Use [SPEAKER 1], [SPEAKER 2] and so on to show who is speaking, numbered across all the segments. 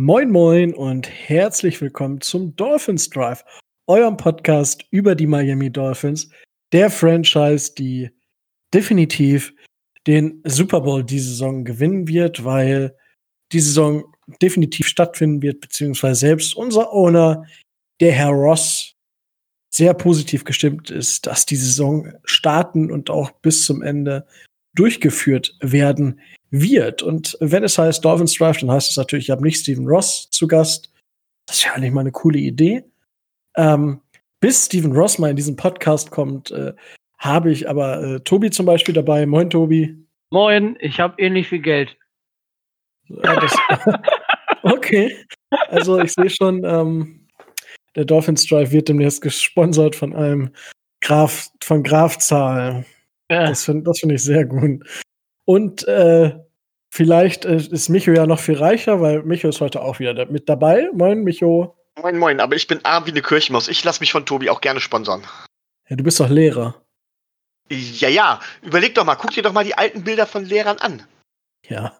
[SPEAKER 1] Moin Moin und herzlich willkommen zum Dolphins Drive, eurem Podcast über die Miami Dolphins, der Franchise, die definitiv den Super Bowl diese Saison gewinnen wird, weil die Saison definitiv stattfinden wird, beziehungsweise selbst unser Owner, der Herr Ross, sehr positiv gestimmt ist, dass die Saison starten und auch bis zum Ende durchgeführt werden wird. Und wenn es heißt Dolphins Drive, dann heißt es natürlich, ich habe nicht Steven Ross zu Gast. Das ist ja eigentlich mal eine coole Idee. Ähm, bis Steven Ross mal in diesen Podcast kommt, äh, habe ich aber äh, Tobi zum Beispiel dabei. Moin, Tobi.
[SPEAKER 2] Moin, ich habe ähnlich viel Geld.
[SPEAKER 1] Ja, das, okay. Also ich sehe schon, ähm, der Dolphins Drive wird demnächst gesponsert von einem Graf, von Grafzahl. Ja. Das finde das find ich sehr gut. Und äh, vielleicht äh, ist Micho ja noch viel reicher, weil Micho ist heute auch wieder mit dabei. Moin, Micho.
[SPEAKER 3] Moin, moin, aber ich bin arm wie eine Kirchenmaus. Ich lasse mich von Tobi auch gerne sponsern.
[SPEAKER 1] Ja, du bist doch Lehrer.
[SPEAKER 3] Ja, ja. Überleg doch mal, guck dir doch mal die alten Bilder von Lehrern an.
[SPEAKER 1] Ja.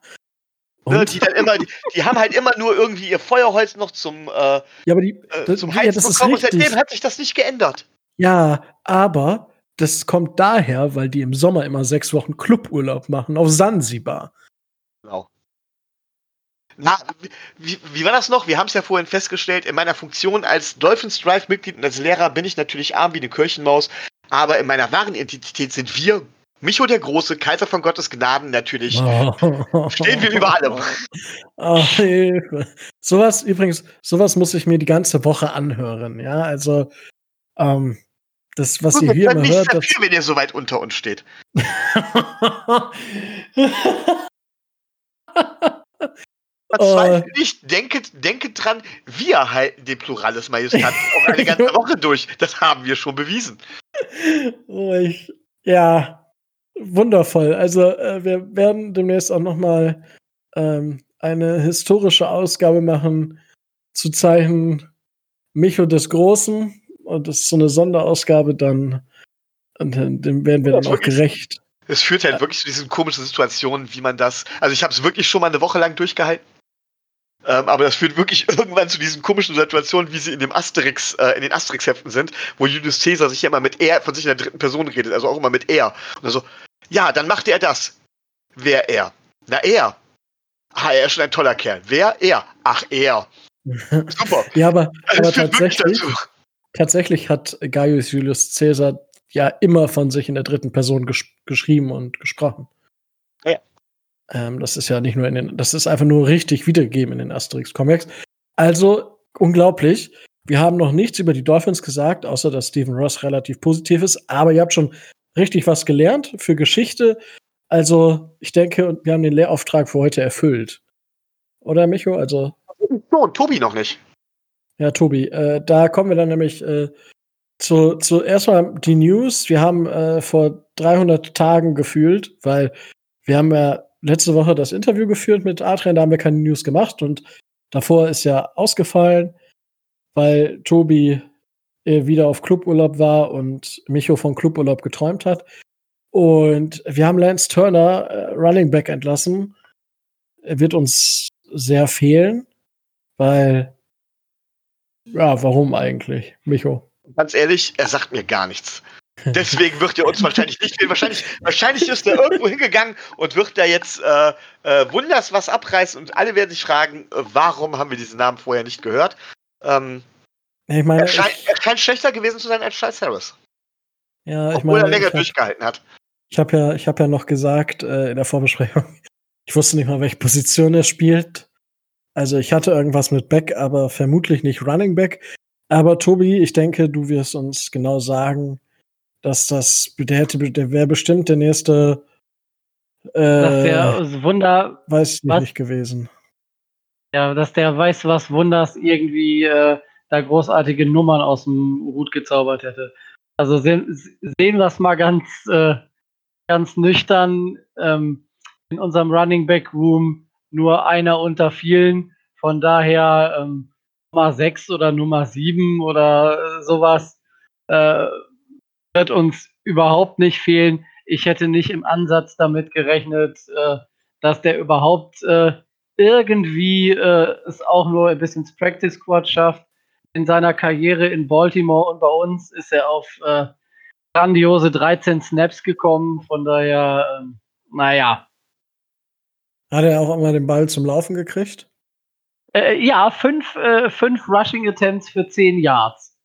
[SPEAKER 3] Ne, die, dann immer, die, die, haben halt immer nur irgendwie ihr Feuerholz noch zum, äh,
[SPEAKER 1] ja, aber die,
[SPEAKER 3] äh, zum Heizen ja, das bekommen und seitdem hat sich das nicht geändert.
[SPEAKER 1] Ja, aber das kommt daher, weil die im Sommer immer sechs Wochen Cluburlaub machen auf Sansibar.
[SPEAKER 3] Genau. Na, wie, wie war das noch? Wir haben es ja vorhin festgestellt, in meiner Funktion als Dolphins Drive-Mitglied und als Lehrer bin ich natürlich arm wie eine Kirchenmaus, aber in meiner wahren Identität sind wir, Micho der Große, Kaiser von Gottes Gnaden, natürlich oh. stehen wir über allem.
[SPEAKER 1] Oh, Hilfe. Sowas übrigens, sowas muss ich mir die ganze Woche anhören, ja, also ähm, das, was ihr hier immer hört.
[SPEAKER 3] Dafür, wenn ihr so weit unter uns steht. Uh, nicht, denket, denket dran, wir halten den Pluralis Majestat auch eine ganze Woche durch. Das haben wir schon bewiesen.
[SPEAKER 1] Oh, ich, ja, wundervoll. Also äh, wir werden demnächst auch noch mal ähm, eine historische Ausgabe machen zu Zeichen Micho des Großen und das ist so eine Sonderausgabe dann. Und dem werden wir dann auch gerecht.
[SPEAKER 3] Es führt halt wirklich zu diesen komischen Situationen, wie man das. Also ich habe es wirklich schon mal eine Woche lang durchgehalten. Ähm, aber das führt wirklich irgendwann zu diesen komischen Situationen, wie sie in dem Asterix, äh, in den Asterix-Heften sind, wo Julius Caesar sich ja immer mit er von sich in der dritten Person redet, also auch immer mit er. Und dann so, ja, dann machte er das. Wer er? Na er. Ah, er ist schon ein toller Kerl. Wer? Er. Ach, er.
[SPEAKER 1] Super. ja, aber, aber tatsächlich, tatsächlich hat Gaius Julius Caesar ja immer von sich in der dritten Person ges geschrieben und gesprochen.
[SPEAKER 3] Ja.
[SPEAKER 1] Ähm, das ist ja nicht nur in den, das ist einfach nur richtig wiedergegeben in den Asterix-Comics. Also unglaublich. Wir haben noch nichts über die Dolphins gesagt, außer dass Stephen Ross relativ positiv ist. Aber ihr habt schon richtig was gelernt für Geschichte. Also ich denke, wir haben den Lehrauftrag für heute erfüllt. Oder Micho? Also.
[SPEAKER 3] So, Tobi noch nicht.
[SPEAKER 1] Ja, Tobi, äh, da kommen wir dann nämlich äh, zu, zu erstmal die News. Wir haben äh, vor 300 Tagen gefühlt, weil wir haben ja letzte Woche das Interview geführt mit Adrian, da haben wir keine News gemacht und davor ist ja ausgefallen, weil Tobi äh, wieder auf Cluburlaub war und Micho von Cluburlaub geträumt hat. Und wir haben Lance Turner, äh, Running Back, entlassen. Er wird uns sehr fehlen, weil ja, warum eigentlich, Micho?
[SPEAKER 3] Ganz ehrlich, er sagt mir gar nichts. Deswegen wird er uns wahrscheinlich nicht fehlen. Wahrscheinlich, wahrscheinlich ist er irgendwo hingegangen und wird da jetzt äh, äh, wunders was abreißen und alle werden sich fragen, äh, warum haben wir diesen Namen vorher nicht gehört? Ähm,
[SPEAKER 1] ich meine,
[SPEAKER 3] er, scheint, er scheint schlechter gewesen zu sein als Charles Harris.
[SPEAKER 1] Ja, ich
[SPEAKER 3] Obwohl
[SPEAKER 1] meine,
[SPEAKER 3] er länger
[SPEAKER 1] hab,
[SPEAKER 3] durchgehalten hat.
[SPEAKER 1] Ich habe ja, hab ja noch gesagt äh, in der Vorbesprechung, ich wusste nicht mal, welche Position er spielt. Also ich hatte irgendwas mit Back, aber vermutlich nicht Running Back. Aber Tobi, ich denke, du wirst uns genau sagen, dass das, der hätte, der wäre bestimmt der nächste.
[SPEAKER 2] Äh, dass der Wunder.
[SPEAKER 1] Weiß was, nicht gewesen.
[SPEAKER 2] Ja, dass der weiß was Wunders irgendwie äh, da großartige Nummern aus dem Hut gezaubert hätte. Also sehen, sehen wir es mal ganz, äh, ganz nüchtern. Ähm, in unserem Running Back Room nur einer unter vielen. Von daher ähm, Nummer 6 oder Nummer 7 oder äh, sowas äh, wird uns überhaupt nicht fehlen. Ich hätte nicht im Ansatz damit gerechnet, äh, dass der überhaupt äh, irgendwie äh, es auch nur ein bisschen Practice Squad schafft. In seiner Karriere in Baltimore und bei uns ist er auf äh, grandiose 13 Snaps gekommen. Von daher, ähm, naja.
[SPEAKER 1] Hat er auch einmal den Ball zum Laufen gekriegt?
[SPEAKER 2] Äh, ja, fünf, äh, fünf Rushing Attempts für 10 Yards.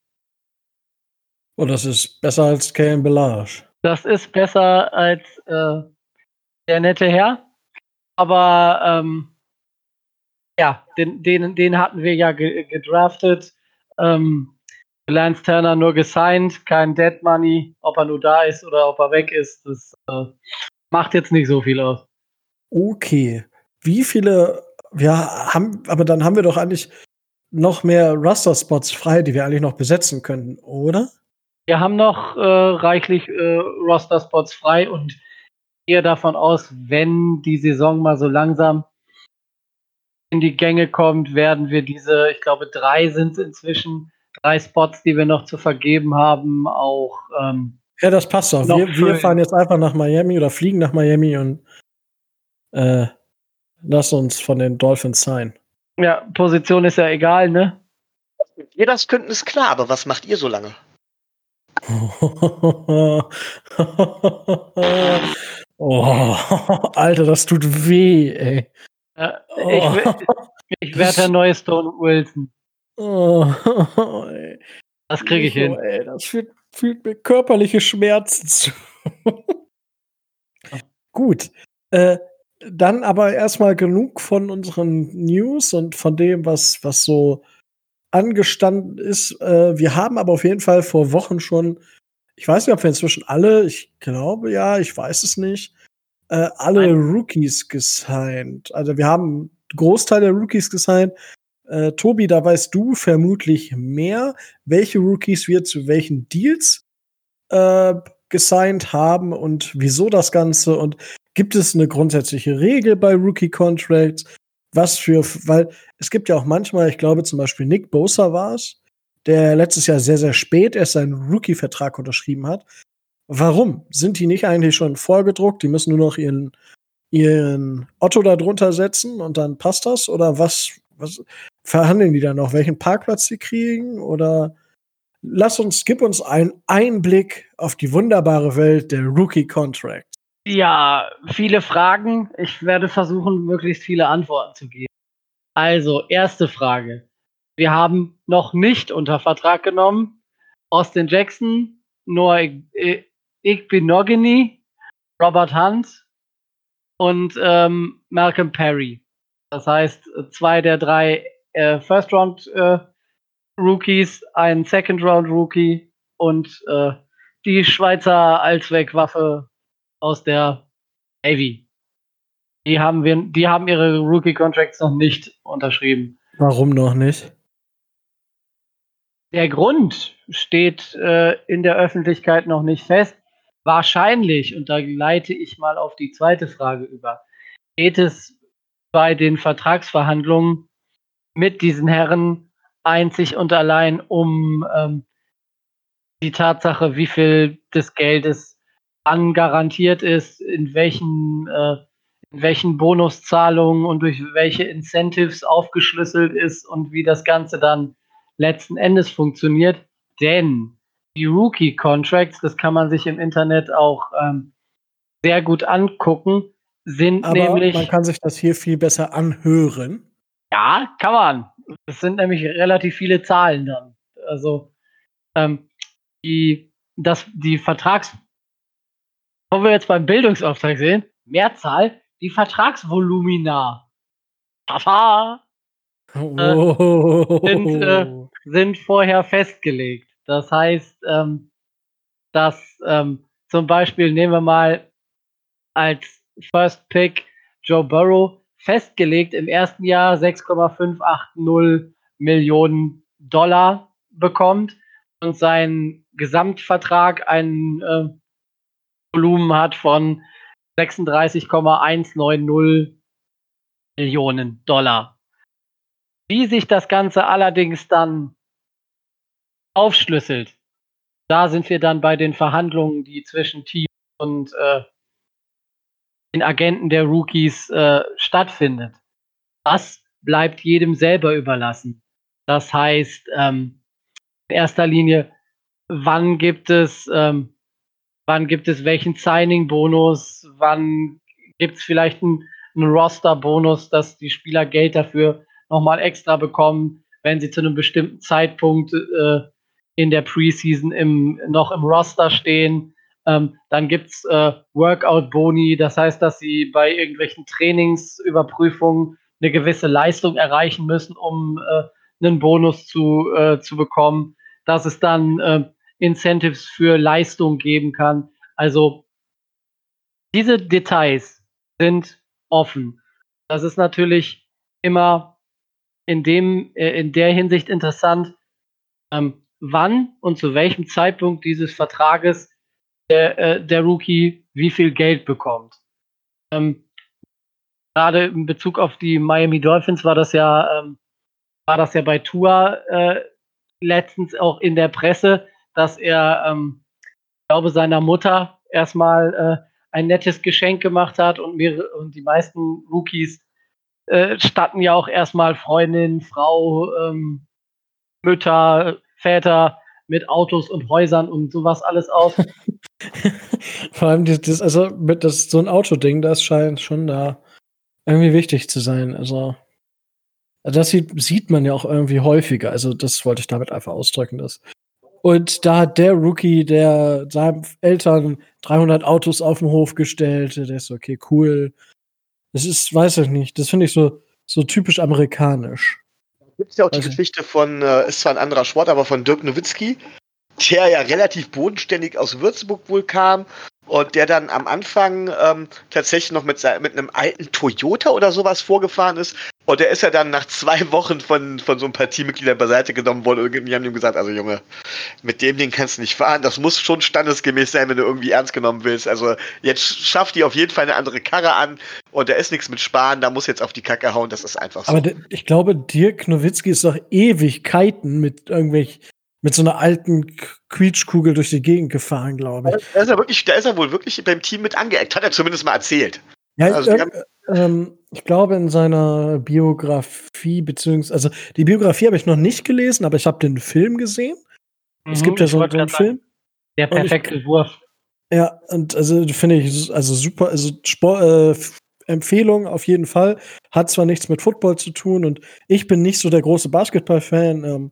[SPEAKER 1] Oh, das ist besser als Kane Belage.
[SPEAKER 2] Das ist besser als äh, der nette Herr. Aber ähm, ja, den, den, den hatten wir ja ge gedraftet. Ähm, Lance Turner nur gesigned, kein Dead Money. Ob er nur da ist oder ob er weg ist, das äh, macht jetzt nicht so viel aus.
[SPEAKER 1] Okay. Wie viele, ja, haben, aber dann haben wir doch eigentlich noch mehr Raster-Spots frei, die wir eigentlich noch besetzen könnten, oder?
[SPEAKER 2] Wir haben noch äh, reichlich äh, Roster-Spots frei und gehe davon aus, wenn die Saison mal so langsam in die Gänge kommt, werden wir diese, ich glaube, drei sind es inzwischen, drei Spots, die wir noch zu vergeben haben, auch. Ähm,
[SPEAKER 1] ja, das passt doch. Wir, wir, fahren jetzt einfach nach Miami oder fliegen nach Miami und äh, lassen uns von den Dolphins sein.
[SPEAKER 2] Ja, Position ist ja egal, ne?
[SPEAKER 3] Wir das könnten, ist klar, aber was macht ihr so lange?
[SPEAKER 1] oh, Alter, das tut weh, ey.
[SPEAKER 2] Ja, ich, oh. ich werde der neue Stone Wilson. Oh, das kriege ich hin.
[SPEAKER 1] Ey, das fühlt, fühlt, mir körperliche Schmerzen zu. Gut. Äh, dann aber erstmal genug von unseren News und von dem, was, was so angestanden ist. Äh, wir haben aber auf jeden Fall vor Wochen schon, ich weiß nicht, ob wir inzwischen alle, ich glaube ja, ich weiß es nicht, äh, alle Nein. Rookies gesigned. Also wir haben Großteil der Rookies gesigned. Äh, Tobi, da weißt du vermutlich mehr, welche Rookies wir zu welchen Deals äh, gesigned haben und wieso das Ganze und gibt es eine grundsätzliche Regel bei Rookie Contracts? was für, weil es gibt ja auch manchmal, ich glaube zum Beispiel Nick Bosa war es, der letztes Jahr sehr, sehr spät erst seinen Rookie-Vertrag unterschrieben hat. Warum? Sind die nicht eigentlich schon vorgedruckt? Die müssen nur noch ihren, ihren Otto da drunter setzen und dann passt das? Oder was, was verhandeln die dann noch? Welchen Parkplatz sie kriegen? Oder lass uns, gib uns einen Einblick auf die wunderbare Welt der Rookie Contract.
[SPEAKER 2] Ja, viele Fragen. Ich werde versuchen, möglichst viele Antworten zu geben. Also, erste Frage. Wir haben noch nicht unter Vertrag genommen Austin Jackson, Noah Igbinogany, Robert Hunt und ähm, Malcolm Perry. Das heißt, zwei der drei äh, First-Round-Rookies, äh, ein Second-Round-Rookie und äh, die Schweizer Allzweckwaffe aus der Navy. Die haben wir, die haben ihre Rookie Contracts noch nicht unterschrieben.
[SPEAKER 1] Warum noch nicht?
[SPEAKER 2] Der Grund steht äh, in der Öffentlichkeit noch nicht fest. Wahrscheinlich, und da leite ich mal auf die zweite Frage über, geht es bei den Vertragsverhandlungen mit diesen Herren einzig und allein um ähm, die Tatsache, wie viel des Geldes an garantiert ist, in welchen, äh, in welchen Bonuszahlungen und durch welche Incentives aufgeschlüsselt ist und wie das Ganze dann letzten Endes funktioniert. Denn die Rookie-Contracts, das kann man sich im Internet auch ähm, sehr gut angucken, sind
[SPEAKER 1] Aber
[SPEAKER 2] nämlich.
[SPEAKER 1] Man kann sich das hier viel besser anhören.
[SPEAKER 2] Ja, kann man. Es sind nämlich relativ viele Zahlen dann. Also ähm, die, das, die Vertrags wo wir jetzt beim Bildungsauftrag sehen, Mehrzahl, die Vertragsvolumina. Tata! Oh. Äh, sind, äh, sind, vorher festgelegt. Das heißt, ähm, dass ähm, zum Beispiel nehmen wir mal als First Pick Joe Burrow festgelegt im ersten Jahr 6,580 Millionen Dollar bekommt und sein Gesamtvertrag einen äh, Volumen hat von 36,190 Millionen Dollar. Wie sich das Ganze allerdings dann aufschlüsselt, da sind wir dann bei den Verhandlungen, die zwischen Team und äh, den Agenten der Rookies äh, stattfindet. Das bleibt jedem selber überlassen. Das heißt, ähm, in erster Linie, wann gibt es, ähm, wann gibt es welchen Signing-Bonus, wann gibt es vielleicht einen, Roster-Bonus, dass die Spieler Geld dafür nochmal extra bekommen, wenn sie zu einem bestimmten Zeitpunkt äh, in der Preseason im, noch im Roster stehen. Ähm, dann gibt's äh, Workout-Boni, das heißt, dass sie bei irgendwelchen Trainingsüberprüfungen eine gewisse Leistung erreichen müssen, um äh, einen Bonus zu, äh, zu bekommen, dass es dann äh, Incentives für Leistung geben kann. Also diese Details sind offen. Das ist natürlich immer in dem äh, in der Hinsicht interessant, ähm, wann und zu welchem Zeitpunkt dieses Vertrages der, äh, der Rookie wie viel Geld bekommt. Ähm, Gerade in Bezug auf die Miami Dolphins war das ja, ähm, war das ja bei Tua äh, letztens auch in der Presse, dass er, ähm, glaube, seiner Mutter erstmal äh, ein nettes Geschenk gemacht hat und, mehrere, und die meisten Rookies äh, statten ja auch erstmal Freundin, Frau, ähm, Mütter, Väter mit Autos und Häusern und sowas alles aus.
[SPEAKER 1] Vor allem das, also mit das so ein Autoding, das scheint schon da irgendwie wichtig zu sein. Also das sieht, sieht man ja auch irgendwie häufiger. Also das wollte ich damit einfach ausdrücken. Das. Und da hat der Rookie, der seinen Eltern 300 Autos auf den Hof gestellt, der ist okay, cool. Das ist, weiß ich nicht, das finde ich so, so typisch amerikanisch.
[SPEAKER 3] Gibt es ja auch die Geschichte von, äh, ist zwar ein anderer Sport, aber von Dirk Nowitzki, der ja relativ bodenständig aus Würzburg wohl kam und der dann am Anfang ähm, tatsächlich noch mit, mit einem alten Toyota oder sowas vorgefahren ist. Und der ist ja dann nach zwei Wochen von, von so ein paar Teammitgliedern beiseite genommen worden und die haben ihm gesagt, also Junge, mit dem Ding kannst du nicht fahren, das muss schon standesgemäß sein, wenn du irgendwie ernst genommen willst. Also jetzt schafft die auf jeden Fall eine andere Karre an und da ist nichts mit Sparen, da muss jetzt auf die Kacke hauen, das ist einfach so.
[SPEAKER 1] Aber ich glaube, Dirk Nowitzki ist doch Ewigkeiten mit irgendwelchen mit so einer alten Quietschkugel durch die Gegend gefahren, glaube ich.
[SPEAKER 3] Da ist er wirklich, da ist er wohl wirklich beim Team mit angeeckt, hat er zumindest mal erzählt.
[SPEAKER 1] Ja, also, äh, ähm, ich glaube in seiner Biografie, beziehungsweise, also die Biografie habe ich noch nicht gelesen, aber ich habe den Film gesehen. Mhm, es gibt ja so, so einen Film.
[SPEAKER 2] Der perfekte ich, Wurf.
[SPEAKER 1] Ja, und also finde ich, also super, also Sport, äh, Empfehlung auf jeden Fall. Hat zwar nichts mit Football zu tun und ich bin nicht so der große Basketball-Fan. Ähm,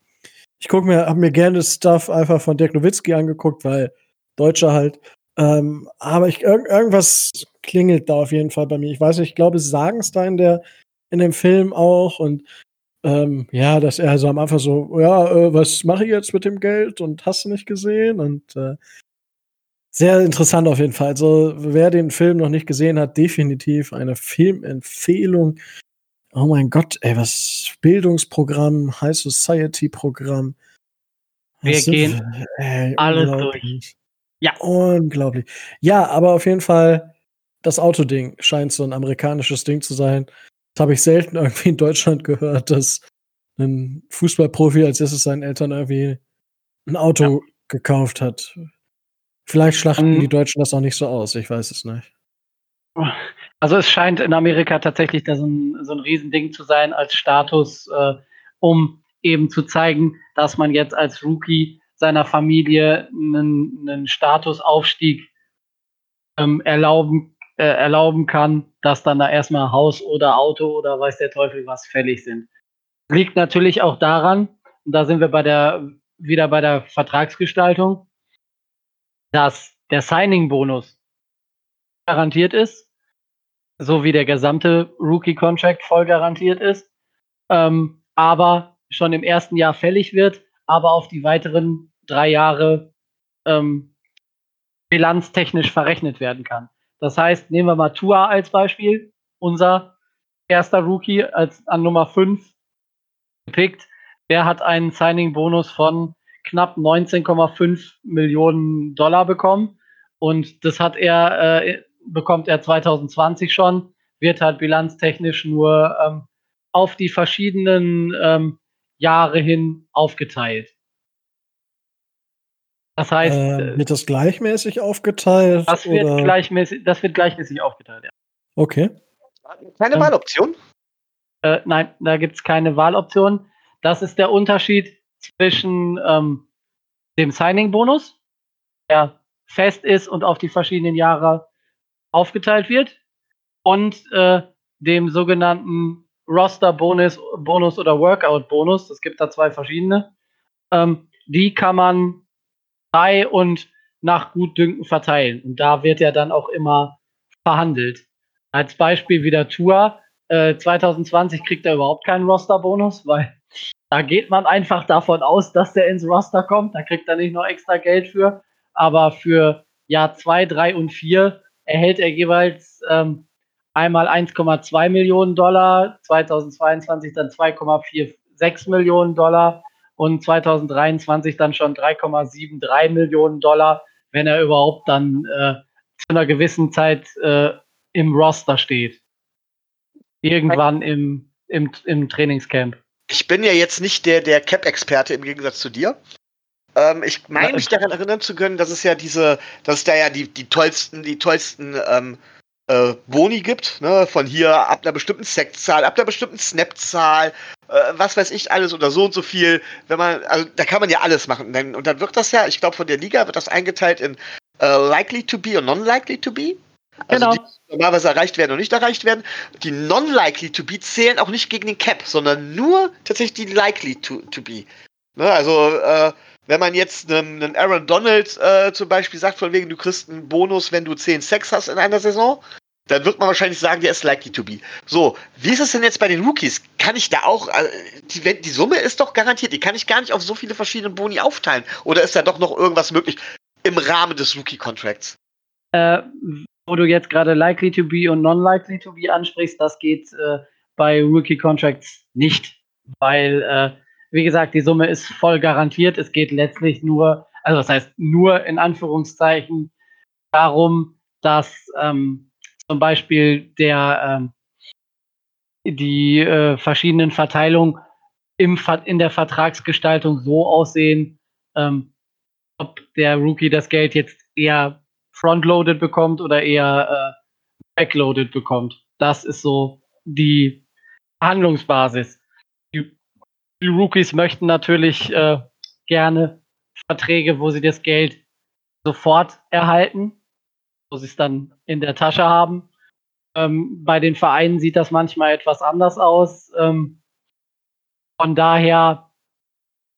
[SPEAKER 1] ich gucke mir, habe mir gerne Stuff einfach von Dirk Nowitzki angeguckt, weil Deutscher halt. Ähm, aber ich, irg irgendwas klingelt da auf jeden Fall bei mir. Ich weiß nicht, ich glaube, sie sagen es da in der, in dem Film auch und ähm, ja, dass er so am Anfang so, ja, äh, was mache ich jetzt mit dem Geld und hast du nicht gesehen und äh, sehr interessant auf jeden Fall. Also, wer den Film noch nicht gesehen hat, definitiv eine Filmempfehlung. Oh mein Gott, ey, was Bildungsprogramm, High Society Programm.
[SPEAKER 2] Wir was gehen ey, alles durch.
[SPEAKER 1] Ja. Unglaublich. Ja, aber auf jeden Fall, das Autoding scheint so ein amerikanisches Ding zu sein. Das habe ich selten irgendwie in Deutschland gehört, dass ein Fußballprofi als erstes seinen Eltern irgendwie ein Auto ja. gekauft hat. Vielleicht schlachten um, die Deutschen das auch nicht so aus, ich weiß es nicht.
[SPEAKER 2] Also es scheint in Amerika tatsächlich da so ein, so ein Riesending zu sein als Status, äh, um eben zu zeigen, dass man jetzt als Rookie seiner Familie einen, einen Statusaufstieg ähm, erlauben, äh, erlauben kann, dass dann da erstmal Haus oder Auto oder weiß der Teufel was fällig sind. Liegt natürlich auch daran, und da sind wir bei der, wieder bei der Vertragsgestaltung, dass der Signing-Bonus garantiert ist, so wie der gesamte Rookie-Contract voll garantiert ist, ähm, aber schon im ersten Jahr fällig wird, aber auf die weiteren drei Jahre ähm, bilanztechnisch verrechnet werden kann. Das heißt, nehmen wir mal Tua als Beispiel, unser erster Rookie als an Nummer 5 gepickt, der hat einen Signing-Bonus von knapp 19,5 Millionen Dollar bekommen und das hat er äh, bekommt er 2020 schon, wird halt bilanztechnisch nur ähm, auf die verschiedenen ähm, Jahre hin aufgeteilt.
[SPEAKER 1] Das heißt, äh, wird das gleichmäßig aufgeteilt?
[SPEAKER 2] Das wird, oder? Gleichmäßig, das wird gleichmäßig aufgeteilt, ja.
[SPEAKER 1] Okay.
[SPEAKER 3] Keine Wahloption?
[SPEAKER 2] Äh, nein, da gibt es keine Wahloption. Das ist der Unterschied zwischen ähm, dem Signing-Bonus, der fest ist und auf die verschiedenen Jahre aufgeteilt wird, und äh, dem sogenannten Roster-Bonus Bonus oder Workout-Bonus. Es gibt da zwei verschiedene. Ähm, die kann man frei und nach Gutdünken verteilen. Und da wird ja dann auch immer verhandelt. Als Beispiel wieder Tour. Äh, 2020 kriegt er überhaupt keinen Roster-Bonus, weil da geht man einfach davon aus, dass der ins Roster kommt. Da kriegt er nicht noch extra Geld für. Aber für Jahr 2, 3 und 4 erhält er jeweils ähm, einmal 1,2 Millionen Dollar, 2022 dann 2,46 Millionen Dollar und 2023 dann schon 3,73 Millionen Dollar, wenn er überhaupt dann äh, zu einer gewissen Zeit äh, im Roster steht. Irgendwann im, im, im Trainingscamp.
[SPEAKER 3] Ich bin ja jetzt nicht der, der Cap-Experte im Gegensatz zu dir. Ähm, ich meine mich daran erinnern zu können, dass es ja diese, dass es da ja die, die tollsten, die tollsten ähm, äh, Boni gibt, ne? von hier ab einer bestimmten Sektzahl, ab einer bestimmten Snap-Zahl, äh, was weiß ich alles oder so und so viel. Wenn man, also da kann man ja alles machen. Und dann wird das ja, ich glaube, von der Liga wird das eingeteilt in äh, likely to be und non-likely to be. Also genau. die normalerweise erreicht werden und nicht erreicht werden. Die non-likely to be zählen auch nicht gegen den Cap, sondern nur tatsächlich die likely to, to be. Ne? Also, äh, wenn man jetzt einen, einen Aaron Donald äh, zum Beispiel sagt, von wegen, du kriegst einen Bonus, wenn du 10 Sex hast in einer Saison, dann wird man wahrscheinlich sagen, der ist likely to be. So, wie ist es denn jetzt bei den Rookies? Kann ich da auch, äh, die, die Summe ist doch garantiert, die kann ich gar nicht auf so viele verschiedene Boni aufteilen. Oder ist da doch noch irgendwas möglich im Rahmen des Rookie-Contracts?
[SPEAKER 2] Äh, wo du jetzt gerade likely to be und non-likely to be ansprichst, das geht äh, bei Rookie-Contracts nicht, weil, äh, wie gesagt, die Summe ist voll garantiert. Es geht letztlich nur, also das heißt nur in Anführungszeichen darum, dass ähm, zum Beispiel der, ähm, die äh, verschiedenen Verteilungen im, in der Vertragsgestaltung so aussehen, ähm, ob der Rookie das Geld jetzt eher frontloaded bekommt oder eher äh, backloaded bekommt. Das ist so die Handlungsbasis. Die, Rookies möchten natürlich äh, gerne Verträge, wo sie das Geld sofort erhalten wo sie es dann in der Tasche haben. Ähm, bei den Vereinen sieht das manchmal etwas anders aus. Ähm, von daher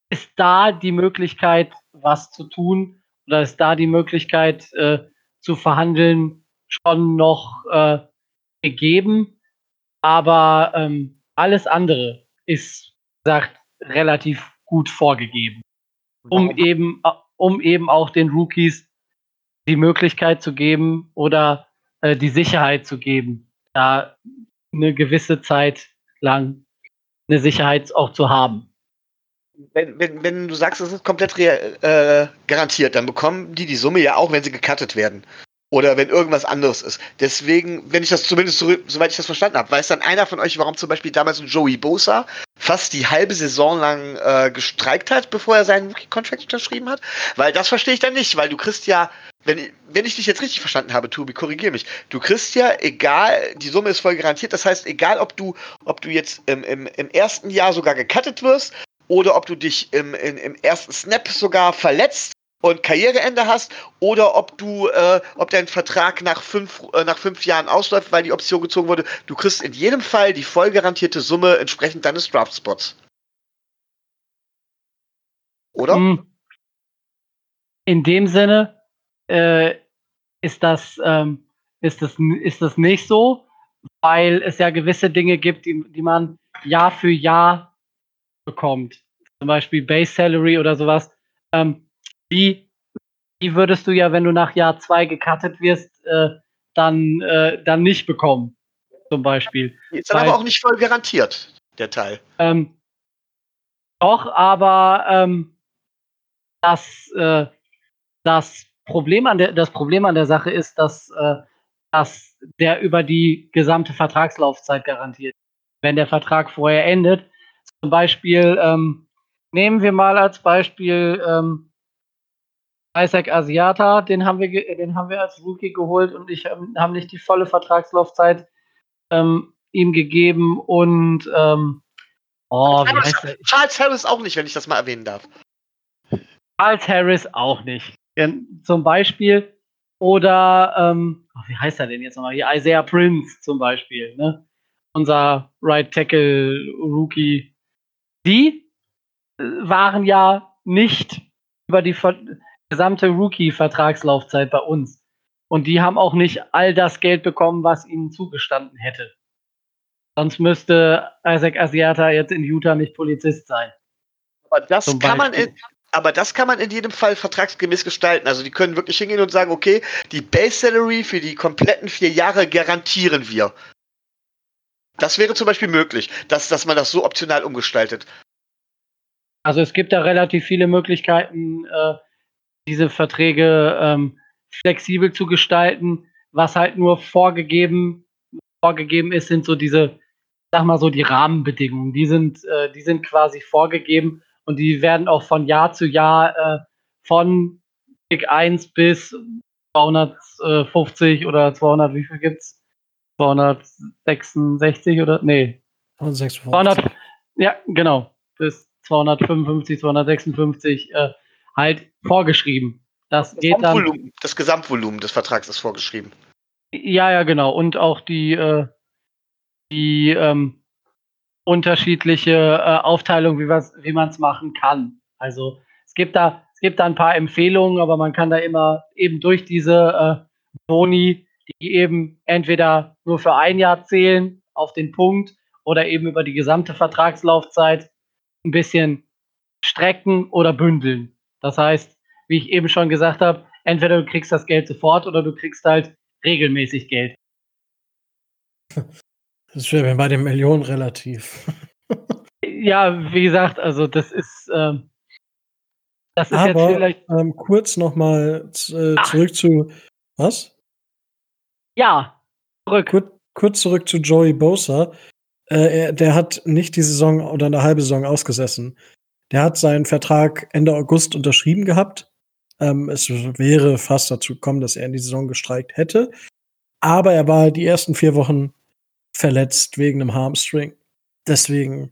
[SPEAKER 2] ist da die Möglichkeit, was zu tun oder ist da die Möglichkeit äh, zu verhandeln schon noch äh, gegeben. Aber ähm, alles andere ist, sagt, relativ gut vorgegeben. Um eben, um eben auch den Rookies die Möglichkeit zu geben oder äh, die Sicherheit zu geben, da eine gewisse Zeit lang eine Sicherheit auch zu haben.
[SPEAKER 3] Wenn, wenn, wenn du sagst, es ist komplett äh, garantiert, dann bekommen die die Summe ja auch, wenn sie gecuttet werden. Oder wenn irgendwas anderes ist. Deswegen, wenn ich das zumindest, so, soweit ich das verstanden habe, weiß dann einer von euch, warum zum Beispiel damals ein Joey Bosa fast die halbe Saison lang äh, gestreikt hat, bevor er seinen Rookie-Contract unterschrieben hat? Weil das verstehe ich dann nicht, weil du kriegst ja wenn, wenn ich dich jetzt richtig verstanden habe, Tobi, korrigier mich. Du kriegst ja, egal, die Summe ist voll garantiert. Das heißt, egal, ob du, ob du jetzt im, im, im ersten Jahr sogar gecuttet wirst oder ob du dich im, im, im ersten Snap sogar verletzt und Karriereende hast oder ob du, äh, ob dein Vertrag nach fünf, äh, nach fünf Jahren ausläuft, weil die Option gezogen wurde. Du kriegst in jedem Fall die voll garantierte Summe entsprechend deines Draftspots. Oder? Hm.
[SPEAKER 2] In dem Sinne, äh, ist, das, ähm, ist, das, ist das nicht so, weil es ja gewisse Dinge gibt, die, die man Jahr für Jahr bekommt. Zum Beispiel Base Salary oder sowas. Ähm, die, die würdest du ja, wenn du nach Jahr zwei gecuttet wirst, äh, dann, äh, dann nicht bekommen. Zum Beispiel.
[SPEAKER 3] Ist dann aber auch nicht voll garantiert, der Teil.
[SPEAKER 2] Ähm, doch, aber ähm, das, äh, das Problem an der, das Problem an der Sache ist, dass, äh, dass der über die gesamte Vertragslaufzeit garantiert. Wenn der Vertrag vorher endet, zum Beispiel, ähm, nehmen wir mal als Beispiel ähm, Isaac Asiata, den haben wir, den haben wir als Rookie geholt und ich ähm, haben nicht die volle Vertragslaufzeit. Ähm, ihm gegeben und ähm,
[SPEAKER 3] oh, wie heißt der? Charles Harris auch nicht, wenn ich das mal erwähnen darf.
[SPEAKER 2] Charles Harris auch nicht. Zum Beispiel. Oder, ähm, oh, wie heißt er denn jetzt nochmal? Hier Isaiah Prince zum Beispiel, ne? Unser Right Tackle Rookie. Die äh, waren ja nicht über die gesamte Rookie-Vertragslaufzeit bei uns. Und die haben auch nicht all das Geld bekommen, was ihnen zugestanden hätte. Sonst müsste Isaac Asiata jetzt in Utah nicht Polizist sein.
[SPEAKER 3] Aber das kann man in, aber das kann man in jedem Fall vertragsgemäß gestalten. Also die können wirklich hingehen und sagen, okay, die Base Salary für die kompletten vier Jahre garantieren wir. Das wäre zum Beispiel möglich, dass, dass man das so optional umgestaltet.
[SPEAKER 2] Also es gibt da relativ viele Möglichkeiten, äh, diese Verträge ähm, flexibel zu gestalten. Was halt nur vorgegeben, vorgegeben ist, sind so diese, sag mal so, die Rahmenbedingungen. Die sind, äh, die sind quasi vorgegeben und die werden auch von Jahr zu Jahr äh, von Pick 1 bis 250 oder 200, wie viel gibt's? 266 oder? Nee. 200, ja, genau. Bis 255, 256 äh, halt vorgeschrieben. Das, das geht dann.
[SPEAKER 3] Das Gesamtvolumen des Vertrags ist vorgeschrieben.
[SPEAKER 2] Ja, ja, genau. Und auch die, äh, die ähm, unterschiedliche äh, Aufteilung, wie, wie man es machen kann. Also es gibt da, es gibt da ein paar Empfehlungen, aber man kann da immer eben durch diese äh, Boni, die eben entweder nur für ein Jahr zählen auf den Punkt oder eben über die gesamte Vertragslaufzeit ein bisschen strecken oder bündeln. Das heißt, wie ich eben schon gesagt habe, entweder du kriegst das Geld sofort oder du kriegst halt regelmäßig Geld.
[SPEAKER 1] Das wäre bei den Millionen relativ.
[SPEAKER 2] ja, wie gesagt, also das ist, ähm,
[SPEAKER 1] das ist Aber, jetzt vielleicht. Ähm, kurz nochmal äh, zurück zu. Was?
[SPEAKER 2] Ja,
[SPEAKER 1] zurück. Kur kurz zurück zu Joey Bosa. Äh, er, der hat nicht die Saison oder eine halbe Saison ausgesessen. Der hat seinen Vertrag Ende August unterschrieben gehabt. Ähm, es wäre fast dazu gekommen, dass er in die Saison gestreikt hätte. Aber er war die ersten vier Wochen verletzt wegen einem Harmstring. Deswegen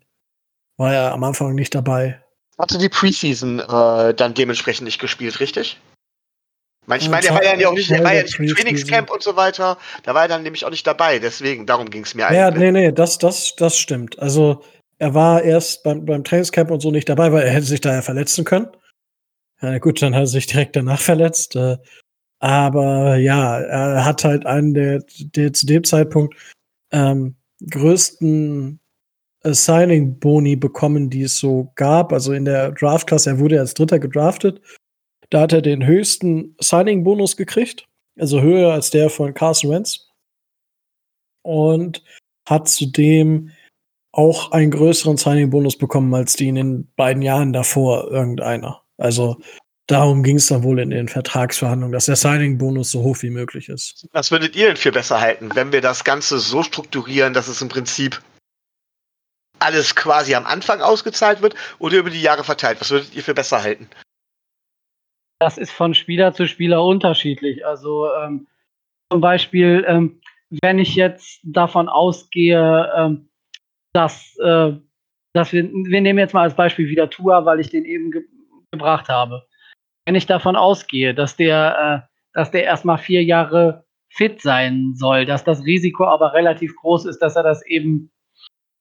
[SPEAKER 1] war er am Anfang nicht dabei.
[SPEAKER 3] Hatte die Preseason äh, dann dementsprechend nicht gespielt, richtig? Ich meine, der war ja auch nicht, der war ja nicht im Trainingscamp und so weiter. Da war er dann nämlich auch nicht dabei. Deswegen, darum ging es mir
[SPEAKER 1] eigentlich. Ja, nee, nee, das, das, das stimmt. Also, er war erst beim, beim Trainingscamp und so nicht dabei, weil er hätte sich da ja verletzen können. Ja, gut, dann hat er sich direkt danach verletzt. Äh, aber ja, er hat halt einen der, der zu dem Zeitpunkt ähm, größten äh, Signing-Boni bekommen, die es so gab. Also in der Draft-Klasse, er wurde als Dritter gedraftet. Da hat er den höchsten Signing-Bonus gekriegt, also höher als der von Carson Wentz. Und hat zudem auch einen größeren Signing-Bonus bekommen als die in den beiden Jahren davor irgendeiner. Also Darum ging es dann wohl in den Vertragsverhandlungen, dass der Signing-Bonus so hoch wie möglich ist.
[SPEAKER 3] Was würdet ihr denn für besser halten, wenn wir das Ganze so strukturieren, dass es im Prinzip alles quasi am Anfang ausgezahlt wird oder über die Jahre verteilt? Was würdet ihr für besser halten?
[SPEAKER 2] Das ist von Spieler zu Spieler unterschiedlich. Also ähm, zum Beispiel, ähm, wenn ich jetzt davon ausgehe, ähm, dass, äh, dass wir, wir nehmen jetzt mal als Beispiel wieder Tua, weil ich den eben ge gebracht habe wenn ich davon ausgehe, dass der, äh, dass der erstmal vier Jahre fit sein soll, dass das Risiko aber relativ groß ist, dass er das eben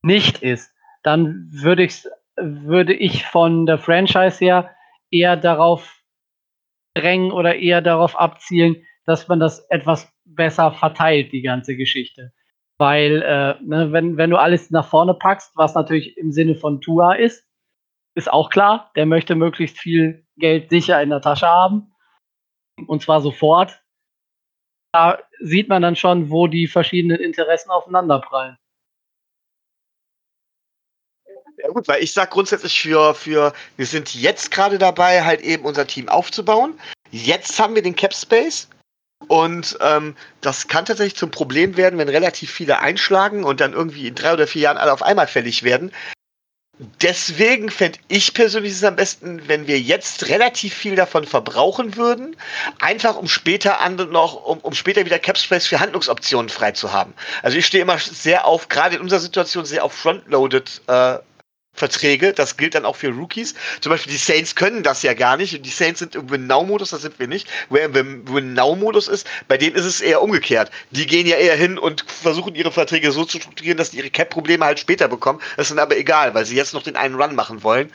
[SPEAKER 2] nicht ist, dann würde ich, würde ich von der Franchise her eher darauf drängen oder eher darauf abzielen, dass man das etwas besser verteilt, die ganze Geschichte. Weil, äh, ne, wenn, wenn du alles nach vorne packst, was natürlich im Sinne von Tua ist, ist auch klar, der möchte möglichst viel Geld sicher in der Tasche haben. Und zwar sofort. Da sieht man dann schon, wo die verschiedenen Interessen aufeinanderprallen.
[SPEAKER 3] Ja gut, weil ich sag grundsätzlich für, für, wir sind jetzt gerade dabei, halt eben unser Team aufzubauen. Jetzt haben wir den Cap Space. Und ähm, das kann tatsächlich zum Problem werden, wenn relativ viele einschlagen und dann irgendwie in drei oder vier Jahren alle auf einmal fällig werden deswegen fände ich persönlich es am besten, wenn wir jetzt relativ viel davon verbrauchen würden, einfach um später an noch, um, um später wieder Capspace für Handlungsoptionen frei zu haben. Also ich stehe immer sehr auf, gerade in unserer Situation, sehr auf Frontloaded äh, Verträge. Das gilt dann auch für Rookies. Zum Beispiel die Saints können das ja gar nicht. Die Saints sind im Win-Now-Modus, das sind wir nicht. Wer im Win-Now-Modus ist, bei denen ist es eher umgekehrt. Die gehen ja eher hin und versuchen ihre Verträge so zu strukturieren, dass die ihre Cap-Probleme halt später bekommen. Das ist dann aber egal, weil sie jetzt noch den einen Run machen wollen.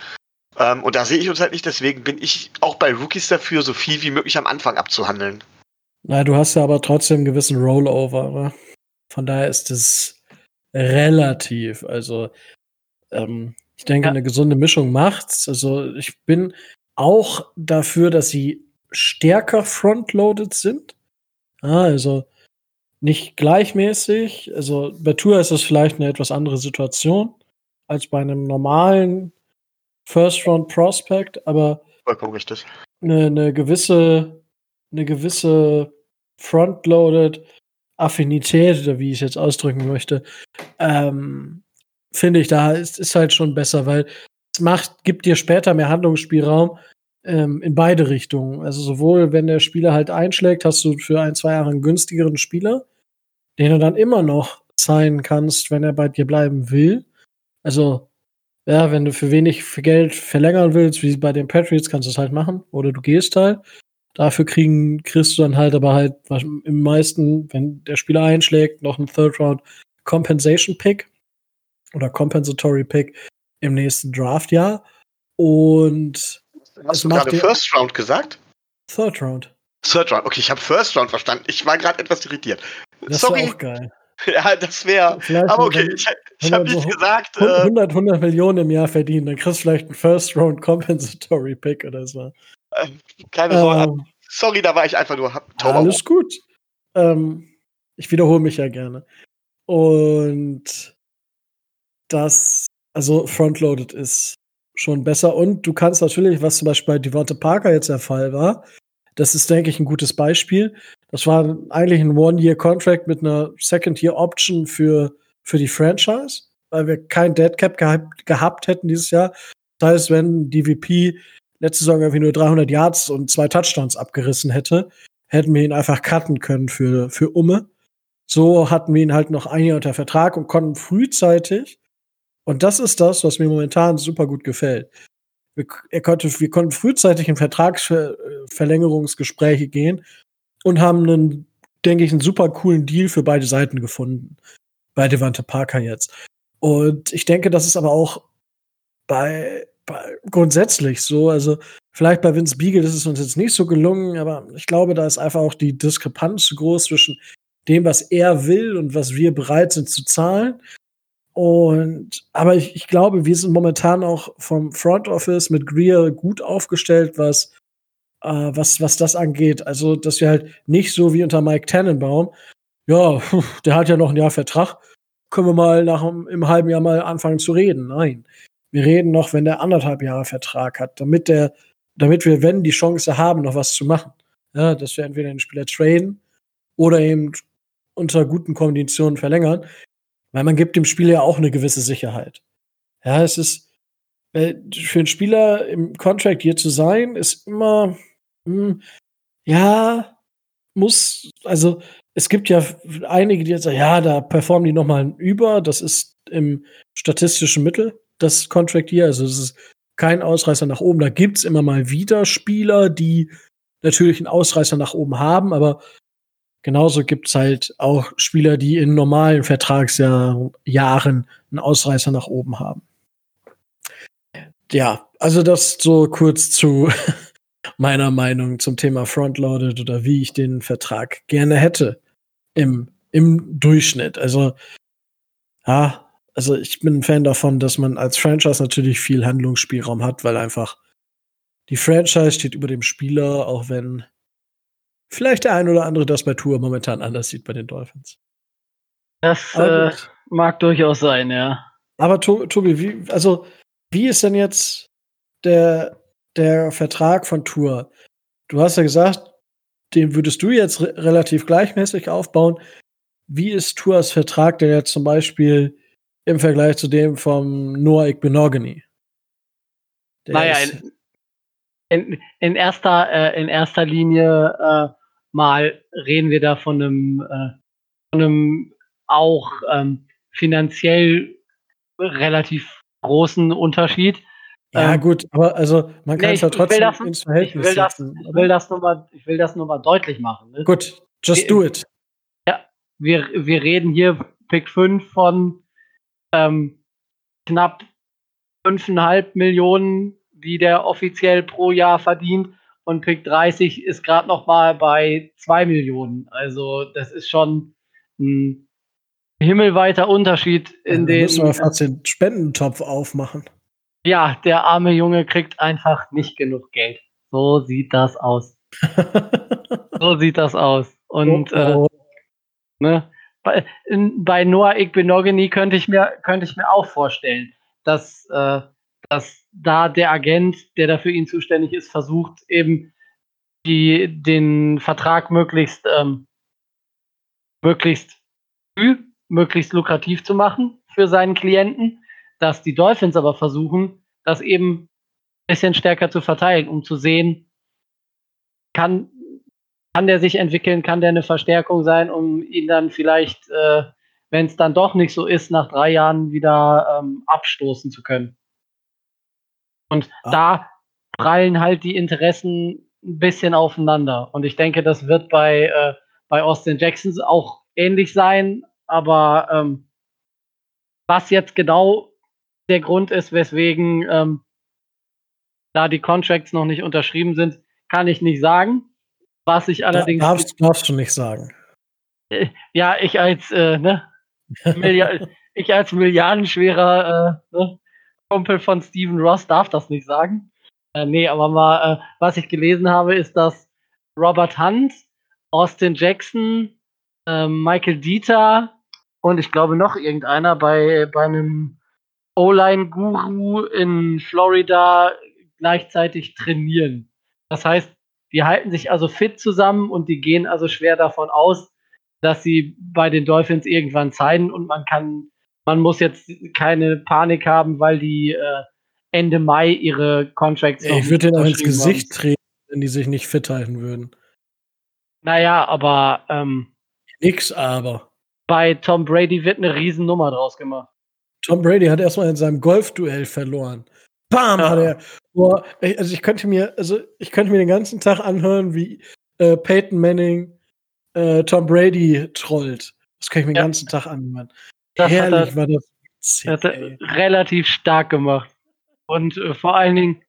[SPEAKER 3] Ähm, und da sehe ich uns halt nicht, deswegen bin ich auch bei Rookies dafür, so viel wie möglich am Anfang abzuhandeln.
[SPEAKER 1] Na, du hast ja aber trotzdem einen gewissen Rollover, oder? Von daher ist es relativ. Also, ähm, ich denke, ja. eine gesunde Mischung macht's. Also ich bin auch dafür, dass sie stärker frontloaded sind. Ah, also nicht gleichmäßig. Also bei Tour ist es vielleicht eine etwas andere Situation als bei einem normalen First Round Prospect, aber
[SPEAKER 3] vollkommen richtig.
[SPEAKER 1] Eine, eine gewisse, eine gewisse frontloaded Affinität, oder wie ich es jetzt ausdrücken möchte, ähm, finde ich, da ist, ist halt schon besser, weil es macht, gibt dir später mehr Handlungsspielraum ähm, in beide Richtungen. Also sowohl, wenn der Spieler halt einschlägt, hast du für ein, zwei Jahre einen günstigeren Spieler, den du dann immer noch sein kannst, wenn er bei dir bleiben will. Also, ja, wenn du für wenig Geld verlängern willst, wie bei den Patriots, kannst du es halt machen. Oder du gehst halt. Dafür kriegen, kriegst du dann halt aber halt im meisten, wenn der Spieler einschlägt, noch einen Third Round Compensation Pick oder Compensatory Pick im nächsten Draftjahr. Und
[SPEAKER 3] Hast du gerade First Round gesagt?
[SPEAKER 1] Third Round.
[SPEAKER 3] Third Round, okay, ich habe First Round verstanden. Ich war gerade etwas irritiert.
[SPEAKER 1] Das Sorry. auch geil.
[SPEAKER 3] Ja, das wäre. Aber okay, ich, ich habe nicht gesagt.
[SPEAKER 1] 100, 100 äh, Millionen im Jahr verdienen, dann kriegst du vielleicht einen First Round Compensatory Pick oder so.
[SPEAKER 3] Äh, keine Sorge. Ähm, Sorry, da war ich einfach nur.
[SPEAKER 1] Alles gut. Ähm, ich wiederhole mich ja gerne. Und das, also frontloaded ist schon besser. Und du kannst natürlich, was zum Beispiel bei Devonta Parker jetzt der Fall war, das ist, denke ich, ein gutes Beispiel. Das war eigentlich ein One-Year-Contract mit einer Second-Year-Option für, für die Franchise, weil wir kein Dead Cap gehabt, gehabt hätten dieses Jahr. Das heißt, wenn DVP letzte Saison irgendwie nur 300 Yards und zwei Touchdowns abgerissen hätte, hätten wir ihn einfach cutten können für, für Umme. So hatten wir ihn halt noch ein Jahr unter Vertrag und konnten frühzeitig und das ist das, was mir momentan super gut gefällt. Wir, er konnte, wir konnten frühzeitig in Vertragsverlängerungsgespräche gehen und haben einen, denke ich, einen super coolen Deal für beide Seiten gefunden. Bei Devante Parker jetzt. Und ich denke, das ist aber auch bei, bei grundsätzlich so. Also vielleicht bei Vince Beagle ist es uns jetzt nicht so gelungen, aber ich glaube, da ist einfach auch die Diskrepanz zu groß zwischen dem, was er will und was wir bereit sind zu zahlen. Und, aber ich, ich glaube, wir sind momentan auch vom Front Office mit Greer gut aufgestellt, was, äh, was, was das angeht. Also, dass wir halt nicht so wie unter Mike Tannenbaum, ja, der hat ja noch ein Jahr Vertrag, können wir mal nach im halben Jahr mal anfangen zu reden. Nein. Wir reden noch, wenn der anderthalb Jahre Vertrag hat, damit der, damit wir, wenn die Chance haben, noch was zu machen. Ja, dass wir entweder den Spieler traden oder eben unter guten Konditionen verlängern. Weil man gibt dem Spieler ja auch eine gewisse Sicherheit. Ja, es ist, äh, für einen Spieler im Contract hier zu sein, ist immer, mh, hm, ja, muss, also es gibt ja einige, die jetzt sagen, ja, da performen die nochmal über. Das ist im statistischen Mittel, das Contract hier. Also es ist kein Ausreißer nach oben. Da gibt es immer mal wieder Spieler, die natürlich einen Ausreißer nach oben haben, aber Genauso gibt es halt auch Spieler, die in normalen Vertragsjahren einen Ausreißer nach oben haben. Ja, also das so kurz zu meiner Meinung zum Thema Frontloaded oder wie ich den Vertrag gerne hätte im, im Durchschnitt. Also, ja, also ich bin ein Fan davon, dass man als Franchise natürlich viel Handlungsspielraum hat, weil einfach die Franchise steht über dem Spieler, auch wenn vielleicht der ein oder andere das bei Tour momentan anders sieht bei den Dolphins.
[SPEAKER 2] Das äh, mag durchaus sein, ja.
[SPEAKER 1] Aber Tobi, wie, also, wie ist denn jetzt der, der Vertrag von Tour? Du hast ja gesagt, den würdest du jetzt re relativ gleichmäßig aufbauen. Wie ist Tours Vertrag denn jetzt zum Beispiel im Vergleich zu dem vom Noah Igbenogany.
[SPEAKER 2] Naja, in, in, in, erster, äh, in erster Linie äh, mal reden wir da von einem, äh, von einem auch ähm, finanziell relativ großen Unterschied.
[SPEAKER 1] Ja, ähm, gut, aber also man kann es ja trotzdem das, ins Verhältnis
[SPEAKER 2] ich will das, setzen. Ich will das nur mal, ich will das nur mal deutlich machen. Ne?
[SPEAKER 1] Gut, just wir, do it.
[SPEAKER 2] Ja, wir, wir reden hier Pick 5 von ähm, knapp 5,5 Millionen, die der offiziell pro Jahr verdient. Und Pick 30 ist gerade noch mal bei 2 Millionen. Also das ist schon ein himmelweiter Unterschied in ja, den.
[SPEAKER 1] Müssen wir fast den Spendentopf aufmachen.
[SPEAKER 2] Ja, der arme Junge kriegt einfach nicht genug Geld. So sieht das aus. so sieht das aus. Und oh, oh. Äh, ne, bei, in, bei Noah Igbenogany könnte ich mir könnte ich mir auch vorstellen, dass äh, dass da der Agent, der da für ihn zuständig ist, versucht eben die den Vertrag möglichst ähm, möglichst früh, möglichst lukrativ zu machen für seinen Klienten dass die Dolphins aber versuchen, das eben ein bisschen stärker zu verteilen, um zu sehen, kann, kann der sich entwickeln, kann der eine Verstärkung sein, um ihn dann vielleicht, äh, wenn es dann doch nicht so ist, nach drei Jahren wieder ähm, abstoßen zu können. Und ah. da prallen halt die Interessen ein bisschen aufeinander. Und ich denke, das wird bei, äh, bei Austin Jackson auch ähnlich sein. Aber ähm, was jetzt genau der Grund ist, weswegen ähm, da die Contracts noch nicht unterschrieben sind, kann ich nicht sagen. Was ich allerdings.
[SPEAKER 1] Da darfst, darfst du nicht sagen.
[SPEAKER 2] Äh, ja, ich als, äh, ne, ich als milliardenschwerer äh, ne, Kumpel von Steven Ross darf das nicht sagen. Äh, nee, aber mal, äh, was ich gelesen habe, ist, dass Robert Hunt, Austin Jackson, äh, Michael Dieter und ich glaube noch irgendeiner bei, bei einem O-Line-Guru in Florida gleichzeitig trainieren. Das heißt, die halten sich also fit zusammen und die gehen also schwer davon aus, dass sie bei den Dolphins irgendwann zeigen und man kann, man muss jetzt keine Panik haben, weil die äh, Ende Mai ihre Contracts
[SPEAKER 1] Ich würde denen auch ins Gesicht treten, wenn die sich nicht fit halten würden.
[SPEAKER 2] Naja, aber ähm,
[SPEAKER 1] nix aber.
[SPEAKER 2] Bei Tom Brady wird eine Riesennummer draus gemacht.
[SPEAKER 1] Tom Brady hat erstmal in seinem Golfduell verloren. Bam, ja. hat er. Boah, also ich könnte mir, also ich könnte mir den ganzen Tag anhören, wie äh, Peyton Manning äh, Tom Brady trollt. Das könnte ich mir den ganzen Tag anhören.
[SPEAKER 2] Das Herrlich er, war das. Witzig, hat er relativ stark gemacht. Und äh, vor allen Dingen,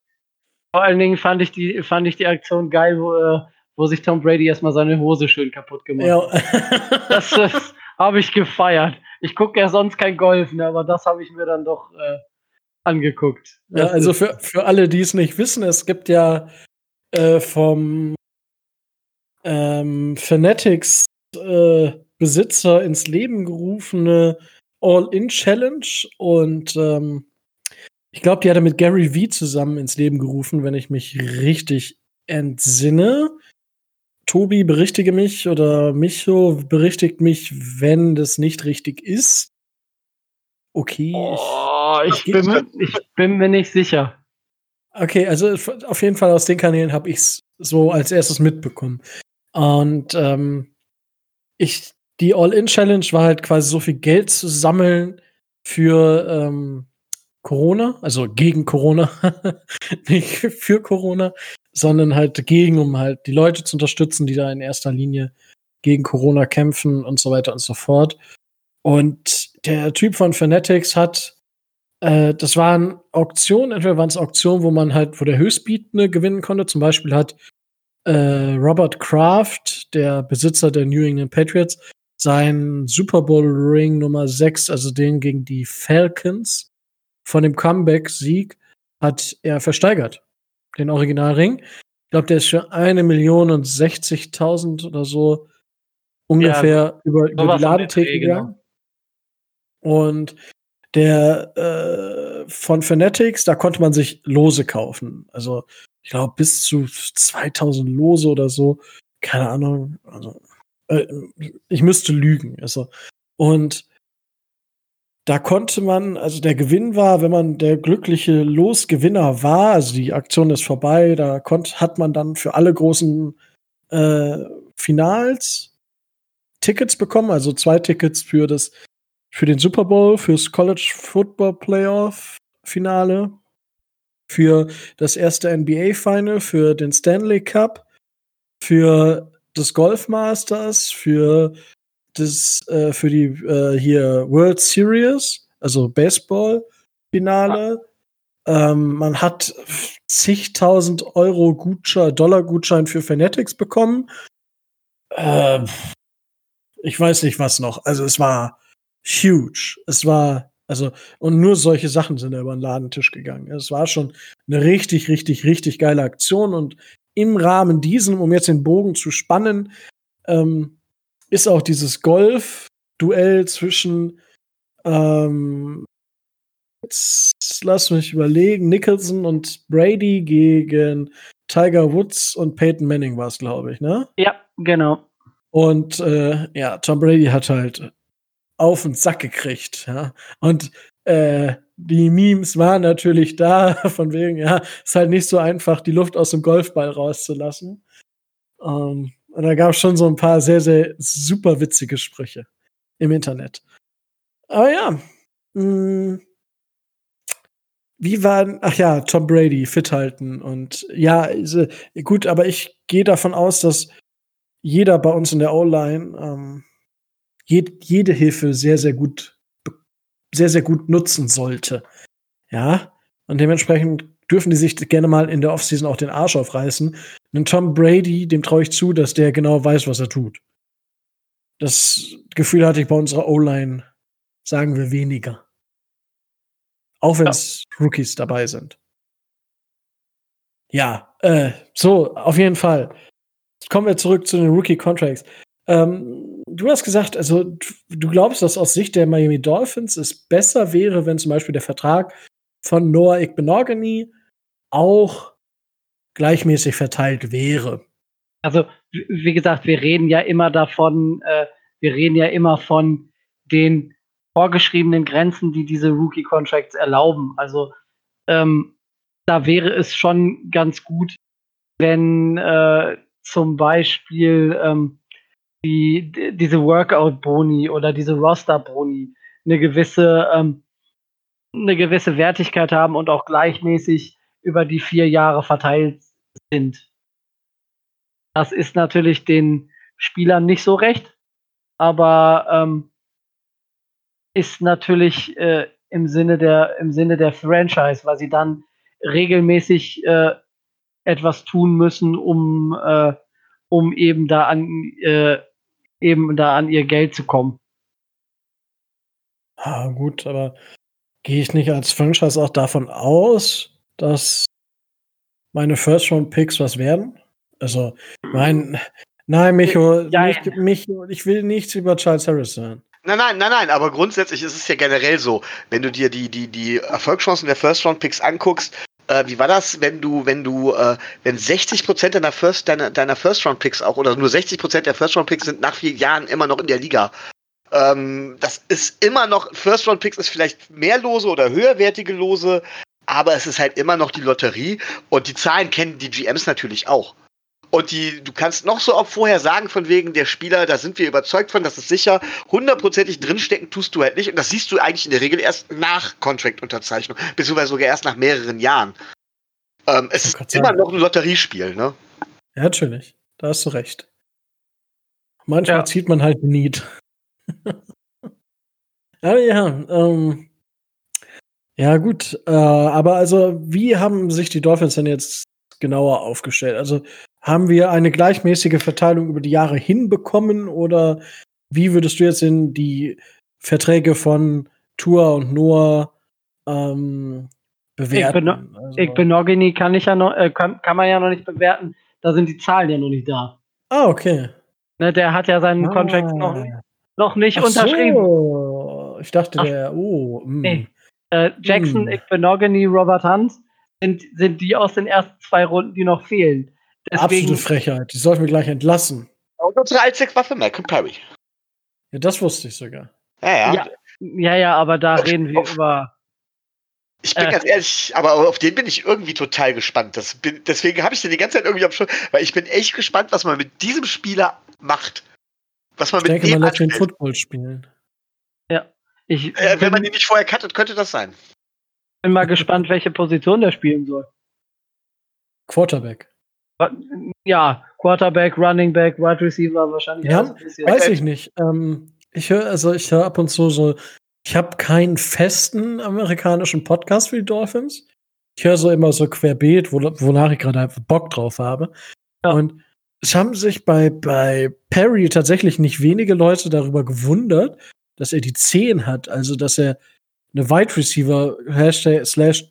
[SPEAKER 2] vor allen Dingen fand ich die, fand ich die Aktion geil, wo, äh, wo sich Tom Brady erstmal seine Hose schön kaputt gemacht hat. Ja. das, das habe ich gefeiert ich gucke ja sonst kein Golf, ne, aber das habe ich mir dann doch äh, angeguckt.
[SPEAKER 1] Ja, also für, für alle, die es nicht wissen, es gibt ja äh, vom ähm, Fanatics äh, Besitzer ins Leben gerufene All-In-Challenge und ähm, ich glaube, die hat er mit Gary Vee zusammen ins Leben gerufen, wenn ich mich richtig entsinne. Tobi, berichtige mich oder Micho berichtigt mich, wenn das nicht richtig ist. Okay.
[SPEAKER 2] Oh, ich, bin, ich bin mir nicht sicher.
[SPEAKER 1] Okay, also auf jeden Fall aus den Kanälen habe ich es so als erstes mitbekommen. Und ähm, ich, die All-In-Challenge war halt quasi so viel Geld zu sammeln für ähm, Corona, also gegen Corona, nicht für Corona, sondern halt gegen, um halt die Leute zu unterstützen, die da in erster Linie gegen Corona kämpfen und so weiter und so fort. Und der Typ von Fanatics hat, äh, das waren Auktionen, entweder waren es Auktionen, wo man halt, wo der Höchstbietende gewinnen konnte. Zum Beispiel hat äh, Robert Kraft, der Besitzer der New England Patriots, sein Super Bowl Ring Nummer 6, also den gegen die Falcons, von dem Comeback-Sieg, hat er versteigert den Originalring. Ich glaube, der ist für eine Million und 60.000 oder so ungefähr ja, über, über die Ladentheke gegangen. Genau. Und der äh, von Fanatics, da konnte man sich Lose kaufen. Also ich glaube bis zu 2000 Lose oder so. Keine Ahnung. Also, äh, ich müsste lügen. Also und da konnte man, also der Gewinn war, wenn man der glückliche Losgewinner war, also die Aktion ist vorbei, da konnt, hat man dann für alle großen äh, Finals Tickets bekommen, also zwei Tickets für das für den Super Bowl, fürs College Football Playoff Finale, für das erste NBA Final, für den Stanley Cup, für das Golf Masters, für das äh, für die äh, hier World Series, also Baseball Finale. Ja. Ähm, man hat zigtausend Euro Gutschein, Dollar Gutschein für Fanatics bekommen. Äh, ich weiß nicht was noch. Also es war huge. Es war also und nur solche Sachen sind über den Ladentisch gegangen. Es war schon eine richtig, richtig, richtig geile Aktion und im Rahmen diesen, um jetzt den Bogen zu spannen, ähm, ist auch dieses Golf-Duell zwischen ähm, jetzt lass mich überlegen, Nicholson und Brady gegen Tiger Woods und Peyton Manning war es, glaube ich, ne?
[SPEAKER 2] Ja, genau.
[SPEAKER 1] Und äh, ja, Tom Brady hat halt auf den Sack gekriegt, ja. Und äh, die Memes waren natürlich da, von wegen, ja, ist halt nicht so einfach, die Luft aus dem Golfball rauszulassen. Ähm, und da gab es schon so ein paar sehr, sehr super witzige Sprüche im Internet. Aber ja, mh, hm, wie war, ach ja, Tom Brady fit halten und ja, also, gut, aber ich gehe davon aus, dass jeder bei uns in der O-Line ähm, jed jede Hilfe sehr, sehr gut, sehr, sehr gut nutzen sollte. Ja, und dementsprechend dürfen die sich gerne mal in der Offseason auch den Arsch aufreißen. Einen Tom Brady, dem traue ich zu, dass der genau weiß, was er tut. Das Gefühl hatte ich bei unserer O-Line, sagen wir weniger. Auch wenn es ja. Rookies dabei sind. Ja, äh, so, auf jeden Fall. Kommen wir zurück zu den Rookie-Contracts. Ähm, du hast gesagt, also du glaubst, dass aus Sicht der Miami Dolphins es besser wäre, wenn zum Beispiel der Vertrag von Noah Igbenogany auch gleichmäßig verteilt wäre.
[SPEAKER 2] Also, wie gesagt, wir reden ja immer davon, äh, wir reden ja immer von den vorgeschriebenen Grenzen, die diese Rookie-Contracts erlauben. Also, ähm, da wäre es schon ganz gut, wenn äh, zum Beispiel ähm, die, diese Workout-Boni oder diese Roster-Boni eine gewisse, ähm, eine gewisse Wertigkeit haben und auch gleichmäßig über die vier Jahre verteilt sind. Das ist natürlich den Spielern nicht so recht, aber ähm, ist natürlich äh, im Sinne der im Sinne der Franchise, weil sie dann regelmäßig äh, etwas tun müssen, um äh, um eben da an äh, eben da an ihr Geld zu kommen.
[SPEAKER 1] Ah, gut, aber gehe ich nicht als Franchise auch davon aus, dass meine First-Round-Picks was werden? Also, mein, nein, Micho, ja, nicht, Micho, ich will nichts über Charles Harris hören.
[SPEAKER 3] Nein, nein, nein, nein, aber grundsätzlich ist es ja generell so, wenn du dir die, die, die Erfolgschancen der First-Round-Picks anguckst, äh, wie war das, wenn du, wenn du, äh, wenn 60% deiner First, deiner, deiner First-Round-Picks auch, oder nur 60% der First-Round-Picks sind nach vier Jahren immer noch in der Liga. Ähm, das ist immer noch, First-Round-Picks ist vielleicht mehr Lose oder höherwertige Lose, aber es ist halt immer noch die Lotterie und die Zahlen kennen die GMs natürlich auch. Und die, du kannst noch so oft vorher sagen, von wegen der Spieler, da sind wir überzeugt von, das ist sicher, hundertprozentig drinstecken tust du halt nicht. Und das siehst du eigentlich in der Regel erst nach Contract-Unterzeichnung, beziehungsweise sogar erst nach mehreren Jahren. Ähm, es ist immer noch ein Lotteriespiel, ne?
[SPEAKER 1] Ja, natürlich. Da hast du recht. Manchmal ja. zieht man halt Need. aber ja, ähm, ja, gut. Äh, aber also, wie haben sich die Dolphins denn jetzt genauer aufgestellt? Also, haben wir eine gleichmäßige Verteilung über die Jahre hinbekommen oder wie würdest du jetzt in die Verträge von Tour und Noah ähm, bewerten?
[SPEAKER 2] Ich bin, also, kann ich ja noch, äh, kann, kann man ja noch nicht bewerten. Da sind die Zahlen ja noch nicht da.
[SPEAKER 1] Ah, okay.
[SPEAKER 2] Ne, der hat ja seinen ah. Contract noch, noch nicht Ach unterschrieben.
[SPEAKER 1] So. Ich dachte, Ach, der, oh.
[SPEAKER 2] Mh. Nee. Äh, Jackson, hm. Igbenogany, Robert Hunt sind, sind die aus den ersten zwei Runden, die noch fehlen.
[SPEAKER 1] Deswegen, Absolute Frechheit. Die sollten wir gleich entlassen.
[SPEAKER 3] Und unsere Allzweckwaffe Malcolm Perry.
[SPEAKER 1] Ja, das wusste ich sogar.
[SPEAKER 3] Ja, ja. ja.
[SPEAKER 2] Ja, ja, aber da reden wir über.
[SPEAKER 3] Ich bin äh, ganz ehrlich, aber auf den bin ich irgendwie total gespannt. Das bin, deswegen habe ich den die ganze Zeit irgendwie am Schluss, weil ich bin echt gespannt, was man mit diesem Spieler macht. Was man
[SPEAKER 1] ich
[SPEAKER 3] mit
[SPEAKER 1] denke, dem man lässt den Football spielen.
[SPEAKER 2] Ja. Ich
[SPEAKER 3] äh, wenn man ihn nicht vorher cuttet, könnte das sein.
[SPEAKER 2] Bin mal gespannt, welche Position der spielen soll.
[SPEAKER 1] Quarterback.
[SPEAKER 2] Ja, Quarterback, Running Back, Wide Receiver wahrscheinlich.
[SPEAKER 1] Ja, weiß ich nicht. Ähm, ich höre, also ich höre ab und zu so, ich habe keinen festen amerikanischen Podcast für die Dolphins. Ich höre so immer so querbeet, wo, wonach ich gerade Bock drauf habe. Ja. Und es haben sich bei, bei Perry tatsächlich nicht wenige Leute darüber gewundert, dass er die 10 hat, also dass er eine Wide Receiver Hashtag slash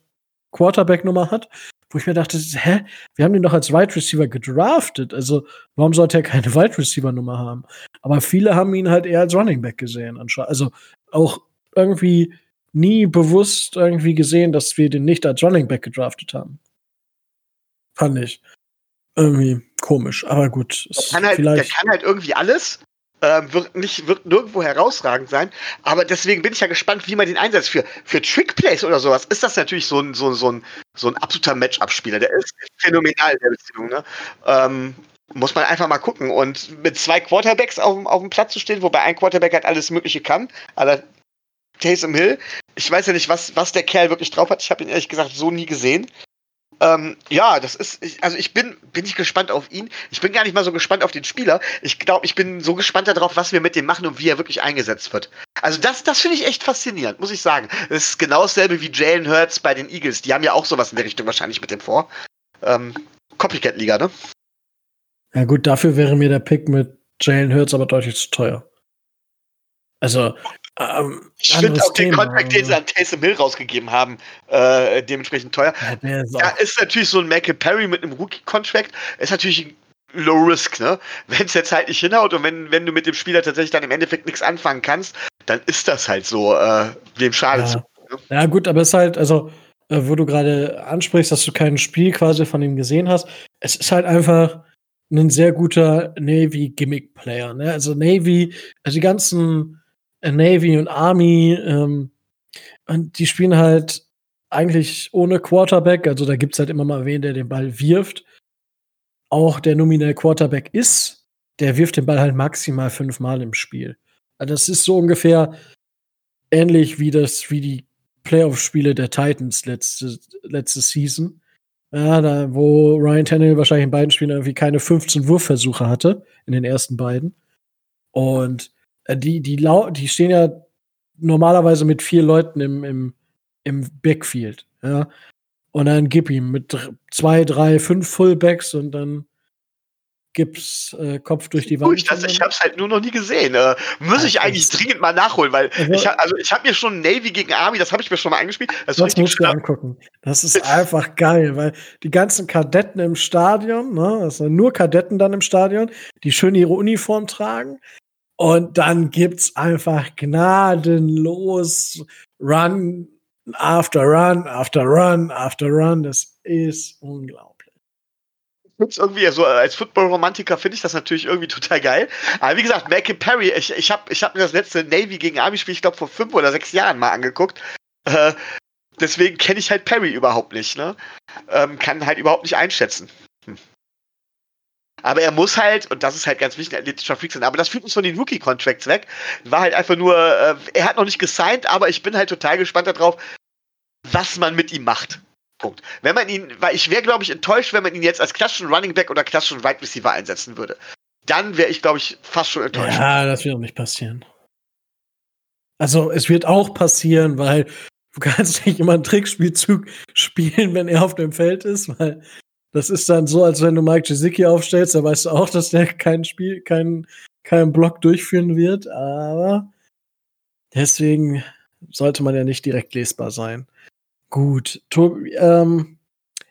[SPEAKER 1] Quarterback Nummer hat, wo ich mir dachte, hä, wir haben den doch als Wide Receiver gedraftet, also warum sollte er keine Wide Receiver Nummer haben? Aber viele haben ihn halt eher als Running Back gesehen, anscheinend. Also auch irgendwie nie bewusst irgendwie gesehen, dass wir den nicht als Running Back gedraftet haben. Fand ich irgendwie komisch, aber gut.
[SPEAKER 3] Der kann, halt, der kann halt irgendwie alles ähm, wird, nicht, wird nirgendwo herausragend sein. Aber deswegen bin ich ja gespannt, wie man den einsetzt. Für, für Trickplays oder sowas ist das natürlich so ein, so, so ein, so ein absoluter Matchup-Spieler. Der ist phänomenal in der Beziehung. Ne? Ähm, muss man einfach mal gucken. Und mit zwei Quarterbacks auf, auf dem Platz zu stehen, wobei ein Quarterback halt alles Mögliche kann, aller Taysom Hill. Ich weiß ja nicht, was, was der Kerl wirklich drauf hat. Ich habe ihn ehrlich gesagt so nie gesehen. Ähm, ja, das ist, also ich bin, bin ich gespannt auf ihn. Ich bin gar nicht mal so gespannt auf den Spieler. Ich glaube, ich bin so gespannt darauf, was wir mit dem machen und wie er wirklich eingesetzt wird. Also das, das finde ich echt faszinierend, muss ich sagen. Das ist genau dasselbe wie Jalen Hurts bei den Eagles. Die haben ja auch sowas in der Richtung wahrscheinlich mit dem vor. Ähm, Copycat-Liga, ne?
[SPEAKER 1] Ja gut, dafür wäre mir der Pick mit Jalen Hurts aber deutlich zu teuer. Also,
[SPEAKER 3] ähm, ich finde auch den Contract, den sie an Taysom Hill rausgegeben haben, äh, dementsprechend teuer. Ja, ist, ja, ist natürlich so ein Michael Perry mit einem Rookie-Contract, ist natürlich Low Risk, ne? Wenn es jetzt halt nicht hinhaut und wenn, wenn du mit dem Spieler tatsächlich dann im Endeffekt nichts anfangen kannst, dann ist das halt so, äh, dem Schade
[SPEAKER 1] ja.
[SPEAKER 3] zu.
[SPEAKER 1] Ne? Ja, gut, aber es ist halt, also, äh, wo du gerade ansprichst, dass du kein Spiel quasi von ihm gesehen hast, es ist halt einfach ein sehr guter Navy-Gimmick-Player, ne? Also Navy, also die ganzen Navy und Army. Ähm, und die spielen halt eigentlich ohne Quarterback. Also da gibt es halt immer mal wen, der den Ball wirft. Auch der nominell Quarterback ist, der wirft den Ball halt maximal fünfmal im Spiel. Also das ist so ungefähr ähnlich wie das, wie die Playoff-Spiele der Titans letzte, letzte Season. Ja, da, wo Ryan Tannehill wahrscheinlich in beiden Spielen irgendwie keine 15 Wurfversuche hatte, in den ersten beiden. Und äh, die, die, die stehen ja normalerweise mit vier Leuten im, im, im Backfield. Ja? Und dann gib ihm mit zwei, drei, fünf Fullbacks und dann gibt's äh, Kopf durch die Wand.
[SPEAKER 3] Ich, das, ich habe es halt nur noch nie gesehen. Äh, muss ja, ich eigentlich dringend mal nachholen, weil also, ich, also ich habe mir schon Navy gegen Army, das habe ich mir schon mal eingespielt.
[SPEAKER 1] Das, das musst du angucken. Das ist einfach geil, weil die ganzen Kadetten im Stadion, ne, also nur Kadetten dann im Stadion, die schön ihre Uniform tragen, und dann gibt's einfach gnadenlos Run after Run after Run after Run. Das ist unglaublich.
[SPEAKER 3] Irgendwie, also als Football-Romantiker finde ich das natürlich irgendwie total geil. Aber wie gesagt, Malcolm Perry, ich, ich habe ich hab mir das letzte Navy gegen Army-Spiel, ich glaube, vor fünf oder sechs Jahren mal angeguckt. Äh, deswegen kenne ich halt Perry überhaupt nicht. Ne? Ähm, kann halt überhaupt nicht einschätzen. Hm. Aber er muss halt, und das ist halt ganz wichtig, ein athletischer Freak sein. Aber das führt uns von den Rookie-Contracts weg. War halt einfach nur, äh, er hat noch nicht gesigned, aber ich bin halt total gespannt darauf, was man mit ihm macht. Punkt. Wenn man ihn, weil ich wäre, glaube ich, enttäuscht, wenn man ihn jetzt als klassischen Running Back oder klassischen Wide Receiver einsetzen würde. Dann wäre ich, glaube ich, fast schon enttäuscht.
[SPEAKER 1] Ja, das wird auch nicht passieren. Also, es wird auch passieren, weil du kannst nicht immer einen Trickspielzug spielen, wenn er auf dem Feld ist, weil das ist dann so, als wenn du Mike Gesicki aufstellst, da weißt du auch, dass der kein Spiel, keinen kein Block durchführen wird, aber deswegen sollte man ja nicht direkt lesbar sein. Gut, Tobi, ähm,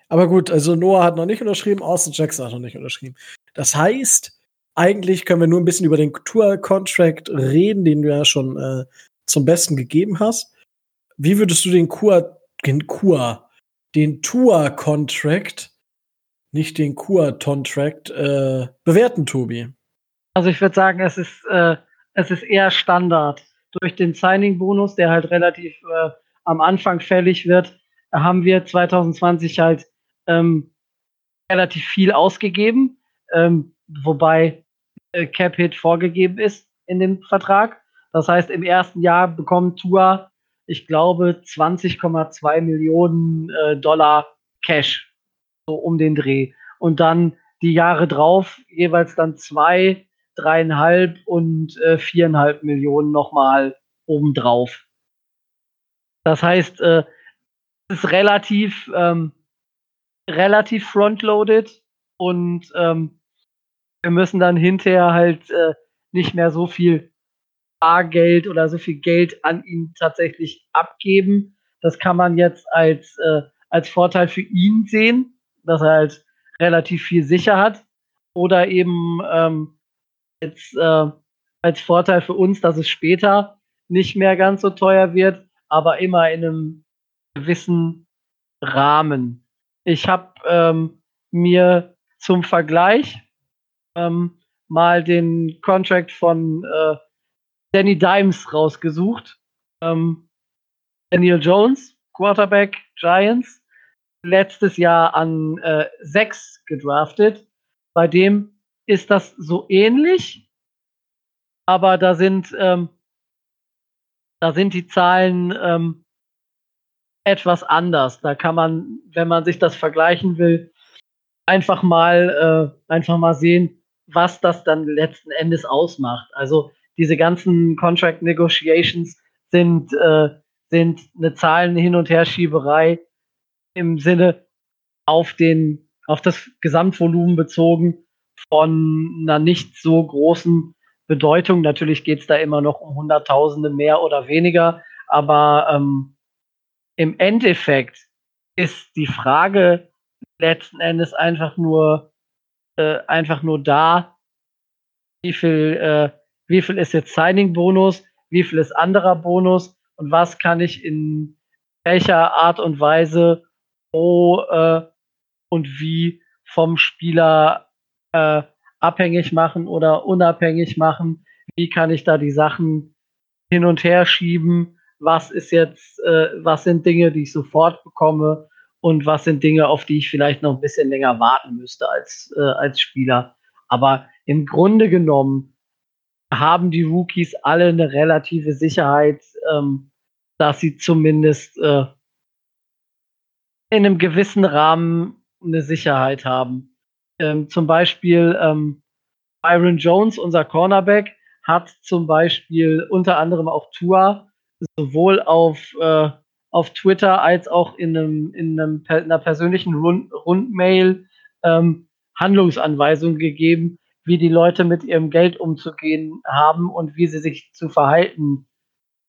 [SPEAKER 1] aber gut, also Noah hat noch nicht unterschrieben, Austin Jackson hat noch nicht unterschrieben. Das heißt, eigentlich können wir nur ein bisschen über den Tour-Contract reden, den du ja schon äh, zum Besten gegeben hast. Wie würdest du den Kur, den Kur, den Tour-Contract nicht den Kur-Contract äh, bewerten, Tobi?
[SPEAKER 2] Also ich würde sagen, es ist, äh, es ist eher Standard. durch den Signing-Bonus, der halt relativ äh, am Anfang fällig wird, haben wir 2020 halt ähm, relativ viel ausgegeben, ähm, wobei äh, Cap Hit vorgegeben ist in dem Vertrag. Das heißt, im ersten Jahr bekommt Tua, ich glaube, 20,2 Millionen äh, Dollar Cash, so um den Dreh. Und dann die Jahre drauf jeweils dann zwei, dreieinhalb und äh, viereinhalb Millionen nochmal obendrauf. Das heißt, äh, es ist relativ, ähm, relativ frontloaded und ähm, wir müssen dann hinterher halt äh, nicht mehr so viel Bargeld oder so viel Geld an ihn tatsächlich abgeben. Das kann man jetzt als, äh, als Vorteil für ihn sehen, dass er halt relativ viel sicher hat. Oder eben ähm, jetzt, äh, als Vorteil für uns, dass es später nicht mehr ganz so teuer wird, aber immer in einem gewissen Rahmen. Ich habe ähm, mir zum Vergleich ähm, mal den Contract von äh, Danny Dimes rausgesucht. Ähm, Daniel Jones, Quarterback Giants, letztes Jahr an äh, sechs gedraftet. Bei dem ist das so ähnlich, aber da sind ähm, da sind die Zahlen ähm, etwas anders. Da kann man, wenn man sich das vergleichen will, einfach mal äh, einfach mal sehen, was das dann letzten Endes ausmacht. Also diese ganzen Contract Negotiations sind, äh, sind eine Zahlen hin und her Schieberei im Sinne auf den, auf das Gesamtvolumen bezogen von einer nicht so großen Bedeutung. Natürlich geht es da immer noch um Hunderttausende mehr oder weniger, aber ähm, im Endeffekt ist die Frage letzten Endes einfach nur äh, einfach nur da, wie viel, äh, wie viel ist jetzt Signing-Bonus, wie viel ist anderer Bonus und was kann ich in welcher Art und Weise wo äh, und wie vom Spieler äh, abhängig machen oder unabhängig machen. Wie kann ich da die Sachen hin und her schieben? Was ist jetzt, äh, was sind Dinge, die ich sofort bekomme? und was sind Dinge, auf die ich vielleicht noch ein bisschen länger warten müsste als, äh, als Spieler. Aber im Grunde genommen haben die Rookies alle eine relative Sicherheit, ähm, dass sie zumindest äh, in einem gewissen Rahmen eine Sicherheit haben. Ähm, zum Beispiel ähm, Byron Jones, unser Cornerback, hat zum Beispiel unter anderem auch Tua sowohl auf äh, auf Twitter als auch in, einem, in, einem, in einer persönlichen Rund, Rundmail ähm, Handlungsanweisungen gegeben, wie die Leute mit ihrem Geld umzugehen haben und wie sie sich zu verhalten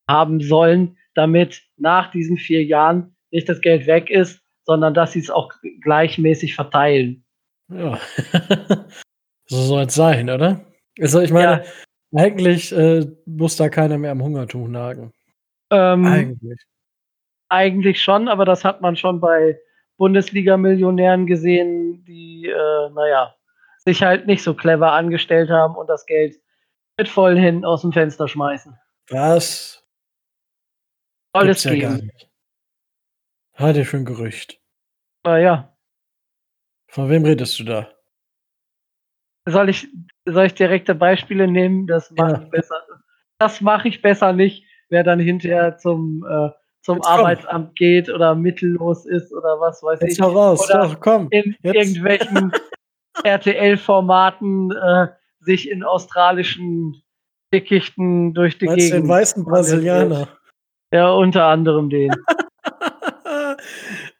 [SPEAKER 2] haben sollen, damit nach diesen vier Jahren nicht das Geld weg ist, sondern dass sie es auch gleichmäßig verteilen.
[SPEAKER 1] Ja, so soll es sein, oder? Also ich meine, ja. eigentlich äh, muss da keiner mehr am Hungertuch nagen.
[SPEAKER 2] Ähm, eigentlich. Eigentlich schon, aber das hat man schon bei Bundesliga-Millionären gesehen, die, äh, naja, sich halt nicht so clever angestellt haben und das Geld mit vollen Händen aus dem Fenster schmeißen.
[SPEAKER 1] Was?
[SPEAKER 2] Soll es ja geben.
[SPEAKER 1] Halte für ein Gerücht.
[SPEAKER 2] Naja.
[SPEAKER 1] Von wem redest du da?
[SPEAKER 2] Soll ich, soll ich direkte Beispiele nehmen? Das mache ja. ich besser. Das mache ich besser nicht, wer dann hinterher zum äh, zum jetzt Arbeitsamt komm. geht oder mittellos ist oder was weiß
[SPEAKER 1] jetzt
[SPEAKER 2] ich.
[SPEAKER 1] Jetzt raus,
[SPEAKER 2] oder
[SPEAKER 1] doch, komm.
[SPEAKER 2] In jetzt. irgendwelchen RTL-Formaten äh, sich in australischen Dickichten durch die Meinst Gegend.
[SPEAKER 1] den weißen Brasilianer.
[SPEAKER 2] Ja, unter anderem den.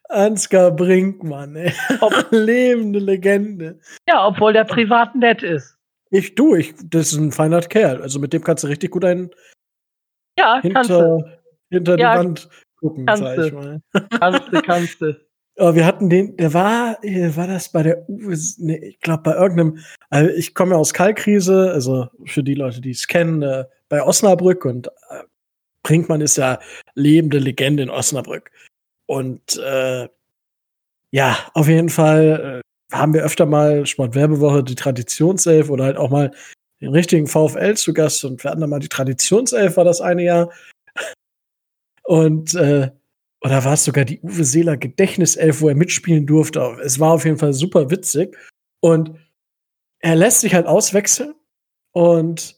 [SPEAKER 1] Ansgar Brinkmann, ey. Ob, Lebende Legende.
[SPEAKER 2] Ja, obwohl der privat nett ist.
[SPEAKER 1] Ich, du, ich, das ist ein feiner Kerl. Also mit dem kannst du richtig gut einen
[SPEAKER 2] ja,
[SPEAKER 1] hinter, hinter ja, die Wand gucken,
[SPEAKER 2] kannst sag ich mal. Kannst du, kannst du.
[SPEAKER 1] Aber wir hatten den, der war, äh, war das bei der U, nee, ich glaube bei irgendeinem, also ich komme ja aus Kalkriese, also für die Leute, die es kennen, äh, bei Osnabrück und äh, Brinkmann ist ja lebende Legende in Osnabrück. Und äh, ja, auf jeden Fall äh, haben wir öfter mal Sportwerbewoche, die Traditionself oder halt auch mal den richtigen VfL zu Gast und wir hatten da mal die Traditionself, war das eine Jahr. Und, äh, oder war es sogar die Uwe Seeler Gedächtniself, wo er mitspielen durfte. Es war auf jeden Fall super witzig. Und er lässt sich halt auswechseln und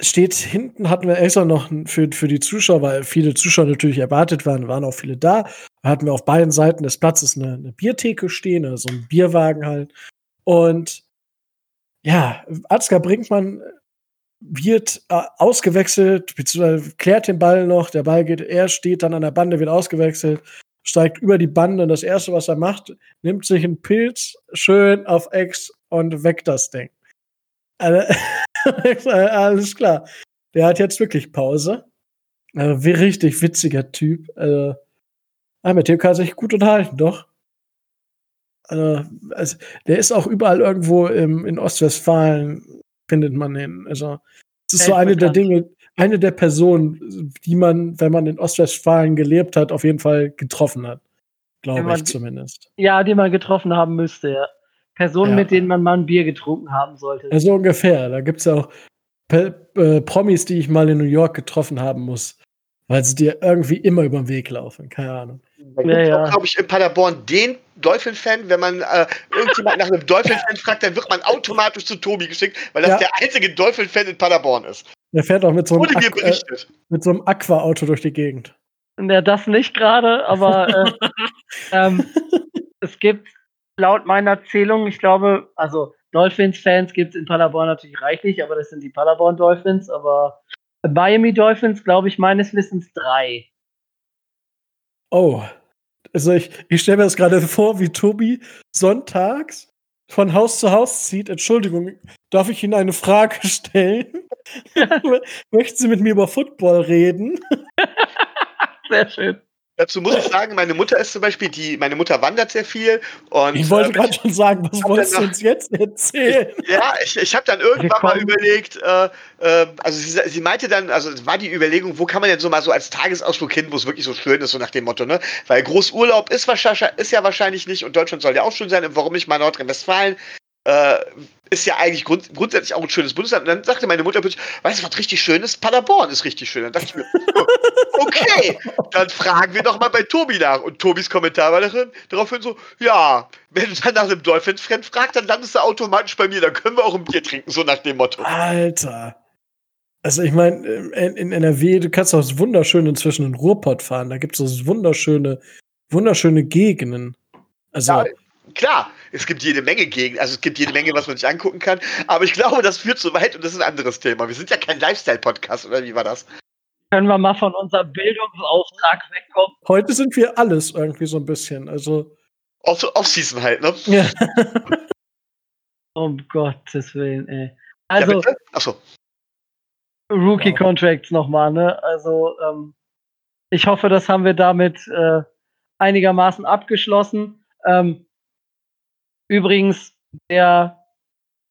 [SPEAKER 1] steht hinten, hatten wir extra noch für, für die Zuschauer, weil viele Zuschauer natürlich erwartet waren, waren auch viele da. Hatten wir auf beiden Seiten des Platzes eine, eine Biertheke stehen, also ein Bierwagen halt. Und ja, Ansgar Brinkmann wird äh, ausgewechselt, beziehungsweise klärt den Ball noch. Der Ball geht, er steht dann an der Bande, wird ausgewechselt, steigt über die Bande und das erste, was er macht, nimmt sich einen Pilz schön auf Ex und weckt das Ding. Alles klar. Der hat jetzt wirklich Pause. Also, wie richtig witziger Typ. Also, ah, mit dem kann er sich gut unterhalten, doch. Also, also, der ist auch überall irgendwo im, in Ostwestfalen, findet man ihn. Also, es ist so eine der Dinge, eine der Personen, die man, wenn man in Ostwestfalen gelebt hat, auf jeden Fall getroffen hat. Glaube ich zumindest.
[SPEAKER 2] Ja, die man getroffen haben müsste, ja. Personen, ja. mit denen man mal ein Bier getrunken haben sollte.
[SPEAKER 1] Also ungefähr. Da gibt es ja auch äh, Promis, die ich mal in New York getroffen haben muss, weil sie dir irgendwie immer über den Weg laufen. Keine Ahnung.
[SPEAKER 3] Da gibt es ja, ja. glaube ich, in Paderborn den Dolphin-Fan. Wenn man äh, irgendjemand nach einem Dolphin-Fan fragt, dann wird man automatisch zu Tobi geschickt, weil das ja. der einzige Dolphin-Fan in Paderborn ist.
[SPEAKER 1] Der fährt auch mit so einem, Aqu äh, mit so einem Aqua-Auto durch die Gegend.
[SPEAKER 2] Ja, das nicht gerade, aber äh, ähm, es gibt laut meiner Zählung, ich glaube, also Dolphins-Fans gibt es in Paderborn natürlich reichlich, aber das sind die Paderborn Dolphins, aber Miami Dolphins, glaube ich, meines Wissens drei.
[SPEAKER 1] Oh. Also ich, ich stelle mir das gerade vor, wie Tobi sonntags von Haus zu Haus zieht. Entschuldigung, darf ich Ihnen eine Frage stellen? Möchten Sie mit mir über Football reden?
[SPEAKER 2] Sehr schön.
[SPEAKER 3] Dazu muss ich sagen, meine Mutter ist zum Beispiel, die, meine Mutter wandert sehr viel. Und,
[SPEAKER 1] ich wollte äh, gerade schon sagen, was wolltest du uns jetzt erzählen?
[SPEAKER 3] Ich, ja, ich, ich habe dann irgendwann mal überlegt, äh, äh, also sie, sie, meinte dann, also es war die Überlegung, wo kann man denn so mal so als Tagesausflug hin, wo es wirklich so schön ist, so nach dem Motto, ne? Weil Großurlaub ist, wahrscheinlich, ist ja wahrscheinlich nicht und Deutschland soll ja auch schön sein und warum nicht mal Nordrhein-Westfalen? Äh, ist ja eigentlich grund grundsätzlich auch ein schönes Bundesland. Und dann sagte meine Mutter plötzlich, weißt du, was richtig schön ist? Paderborn ist richtig schön. Dann dachte ich mir, okay, dann fragen wir doch mal bei Tobi nach. Und Tobis Kommentar war daraufhin so, ja, wenn du dann nach einem Dolphin-Friend fragst, dann landest du automatisch bei mir, dann können wir auch ein Bier trinken, so nach dem Motto.
[SPEAKER 1] Alter. Also ich meine, in, in, NRW, du kannst auch wunderschön inzwischen in Ruhrpott fahren. Da gibt es wunderschöne, wunderschöne Gegenden. Also ja,
[SPEAKER 3] klar, es gibt jede Menge Gegend, also es gibt jede Menge, was man sich angucken kann. Aber ich glaube, das führt zu weit und das ist ein anderes Thema. Wir sind ja kein Lifestyle-Podcast, oder wie war das?
[SPEAKER 2] Können wir mal von unserem Bildungsauftrag wegkommen?
[SPEAKER 1] Heute sind wir alles irgendwie so ein bisschen, also.
[SPEAKER 3] Off-Season halt, ne?
[SPEAKER 2] Ja. um Gottes Willen, ey. Also. Ja,
[SPEAKER 3] Achso.
[SPEAKER 2] Rookie-Contracts wow. nochmal, ne? Also, ähm, ich hoffe, das haben wir damit äh, einigermaßen abgeschlossen. Ähm, Übrigens der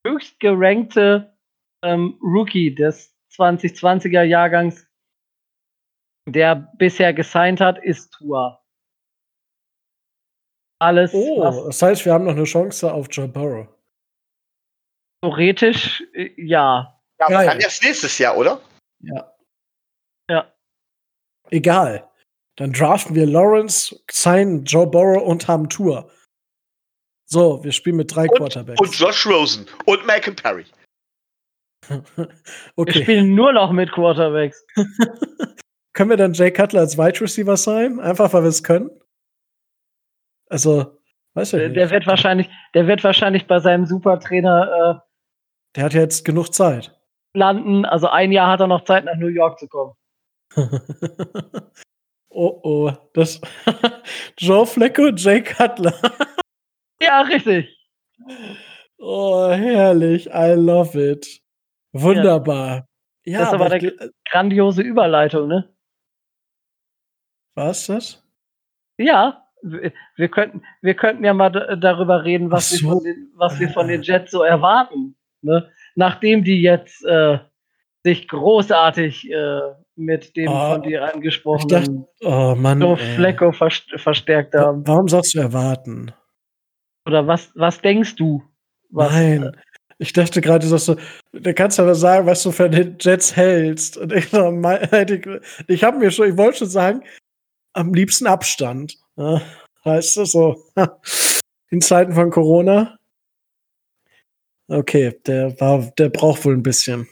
[SPEAKER 2] höchst gerankte ähm, Rookie des 2020er Jahrgangs, der bisher gesigned hat, ist Tua.
[SPEAKER 1] Alles. Oh, das heißt, wir haben noch eine Chance auf Joe Burrow.
[SPEAKER 2] Theoretisch, äh, ja.
[SPEAKER 3] Ja, aber dann erst nächstes Jahr, oder?
[SPEAKER 1] Ja.
[SPEAKER 2] Ja.
[SPEAKER 1] Egal. Dann draften wir Lawrence, signen Joe Burrow und haben Tour. So, wir spielen mit drei
[SPEAKER 3] und,
[SPEAKER 1] Quarterbacks.
[SPEAKER 3] Und Josh Rosen und Malcolm Perry.
[SPEAKER 2] okay. Wir spielen nur noch mit Quarterbacks.
[SPEAKER 1] können wir dann Jay Cutler als Wide Receiver sein? Einfach weil wir es können? Also, weiß ich
[SPEAKER 2] der,
[SPEAKER 1] nicht.
[SPEAKER 2] Der wird wahrscheinlich, der wird wahrscheinlich bei seinem Supertrainer. Äh,
[SPEAKER 1] der hat ja jetzt genug Zeit.
[SPEAKER 2] Landen, also ein Jahr hat er noch Zeit, nach New York zu kommen.
[SPEAKER 1] oh oh, das Joe Flecko und Jay Cutler.
[SPEAKER 2] Ja, richtig.
[SPEAKER 1] Oh, herrlich. I love it. Wunderbar.
[SPEAKER 2] Ja, das ist aber eine grandiose Überleitung, ne?
[SPEAKER 1] Was das?
[SPEAKER 2] Ja, wir könnten, wir könnten ja mal darüber reden, was, so. wir, von den, was wir von den Jets so erwarten. Ne? Nachdem die jetzt äh, sich großartig äh, mit dem oh, von dir angesprochenen
[SPEAKER 1] oh Mann,
[SPEAKER 2] Flecko verstärkt haben.
[SPEAKER 1] Warum sagst du erwarten?
[SPEAKER 2] Oder was, was denkst du? Was,
[SPEAKER 1] Nein. Ich dachte gerade, dass du, da kannst du aber sagen, was du für den Jets hältst. Und ich, ich habe mir schon, ich wollte schon sagen, am liebsten Abstand. Ja, weißt du, so in Zeiten von Corona. Okay, der war, der braucht wohl ein bisschen.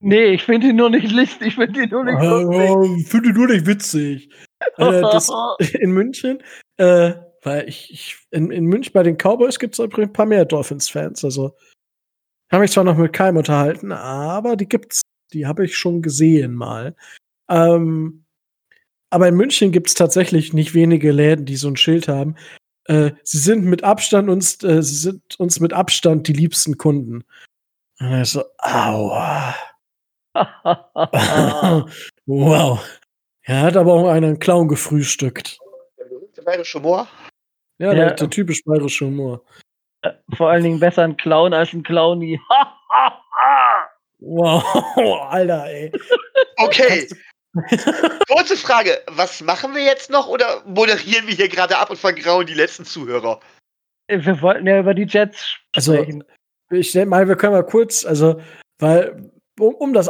[SPEAKER 2] Nee, ich finde ihn nur nicht lustig. Ich finde ihn nur nicht
[SPEAKER 1] lustig. Ich finde ihn nur nicht witzig. äh, das, in München, äh, weil ich, ich in, in München bei den Cowboys gibt es übrigens ein paar mehr Dolphins-Fans. Also habe mich zwar noch mit keinem unterhalten, aber die gibt's. Die habe ich schon gesehen mal. Ähm, aber in München gibt es tatsächlich nicht wenige Läden, die so ein Schild haben. Äh, sie sind mit Abstand uns, äh, sie sind uns mit Abstand die liebsten Kunden. Und ich so, aua. wow. Er hat aber auch einen Clown gefrühstückt.
[SPEAKER 3] Der bayerische Humor?
[SPEAKER 1] Ja, ja. Der, typisch bayerische Humor.
[SPEAKER 2] Äh, vor allen Dingen besser ein Clown als ein Clowny.
[SPEAKER 1] wow, Alter, ey.
[SPEAKER 3] Okay. Kurze Frage, was machen wir jetzt noch oder moderieren wir hier gerade ab und vergrauen die letzten Zuhörer?
[SPEAKER 2] Äh, wir wollten ja über die Jets
[SPEAKER 1] also, sprechen. Also, ich denke mal, wir können mal kurz, also, weil um, um das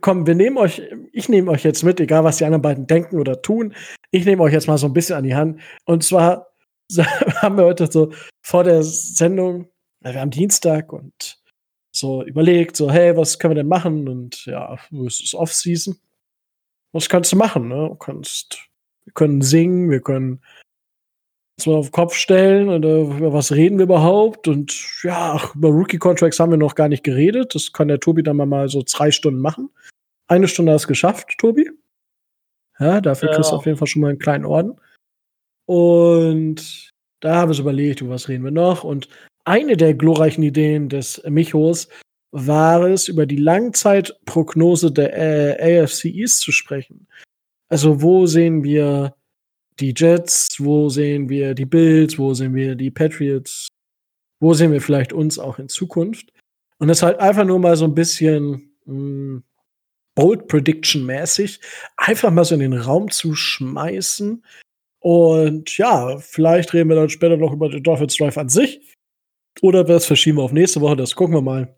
[SPEAKER 1] komm, wir nehmen euch, ich nehme euch jetzt mit, egal was die anderen beiden denken oder tun. Ich nehme euch jetzt mal so ein bisschen an die Hand. Und zwar haben wir heute so vor der Sendung, wir haben Dienstag und so überlegt, so, hey, was können wir denn machen? Und ja, es ist Off-Season. Was kannst du machen? Ne? Du kannst, wir können singen, wir können uns mal auf den Kopf stellen oder über was reden wir überhaupt? Und ja, über Rookie-Contracts haben wir noch gar nicht geredet. Das kann der Tobi dann mal so zwei Stunden machen. Eine Stunde hast du geschafft, Tobi. Ja, dafür ja. kriegst du auf jeden Fall schon mal einen kleinen Orden. Und da haben wir uns überlegt, über was reden wir noch. Und eine der glorreichen Ideen des Michos war es, über die Langzeitprognose der äh, AFC East zu sprechen. Also, wo sehen wir die Jets, wo sehen wir die Bills, wo sehen wir die Patriots, wo sehen wir vielleicht uns auch in Zukunft. Und das halt einfach nur mal so ein bisschen mh, hm, Bold Prediction mäßig, einfach mal so in den Raum zu schmeißen. Und ja, vielleicht reden wir dann später noch über den Dolphins Drive an sich. Oder das verschieben wir auf nächste Woche, das gucken wir mal.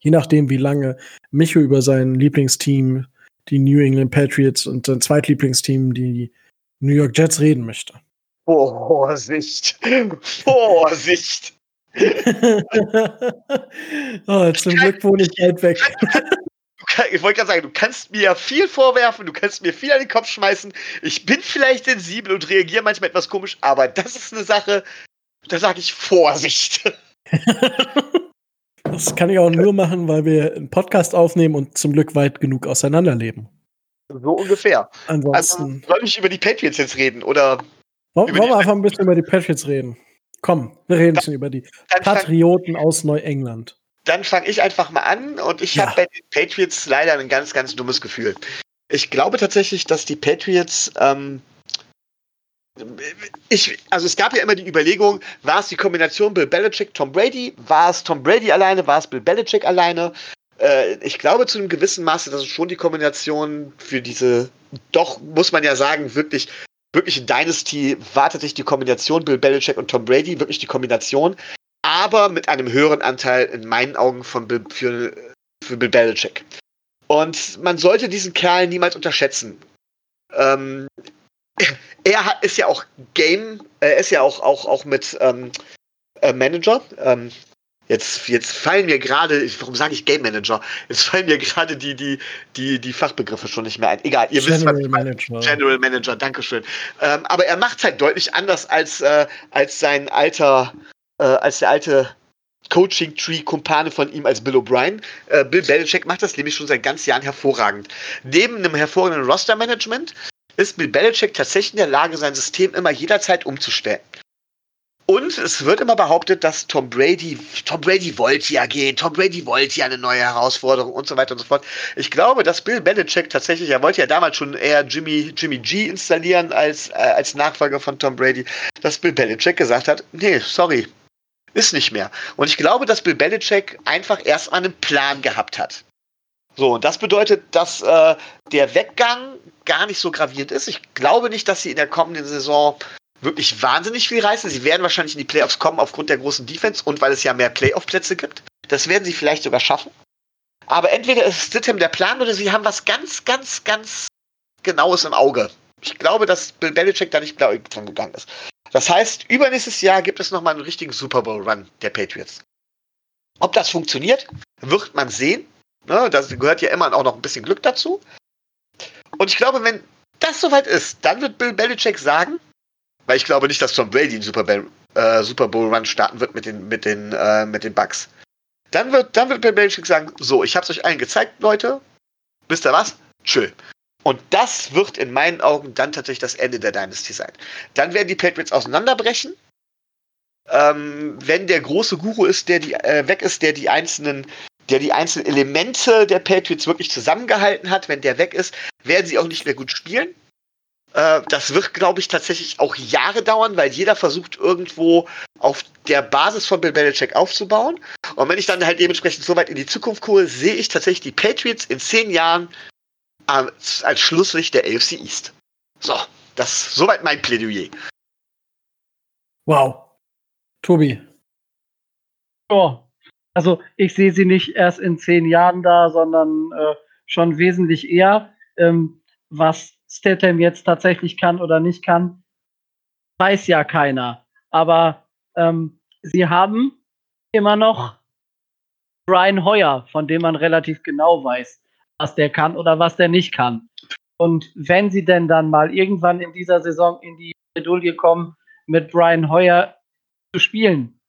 [SPEAKER 1] Je nachdem, wie lange Micho über sein Lieblingsteam, die New England Patriots und sein Zweitlieblingsteam, die New York Jets reden möchte.
[SPEAKER 3] Vorsicht! Vorsicht!
[SPEAKER 1] oh, zum Glück wohne ich weit weg.
[SPEAKER 3] ich wollte gerade sagen, du kannst mir viel vorwerfen, du kannst mir viel an den Kopf schmeißen. Ich bin vielleicht sensibel und reagiere manchmal etwas komisch, aber das ist eine Sache, da sage ich Vorsicht.
[SPEAKER 1] das kann ich auch nur machen, weil wir einen Podcast aufnehmen und zum Glück weit genug auseinanderleben.
[SPEAKER 3] So ungefähr.
[SPEAKER 1] Ansonsten.
[SPEAKER 3] Also, soll ich über die Patriots jetzt reden oder?
[SPEAKER 1] Wollen wir einfach ein bisschen über die Patriots reden? Komm, wir reden ein bisschen über die Patrioten aus Neuengland.
[SPEAKER 3] Dann fange ich einfach mal an und ich ja. habe bei den Patriots leider ein ganz, ganz dummes Gefühl. Ich glaube tatsächlich, dass die Patriots ähm, ich, also es gab ja immer die Überlegung, war es die Kombination Bill Belichick, Tom Brady? War es Tom Brady alleine? War es Bill Belichick alleine? Äh, ich glaube zu einem gewissen Maße, dass es schon die Kombination für diese, doch muss man ja sagen, wirklich, wirklich in Dynasty wartet sich die Kombination Bill Belichick und Tom Brady, wirklich die Kombination, aber mit einem höheren Anteil in meinen Augen von Bill, für, für Bill Belichick. Und man sollte diesen Kerl niemals unterschätzen. Ähm, er ist ja auch Game, er ist ja auch, auch, auch mit ähm, äh, Manager. Ähm, Jetzt, jetzt fallen mir gerade, warum sage ich Game Manager? Jetzt fallen mir gerade die, die, die, die Fachbegriffe schon nicht mehr ein. Egal, ihr
[SPEAKER 1] General wisst was. Manager.
[SPEAKER 3] General Manager, Dankeschön. Ähm, aber er macht es halt deutlich anders als, äh, als sein alter, äh, als der alte Coaching-Tree-Kumpane von ihm als Bill O'Brien. Äh, Bill Belichick macht das nämlich schon seit ganz Jahren hervorragend. Neben einem hervorragenden Roster-Management ist Bill Belichick tatsächlich in der Lage, sein System immer jederzeit umzustellen. Und es wird immer behauptet, dass Tom Brady, Tom Brady wollte ja gehen, Tom Brady wollte ja eine neue Herausforderung und so weiter und so fort. Ich glaube, dass Bill Belichick tatsächlich, er wollte ja damals schon eher Jimmy, Jimmy G installieren als, äh, als Nachfolger von Tom Brady, dass Bill Belichick gesagt hat, nee, sorry, ist nicht mehr. Und ich glaube, dass Bill Belichick einfach erstmal einen Plan gehabt hat. So, und das bedeutet, dass äh, der Weggang gar nicht so gravierend ist. Ich glaube nicht, dass sie in der kommenden Saison wirklich wahnsinnig viel reißen. Sie werden wahrscheinlich in die Playoffs kommen aufgrund der großen Defense und weil es ja mehr Playoff-Plätze gibt. Das werden sie vielleicht sogar schaffen. Aber entweder ist Stidham der Plan oder sie haben was ganz, ganz, ganz Genaues im Auge. Ich glaube, dass Bill Belichick da nicht blau dran gegangen ist. Das heißt, übernächstes Jahr gibt es nochmal einen richtigen Super Bowl-Run der Patriots. Ob das funktioniert, wird man sehen. Ne, da gehört ja immer auch noch ein bisschen Glück dazu. Und ich glaube, wenn das soweit ist, dann wird Bill Belichick sagen, weil ich glaube nicht, dass Tom Brady einen Super, Bowl, äh, Super Bowl Run starten wird mit den, mit den, äh, mit den Bucks. Dann wird, dann wird Bill Belichick sagen, so, ich hab's euch allen gezeigt, Leute. Wisst ihr was? Tschö. Und das wird in meinen Augen dann tatsächlich das Ende der Dynasty sein. Dann werden die Patriots auseinanderbrechen. Ähm, wenn der große Guru ist, der die äh, weg ist, der die einzelnen, der die einzelnen Elemente der Patriots wirklich zusammengehalten hat, wenn der weg ist, werden sie auch nicht mehr gut spielen. Äh, das wird, glaube ich, tatsächlich auch Jahre dauern, weil jeder versucht irgendwo auf der Basis von Bill Belichick aufzubauen. Und wenn ich dann halt dementsprechend so weit in die Zukunft gucke, sehe ich tatsächlich die Patriots in zehn Jahren als, als Schlusslicht der AFC East. So, das ist soweit mein Plädoyer.
[SPEAKER 1] Wow. Tobi.
[SPEAKER 2] Ja, also ich sehe sie nicht erst in zehn Jahren da, sondern äh, schon wesentlich eher. Ähm, was Statham jetzt tatsächlich kann oder nicht kann, weiß ja keiner. Aber ähm, sie haben immer noch Brian Hoyer, von dem man relativ genau weiß, was der kann oder was der nicht kann. Und wenn sie denn dann mal irgendwann in dieser Saison in die Bredouille kommen, mit Brian Hoyer zu spielen,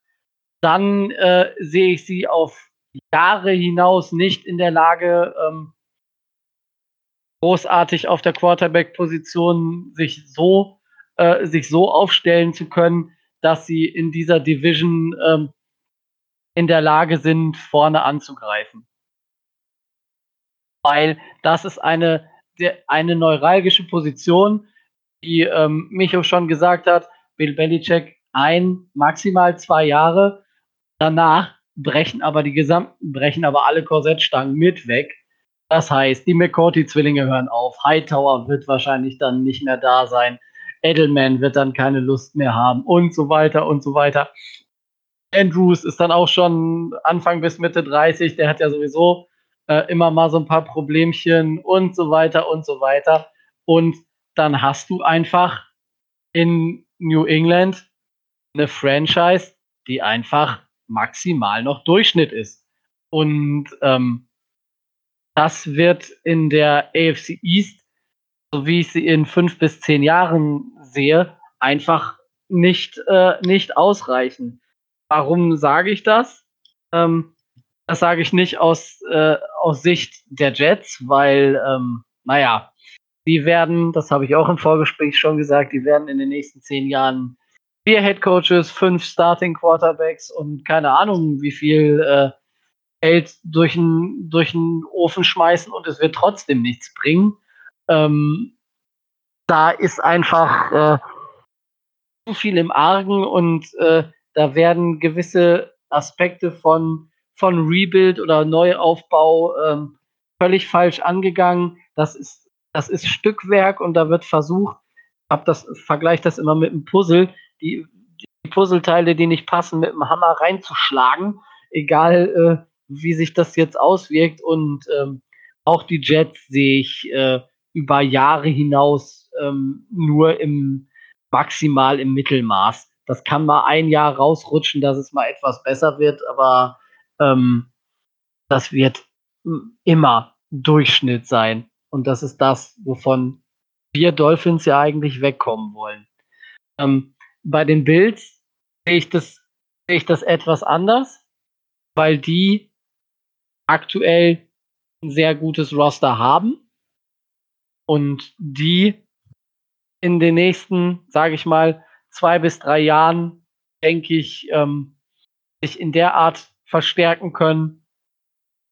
[SPEAKER 2] dann äh, sehe ich sie auf Jahre hinaus nicht in der Lage, ähm, großartig auf der Quarterback-Position sich so, äh, sich so aufstellen zu können, dass sie in dieser Division ähm, in der Lage sind, vorne anzugreifen weil das ist eine, eine neuralgische Position, wie ähm, Micho schon gesagt hat, Bill Belichick ein, maximal zwei Jahre. Danach brechen aber die gesamten, brechen aber alle Korsettstangen mit weg. Das heißt, die McCourty-Zwillinge hören auf. Hightower wird wahrscheinlich dann nicht mehr da sein. Edelman wird dann keine Lust mehr haben und so weiter und so weiter. Andrews ist dann auch schon Anfang bis Mitte 30. Der hat ja sowieso äh, immer mal so ein paar Problemchen und so weiter und so weiter. Und dann hast du einfach in New England eine Franchise, die einfach maximal noch Durchschnitt ist. Und ähm, das wird in der AFC East, so wie ich sie in fünf bis zehn Jahren sehe, einfach nicht, äh, nicht ausreichen. Warum sage ich das? Ähm, das sage ich nicht aus, äh, aus Sicht der Jets, weil, ähm, naja, die werden, das habe ich auch im Vorgespräch schon gesagt, die werden in den nächsten zehn Jahren vier Head Coaches, fünf Starting Quarterbacks und keine Ahnung, wie viel äh, Geld durch den durch Ofen schmeißen und es wird trotzdem nichts bringen. Ähm, da ist einfach äh, zu viel im Argen und äh, da werden gewisse Aspekte von von Rebuild oder Neuaufbau ähm, völlig falsch angegangen. Das ist, das ist Stückwerk und da wird versucht, hab das, vergleiche das immer mit einem Puzzle, die, die Puzzleteile, die nicht passen, mit dem Hammer reinzuschlagen, egal äh, wie sich das jetzt auswirkt. Und ähm, auch die Jets sehe ich äh, über Jahre hinaus ähm, nur im maximal im Mittelmaß. Das kann mal ein Jahr rausrutschen, dass es mal etwas besser wird, aber ähm, das wird immer Durchschnitt sein. Und das ist das, wovon wir Dolphins ja eigentlich wegkommen wollen. Ähm, bei den Bills sehe ich das, sehe ich das etwas anders, weil die aktuell ein sehr gutes Roster haben und die in den nächsten, sage ich mal, zwei bis drei Jahren, denke ich, ähm, sich in der Art verstärken können,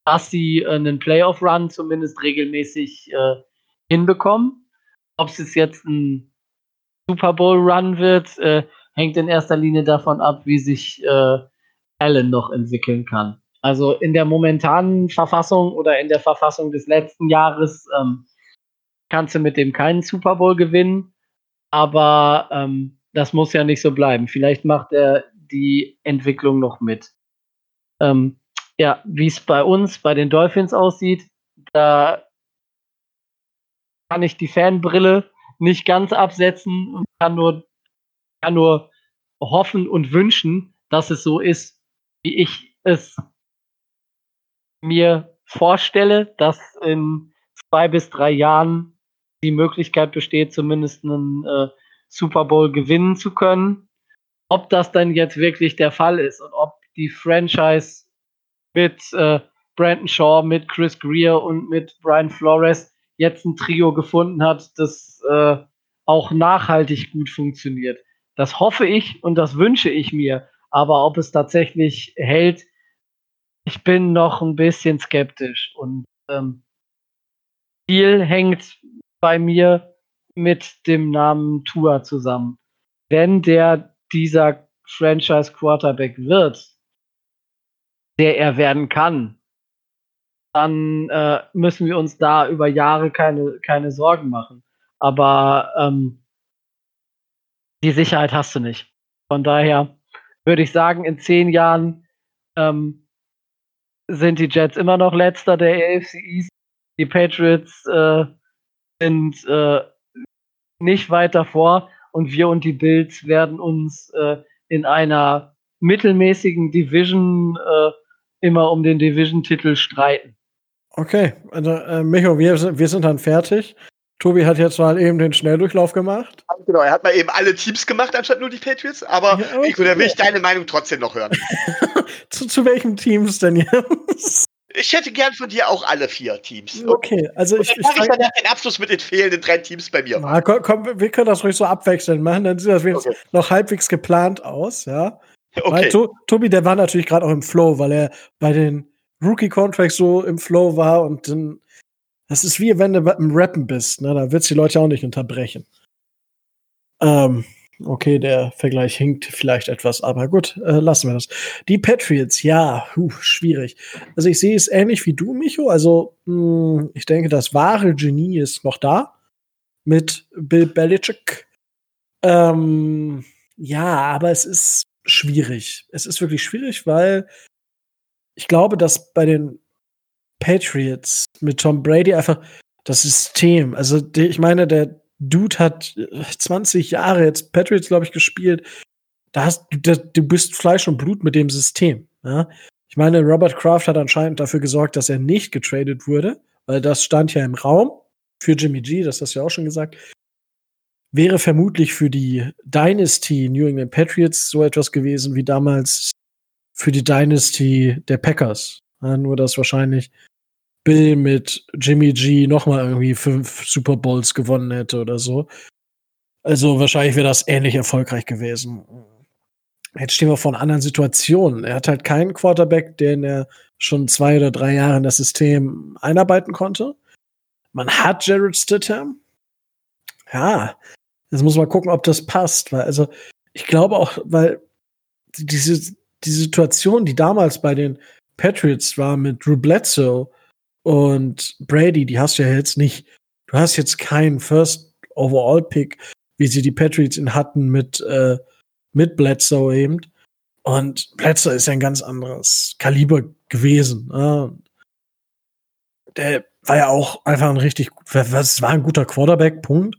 [SPEAKER 2] dass sie äh, einen Playoff-Run zumindest regelmäßig äh, hinbekommen. Ob es jetzt ein Super Bowl-Run wird, äh, hängt in erster Linie davon ab, wie sich äh, Allen noch entwickeln kann. Also in der momentanen Verfassung oder in der Verfassung des letzten Jahres ähm, kannst du mit dem keinen Super Bowl gewinnen, aber ähm, das muss ja nicht so bleiben. Vielleicht macht er die Entwicklung noch mit. Ähm, ja, wie es bei uns, bei den Dolphins aussieht, da kann ich die Fanbrille nicht ganz absetzen und kann nur, kann nur hoffen und wünschen, dass es so ist, wie ich es mir vorstelle, dass in zwei bis drei Jahren die Möglichkeit besteht, zumindest einen äh, Super Bowl gewinnen zu können. Ob das dann jetzt wirklich der Fall ist und ob die Franchise mit äh, Brandon Shaw, mit Chris Greer und mit Brian Flores jetzt ein Trio gefunden hat, das äh, auch nachhaltig gut funktioniert. Das hoffe ich und das wünsche ich mir. Aber ob es tatsächlich hält, ich bin noch ein bisschen skeptisch. Und ähm, viel hängt bei mir mit dem Namen Tua zusammen. Wenn der dieser Franchise Quarterback wird, der er werden kann, dann äh, müssen wir uns da über Jahre keine, keine Sorgen machen. Aber ähm, die Sicherheit hast du nicht. Von daher würde ich sagen, in zehn Jahren ähm, sind die Jets immer noch letzter der AFC East. Die Patriots äh, sind äh, nicht weiter vor und wir und die Bills werden uns äh, in einer mittelmäßigen Division äh, immer um den Division-Titel streiten.
[SPEAKER 1] Okay, also äh, Micho, wir, wir sind dann fertig. Tobi hat jetzt mal eben den Schnelldurchlauf gemacht.
[SPEAKER 3] Genau, er hat mal eben alle Teams gemacht, anstatt nur die Patriots. Aber ja, okay. ich, da will ich deine Meinung trotzdem noch hören.
[SPEAKER 1] zu, zu welchen Teams denn jetzt?
[SPEAKER 3] Ich hätte gern von dir auch alle vier Teams.
[SPEAKER 1] Okay, also ich.
[SPEAKER 3] Dann mache ich dann den Abschluss mit den fehlenden drei Teams bei mir.
[SPEAKER 1] Na, komm, komm, wir können das ruhig so abwechselnd machen, dann sieht das okay. noch halbwegs geplant aus, ja. Okay. Weil to Tobi, der war natürlich gerade auch im Flow, weil er bei den Rookie-Contracts so im Flow war und dann das ist wie wenn du im Rappen bist, ne? Da wird's die Leute auch nicht unterbrechen. Ähm, okay, der Vergleich hinkt vielleicht etwas, aber gut, äh, lassen wir das. Die Patriots, ja, puh, schwierig. Also ich sehe es ähnlich wie du, Micho. Also mh, hm, ich denke, das wahre Genie ist noch da mit Bill Belichick. Ähm, ja, aber es ist schwierig. Es ist wirklich schwierig, weil ich glaube, dass bei den Patriots mit Tom Brady einfach das System. Also ich meine, der Dude hat 20 Jahre jetzt Patriots, glaube ich, gespielt. Da hast du, du bist Fleisch und Blut mit dem System. Ja? Ich meine, Robert Kraft hat anscheinend dafür gesorgt, dass er nicht getradet wurde, weil das stand ja im Raum für Jimmy G, das hast du ja auch schon gesagt. Wäre vermutlich für die Dynasty New England Patriots so etwas gewesen wie damals für die Dynasty der Packers. Ja, nur dass wahrscheinlich Bill mit Jimmy G nochmal irgendwie fünf Super Bowls gewonnen hätte oder so. Also wahrscheinlich wäre das ähnlich erfolgreich gewesen. Jetzt stehen wir vor einer anderen Situation. Er hat halt keinen Quarterback, den er schon zwei oder drei Jahre in das System einarbeiten konnte. Man hat Jared Stidham. Ja, jetzt muss man gucken, ob das passt, weil also ich glaube auch, weil diese die Situation, die damals bei den Patriots war mit Drew Bledsoe und Brady, die hast du ja jetzt nicht. Du hast jetzt keinen First Overall Pick, wie sie die Patriots ihn hatten mit, äh, mit Bledsoe eben. Und Bledsoe ist ja ein ganz anderes Kaliber gewesen. Äh. Der war ja auch einfach ein richtig, was war ein guter Quarterback, Punkt.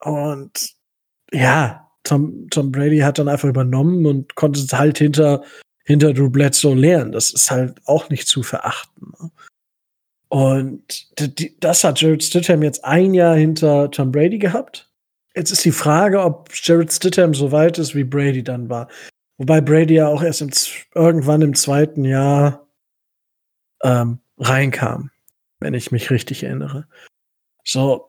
[SPEAKER 1] Und ja, Tom, Tom Brady hat dann einfach übernommen und konnte es halt hinter hinter Drew Bledsoe leeren. Das ist halt auch nicht zu verachten. Ne? Und das hat Jared Stidham jetzt ein Jahr hinter Tom Brady gehabt. Jetzt ist die Frage, ob Jared Stidham so weit ist, wie Brady dann war. Wobei Brady ja auch erst im, irgendwann im zweiten Jahr ähm, reinkam, wenn ich mich richtig erinnere. So,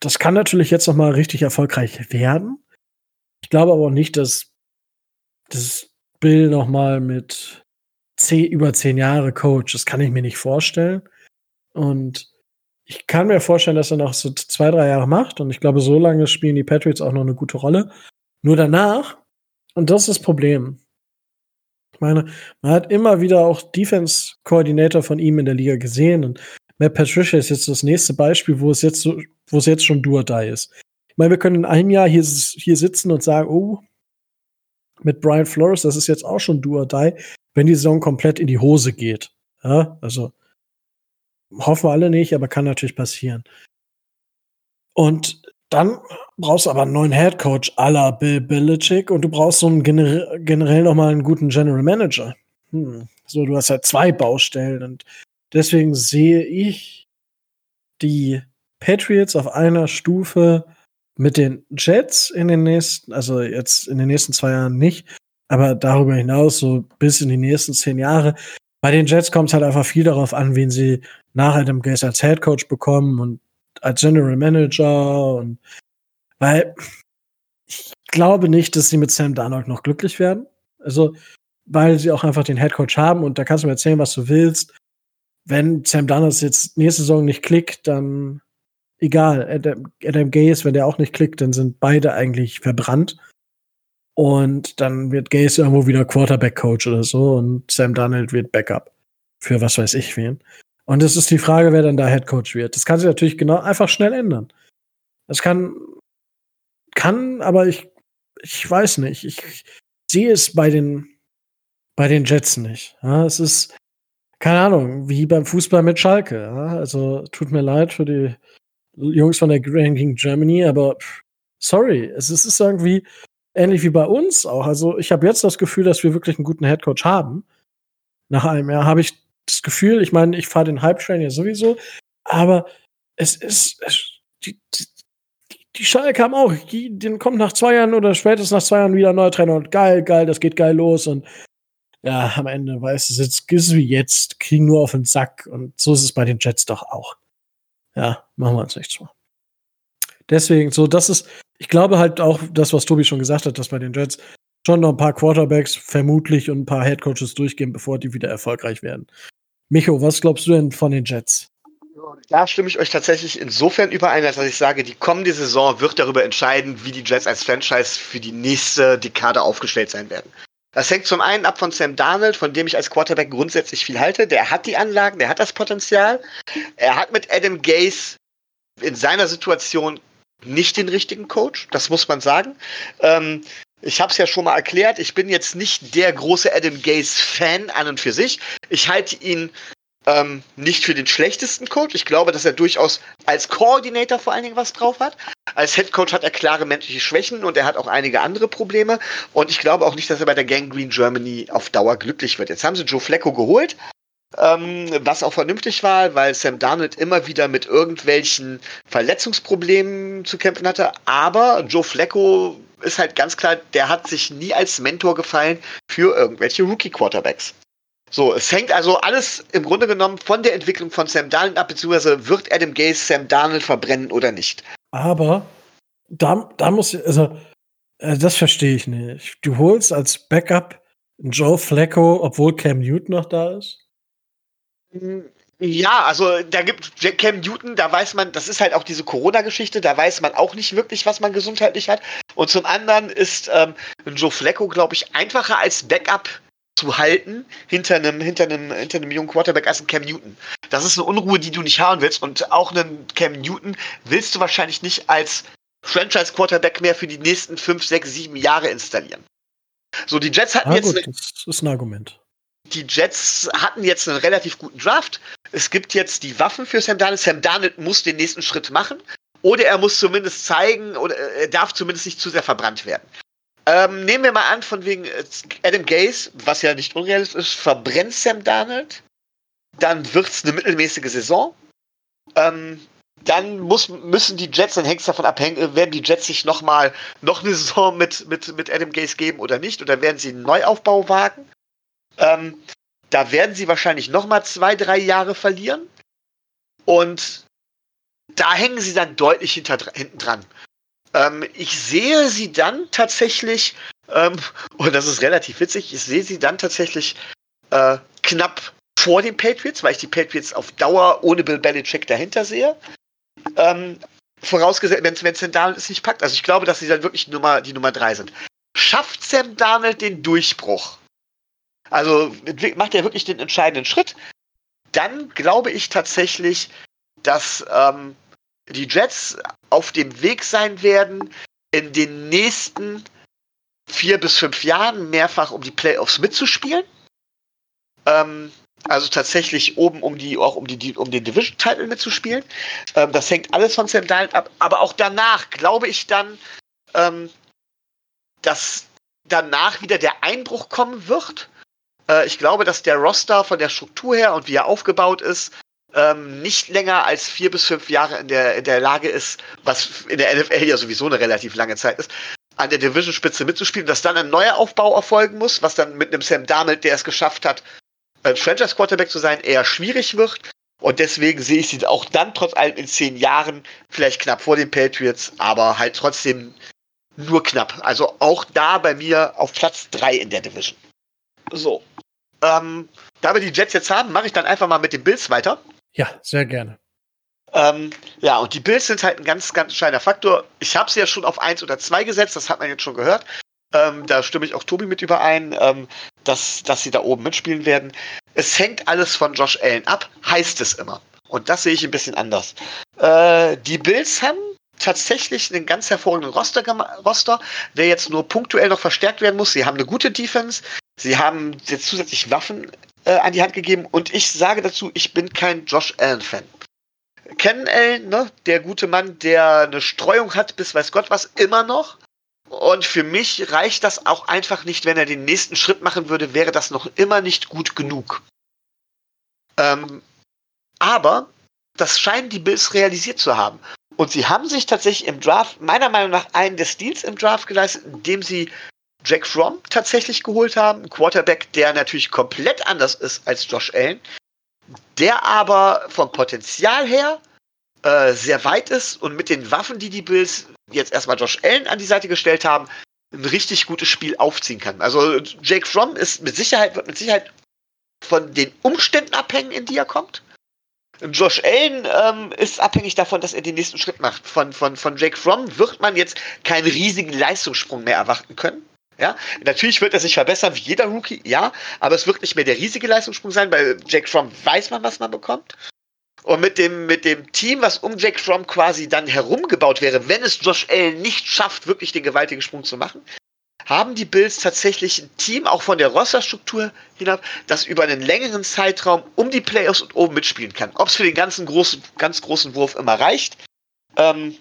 [SPEAKER 1] das kann natürlich jetzt noch mal richtig erfolgreich werden. Ich glaube aber auch nicht, dass, dass Bill noch mal mit zehn, über zehn Jahre Coach. Das kann ich mir nicht vorstellen. Und ich kann mir vorstellen, dass er noch so zwei, drei Jahre macht. Und ich glaube, so lange spielen die Patriots auch noch eine gute Rolle. Nur danach, und das ist das Problem. Ich meine, man hat immer wieder auch Defense-Koordinator von ihm in der Liga gesehen. Und Matt Patricia ist jetzt das nächste Beispiel, wo es jetzt so, wo es jetzt schon do die ist. Ich meine, wir können in einem Jahr hier, hier sitzen und sagen, oh, mit Brian Flores, das ist jetzt auch schon do die, wenn die Saison komplett in die Hose geht. Ja, also hoffen wir alle nicht, aber kann natürlich passieren. Und dann brauchst du aber einen neuen Head Coach à la Bill Belichick und du brauchst so einen gener generell nochmal einen guten General Manager. Hm. So, du hast halt zwei Baustellen und deswegen sehe ich die Patriots auf einer Stufe mit den Jets in den nächsten, also jetzt in den nächsten zwei Jahren nicht, aber darüber hinaus so bis in die nächsten zehn Jahre. Bei den Jets kommt es halt einfach viel darauf an, wen sie nach Adam Gase als Head Coach bekommen und als General Manager und weil ich glaube nicht, dass sie mit Sam Darnold noch glücklich werden. Also, weil sie auch einfach den Head Coach haben und da kannst du mir erzählen, was du willst. Wenn Sam Darnold jetzt nächste Saison nicht klickt, dann egal. Adam, Adam Gaze, wenn der auch nicht klickt, dann sind beide eigentlich verbrannt. Und dann wird Gaze irgendwo wieder Quarterback-Coach oder so und Sam Darnold wird Backup. Für was weiß ich wen. Und es ist die Frage, wer dann da Head Coach wird. Das kann sich natürlich genau einfach schnell ändern. Das kann, kann, aber ich, ich weiß nicht. Ich, ich sehe es bei den, bei den Jets nicht. Ja, es ist, keine Ahnung, wie beim Fußball mit Schalke. Ja? Also tut mir leid für die Jungs von der Ranking Germany, aber sorry, es ist, irgendwie ähnlich wie bei uns auch. Also ich habe jetzt das Gefühl, dass wir wirklich einen guten Headcoach haben. Nach einem Jahr habe ich das Gefühl, ich meine, ich fahre den Hype-Train ja sowieso, aber es ist, es, die, die, die Schalke haben auch, den kommt nach zwei Jahren oder spätestens nach zwei Jahren wieder ein neuer Trainer und geil, geil, das geht geil los und ja, am Ende, weißt du, jetzt ist es wie jetzt, kriegen nur auf den Sack und so ist es bei den Jets doch auch. Ja, machen wir uns nichts vor. Deswegen, so, das ist, ich glaube halt auch, das, was Tobi schon gesagt hat, dass bei den Jets schon noch ein paar Quarterbacks vermutlich und ein paar Headcoaches durchgehen, bevor die wieder erfolgreich werden. Micho, was glaubst du denn von den Jets?
[SPEAKER 3] Da stimme ich euch tatsächlich insofern überein, als dass ich sage, die kommende Saison wird darüber entscheiden, wie die Jets als Franchise für die nächste Dekade aufgestellt sein werden. Das hängt zum einen ab von Sam Darnold, von dem ich als Quarterback grundsätzlich viel halte. Der hat die Anlagen, der hat das Potenzial. Er hat mit Adam Gase in seiner Situation nicht den richtigen Coach, das muss man sagen. Ähm, ich habe es ja schon mal erklärt, ich bin jetzt nicht der große Adam Gase-Fan an und für sich. Ich halte ihn ähm, nicht für den schlechtesten Coach. Ich glaube, dass er durchaus als Koordinator vor allen Dingen was drauf hat. Als Head Coach hat er klare menschliche Schwächen und er hat auch einige andere Probleme. Und ich glaube auch nicht, dass er bei der Gang Green Germany auf Dauer glücklich wird. Jetzt haben sie Joe Flecko geholt, ähm, was auch vernünftig war, weil Sam Darnold immer wieder mit irgendwelchen Verletzungsproblemen zu kämpfen hatte. Aber Joe Flecko ist halt ganz klar, der hat sich nie als Mentor gefallen für irgendwelche Rookie-Quarterbacks. So, es hängt also alles im Grunde genommen von der Entwicklung von Sam Darnold ab, beziehungsweise wird Adam Gase Sam Darnold verbrennen oder nicht.
[SPEAKER 1] Aber da, da muss also äh, das verstehe ich nicht. Du holst als Backup Joe Flacco, obwohl Cam Newton noch da ist?
[SPEAKER 3] Ja, also da gibt Cam Newton, da weiß man, das ist halt auch diese Corona-Geschichte, da weiß man auch nicht wirklich, was man gesundheitlich hat. Und zum anderen ist ähm, Joe Flacco, glaube ich, einfacher als Backup zu halten hinter einem, hinter einem, hinter einem jungen Quarterback als ein Cam Newton. Das ist eine Unruhe, die du nicht haben willst. Und auch einen Cam Newton willst du wahrscheinlich nicht als Franchise-Quarterback mehr für die nächsten fünf, sechs, sieben Jahre installieren. So, die Jets hatten ah, jetzt.
[SPEAKER 1] Gut, das ist ein Argument.
[SPEAKER 3] Die Jets hatten jetzt einen relativ guten Draft. Es gibt jetzt die Waffen für Sam Darnold. Sam Darnold muss den nächsten Schritt machen. Oder er muss zumindest zeigen, oder er darf zumindest nicht zu sehr verbrannt werden. Ähm, nehmen wir mal an, von wegen äh, Adam Gaze, was ja nicht unrealistisch ist, verbrennt Sam Darnold. Dann wird es eine mittelmäßige Saison. Ähm, dann muss, müssen die Jets, dann hängt es davon abhängen, äh, werden die Jets sich noch mal noch eine Saison mit, mit, mit Adam Gaze geben oder nicht? Oder werden sie einen Neuaufbau wagen? Ähm, da werden sie wahrscheinlich noch mal zwei, drei Jahre verlieren. Und da hängen sie dann deutlich hinter, hinten dran. Ähm, ich sehe sie dann tatsächlich, ähm, und das ist relativ witzig, ich sehe sie dann tatsächlich äh, knapp vor den Patriots, weil ich die Patriots auf Dauer ohne Bill Belichick dahinter sehe. Ähm, vorausgesetzt, wenn, Sam Darnold es nicht packt. Also ich glaube, dass sie dann wirklich Nummer, die Nummer drei sind. Schafft Sam Darnold den Durchbruch? Also macht er wirklich den entscheidenden Schritt? Dann glaube ich tatsächlich, dass ähm, die Jets auf dem Weg sein werden, in den nächsten vier bis fünf Jahren mehrfach um die Playoffs mitzuspielen. Ähm, Also tatsächlich oben um die, auch um die, um den Division-Title mitzuspielen. Ähm, das hängt alles von Sam Darnold ab. Aber auch danach glaube ich dann, ähm, dass danach wieder der Einbruch kommen wird. Äh, ich glaube, dass der Roster von der Struktur her und wie er aufgebaut ist, ähm, nicht länger als vier bis fünf Jahre in der, in der Lage ist, was in der NFL ja sowieso eine relativ lange Zeit ist, an der Division-Spitze mitzuspielen, dass dann ein neuer Aufbau erfolgen muss, was dann mit einem Sam Darnold, der es geschafft hat, ein Franchise-Quarterback zu sein, eher schwierig wird. Und deswegen sehe ich sie auch dann trotz allem in zehn Jahren vielleicht knapp vor den Patriots, aber halt trotzdem nur knapp. Also auch da bei mir auf Platz 3 in der Division. So. Ähm, da wir die Jets jetzt haben, mache ich dann einfach mal mit den Bills weiter.
[SPEAKER 1] Ja, sehr gerne.
[SPEAKER 3] Ähm, ja, und die Bills sind halt ein ganz, ganz entscheidender Faktor. Ich habe sie ja schon auf 1 oder 2 gesetzt, das hat man jetzt schon gehört. Ähm, da stimme ich auch Tobi mit überein, ähm, dass, dass sie da oben mitspielen werden. Es hängt alles von Josh Allen ab, heißt es immer. Und das sehe ich ein bisschen anders. Äh, die Bills haben tatsächlich einen ganz hervorragenden Roster, Roster, der jetzt nur punktuell noch verstärkt werden muss. Sie haben eine gute Defense, sie haben jetzt zusätzlich Waffen äh, an die Hand gegeben und ich sage dazu, ich bin kein Josh Allen-Fan. Ken Allen, ne, der gute Mann, der eine Streuung hat, bis weiß Gott was, immer noch. Und für mich reicht das auch einfach nicht, wenn er den nächsten Schritt machen würde, wäre das noch immer nicht gut genug. Ähm, aber das scheinen die Bills realisiert zu haben. Und sie haben sich tatsächlich im Draft, meiner Meinung nach, einen des Deals im Draft geleistet, indem sie Jack Fromm tatsächlich geholt haben. Ein Quarterback, der natürlich komplett anders ist als Josh Allen, der aber vom Potenzial her äh, sehr weit ist und mit den Waffen, die die Bills jetzt erstmal Josh Allen an die Seite gestellt haben, ein richtig gutes Spiel aufziehen kann. Also Jake Fromm ist mit Sicherheit, wird mit Sicherheit von den Umständen abhängen, in die er kommt. Josh Allen ähm, ist abhängig davon, dass er den nächsten Schritt macht. Von, von, von Jake Fromm wird man jetzt keinen riesigen Leistungssprung mehr erwarten können. Ja, natürlich wird er sich verbessern wie jeder Rookie, ja, aber es wird nicht mehr der riesige Leistungssprung sein, weil Jake Fromm weiß man, was man bekommt. Und mit dem, mit dem Team, was um Jake Fromm quasi dann herumgebaut wäre, wenn es Josh Allen nicht schafft, wirklich den gewaltigen Sprung zu machen, haben die Bills tatsächlich ein Team, auch von der Rosterstruktur hinab, das über einen längeren Zeitraum um die Playoffs und oben mitspielen kann. Ob es für den ganzen großen, ganz großen Wurf immer reicht, ähm,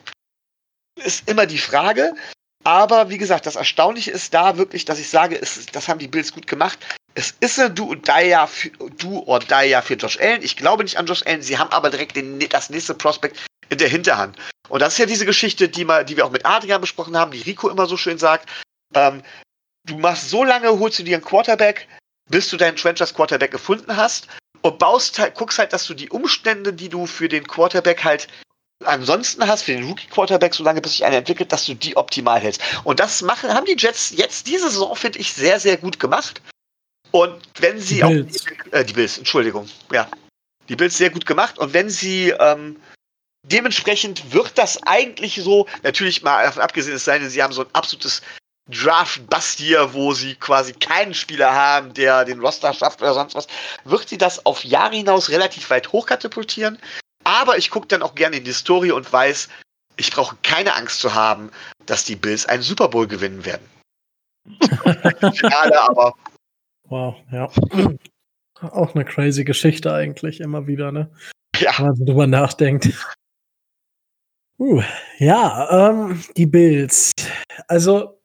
[SPEAKER 3] ist immer die Frage. Aber wie gesagt, das Erstaunliche ist da wirklich, dass ich sage, es, das haben die Bills gut gemacht. Es ist ein Do, -Dia für, Do or Die für Josh Allen. Ich glaube nicht an Josh Allen. Sie haben aber direkt den, das nächste Prospect in der Hinterhand. Und das ist ja diese Geschichte, die, mal, die wir auch mit Adrian besprochen haben, die Rico immer so schön sagt. Ähm, du machst so lange, holst du dir einen Quarterback, bis du deinen Franchise Quarterback gefunden hast und baust halt, guckst halt, dass du die Umstände, die du für den Quarterback halt ansonsten hast, für den Rookie Quarterback, so lange bis sich einer entwickelt, dass du die optimal hältst. Und das machen, haben die Jets jetzt diese Saison, finde ich, sehr, sehr gut gemacht. Und wenn sie die auch, Bills. Äh, die Bills, Entschuldigung, ja, die Bills sehr gut gemacht. Und wenn sie ähm, dementsprechend wird das eigentlich so, natürlich mal davon abgesehen, es sei denn, sie haben so ein absolutes Draft-Bust hier, wo sie quasi keinen Spieler haben, der den Roster schafft oder sonst was, wird sie das auf Jahre hinaus relativ weit hochkatapultieren. Aber ich gucke dann auch gerne in die Historie und weiß, ich brauche keine Angst zu haben, dass die Bills einen Super Bowl gewinnen werden.
[SPEAKER 1] Schade, aber. Wow, ja. Auch eine crazy Geschichte eigentlich immer wieder, ne? Ja. Wenn man so drüber nachdenkt. Uh, ja, ähm, die Bills. Also,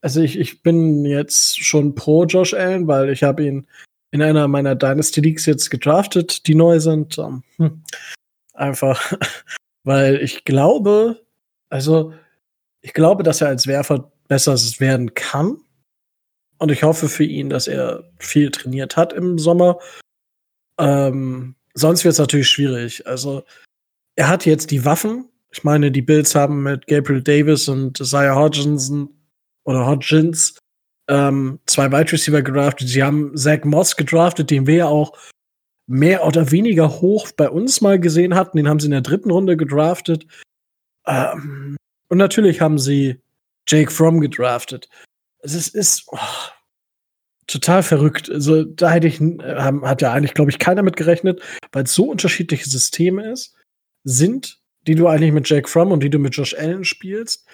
[SPEAKER 1] also ich, ich bin jetzt schon pro Josh Allen, weil ich habe ihn in einer meiner Dynasty Leagues jetzt gedraftet, die neu sind. Ähm, hm. Einfach, weil ich glaube, also ich glaube, dass er als Werfer besser werden kann. Und ich hoffe für ihn, dass er viel trainiert hat im Sommer. Ähm, sonst wird es natürlich schwierig. Also er hat jetzt die Waffen. Ich meine, die Bills haben mit Gabriel Davis und Isaiah Hodgkinson oder Hodgins ähm, zwei Wide Receiver gedraftet. Sie haben Zach Moss gedraftet, den wir ja auch mehr oder weniger hoch bei uns mal gesehen hatten. Den haben sie in der dritten Runde gedraftet. Ähm, und natürlich haben sie Jake Fromm gedraftet. Es ist, oh, total verrückt. Also da hätte ich, äh, hat ja eigentlich, glaube ich, keiner mit gerechnet, weil es so unterschiedliche Systeme ist, sind, die du eigentlich mit Jake Fromm und die du mit Josh Allen spielst.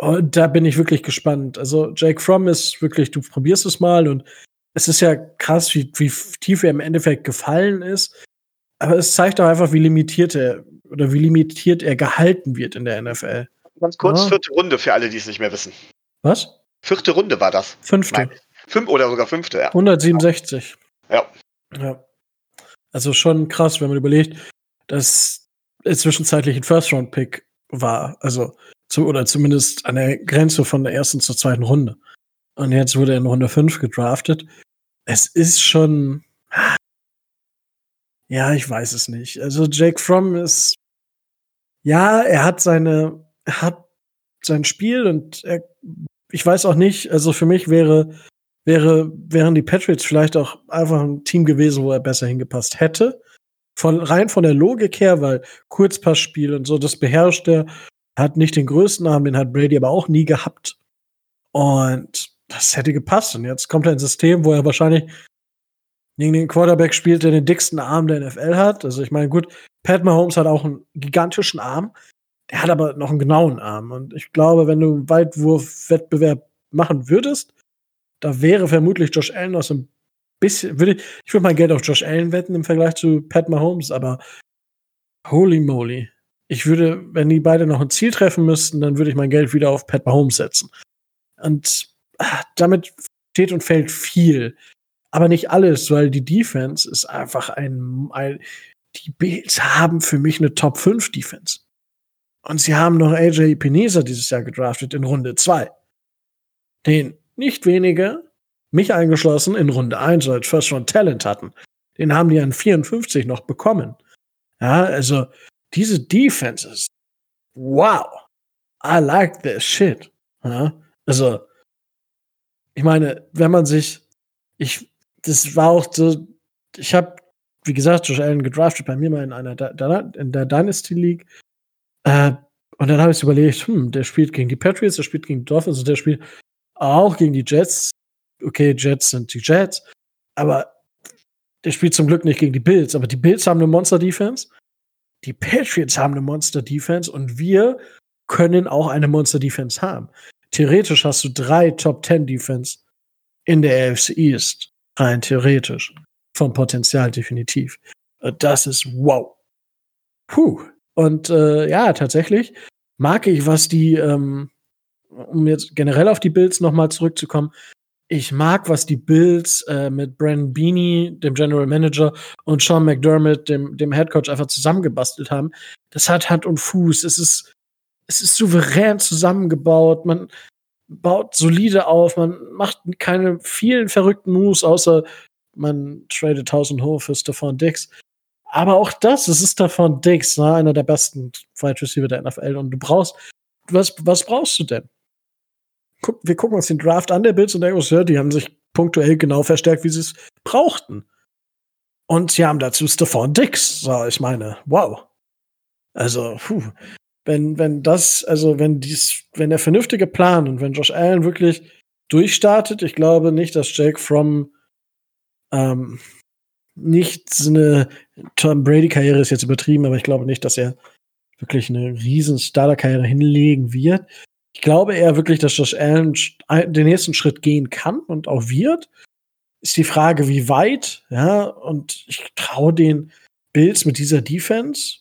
[SPEAKER 1] Und da bin ich wirklich gespannt. Also Jake Fromm ist wirklich, du probierst es mal und es ist ja krass, wie, wie tief er im Endeffekt gefallen ist. Aber es zeigt auch einfach, wie limitiert er oder wie limitiert er gehalten wird in der NFL.
[SPEAKER 3] Ganz kurz, ja. vierte Runde für alle, die es nicht mehr wissen.
[SPEAKER 1] Was?
[SPEAKER 3] Vierte Runde war das.
[SPEAKER 1] Fünfte.
[SPEAKER 3] Fünf oder sogar fünfte, ja.
[SPEAKER 1] 167.
[SPEAKER 3] Ja.
[SPEAKER 1] Ja. Also schon krass, wenn man überlegt, dass es zwischenzeitlich ein First-Round-Pick war. Also, zu, oder zumindest an der Grenze von der ersten zur zweiten Runde. Und jetzt wurde er in Runde 5 gedraftet. Es ist schon. Ja, ich weiß es nicht. Also Jake Fromm ist. Ja, er hat seine. Hat sein Spiel und er, ich weiß auch nicht, also für mich wäre, wäre, wären die Patriots vielleicht auch einfach ein Team gewesen, wo er besser hingepasst hätte. Von, rein von der Logik her, weil Kurzpassspiel und so, das beherrscht er, hat nicht den größten Namen, den hat Brady aber auch nie gehabt. Und das hätte gepasst. Und jetzt kommt er ins System, wo er wahrscheinlich gegen den Quarterback spielt, der den dicksten Arm der NFL hat. Also ich meine, gut, Pat Mahomes hat auch einen gigantischen Arm. Der hat aber noch einen genauen Arm. Und ich glaube, wenn du einen Weitwurf-Wettbewerb machen würdest, da wäre vermutlich Josh Allen aus ein bisschen, würde ich, ich würde mein Geld auf Josh Allen wetten im Vergleich zu Pat Mahomes, aber holy moly. Ich würde, wenn die beide noch ein Ziel treffen müssten, dann würde ich mein Geld wieder auf Pat Mahomes setzen. Und damit steht und fällt viel. Aber nicht alles, weil die Defense ist einfach ein, ein die Bills haben für mich eine Top 5 Defense. Und sie haben noch AJ Pinesa dieses Jahr gedraftet in Runde 2. Den nicht wenige, mich eingeschlossen, in Runde 1 als First schon Talent hatten. Den haben die an 54 noch bekommen. Ja, also diese Defenses, wow, I like this shit. Ja, also ich meine, wenn man sich, ich, das war auch so, ich habe, wie gesagt, Josh Allen gedraftet bei mir mal in einer, in der Dynasty League. Äh, und dann habe ich überlegt, hm, der spielt gegen die Patriots, der spielt gegen die Dolphins und der spielt auch gegen die Jets. Okay, Jets sind die Jets, aber der spielt zum Glück nicht gegen die Bills. Aber die Bills haben eine Monster-Defense, die Patriots haben eine Monster-Defense und wir können auch eine Monster-Defense haben theoretisch hast du drei Top 10 Defense in der AFC East. Rein theoretisch. Vom Potenzial definitiv. Das ist wow. Puh. Und äh, ja, tatsächlich mag ich, was die, ähm, um jetzt generell auf die Bills nochmal zurückzukommen, ich mag, was die Bills äh, mit Brandon Beanie, dem General Manager, und Sean McDermott, dem, dem Head Coach, einfach zusammengebastelt haben. Das hat Hand und Fuß. Es ist es ist souverän zusammengebaut, man baut solide auf, man macht keine vielen verrückten Moves, außer man tradet 1000 hoch für Stefan Dix. Aber auch das, es ist Stefan Dix, ne, einer der besten Wide Receiver der NFL. Und du brauchst, was, was brauchst du denn? Guck, wir gucken uns den Draft an, der Bills und der ja, die haben sich punktuell genau verstärkt, wie sie es brauchten. Und sie haben dazu Stefan Dix. So, ich meine, wow. Also, puh wenn, wenn das, also wenn dies, wenn der vernünftige Plan und wenn Josh Allen wirklich durchstartet, ich glaube nicht, dass Jake From ähm, nicht so eine Tom Brady-Karriere ist jetzt übertrieben, aber ich glaube nicht, dass er wirklich eine riesen Starter-Karriere hinlegen wird. Ich glaube eher wirklich, dass Josh Allen den nächsten Schritt gehen kann und auch wird. Ist die Frage, wie weit, ja, und ich traue den Bills mit dieser Defense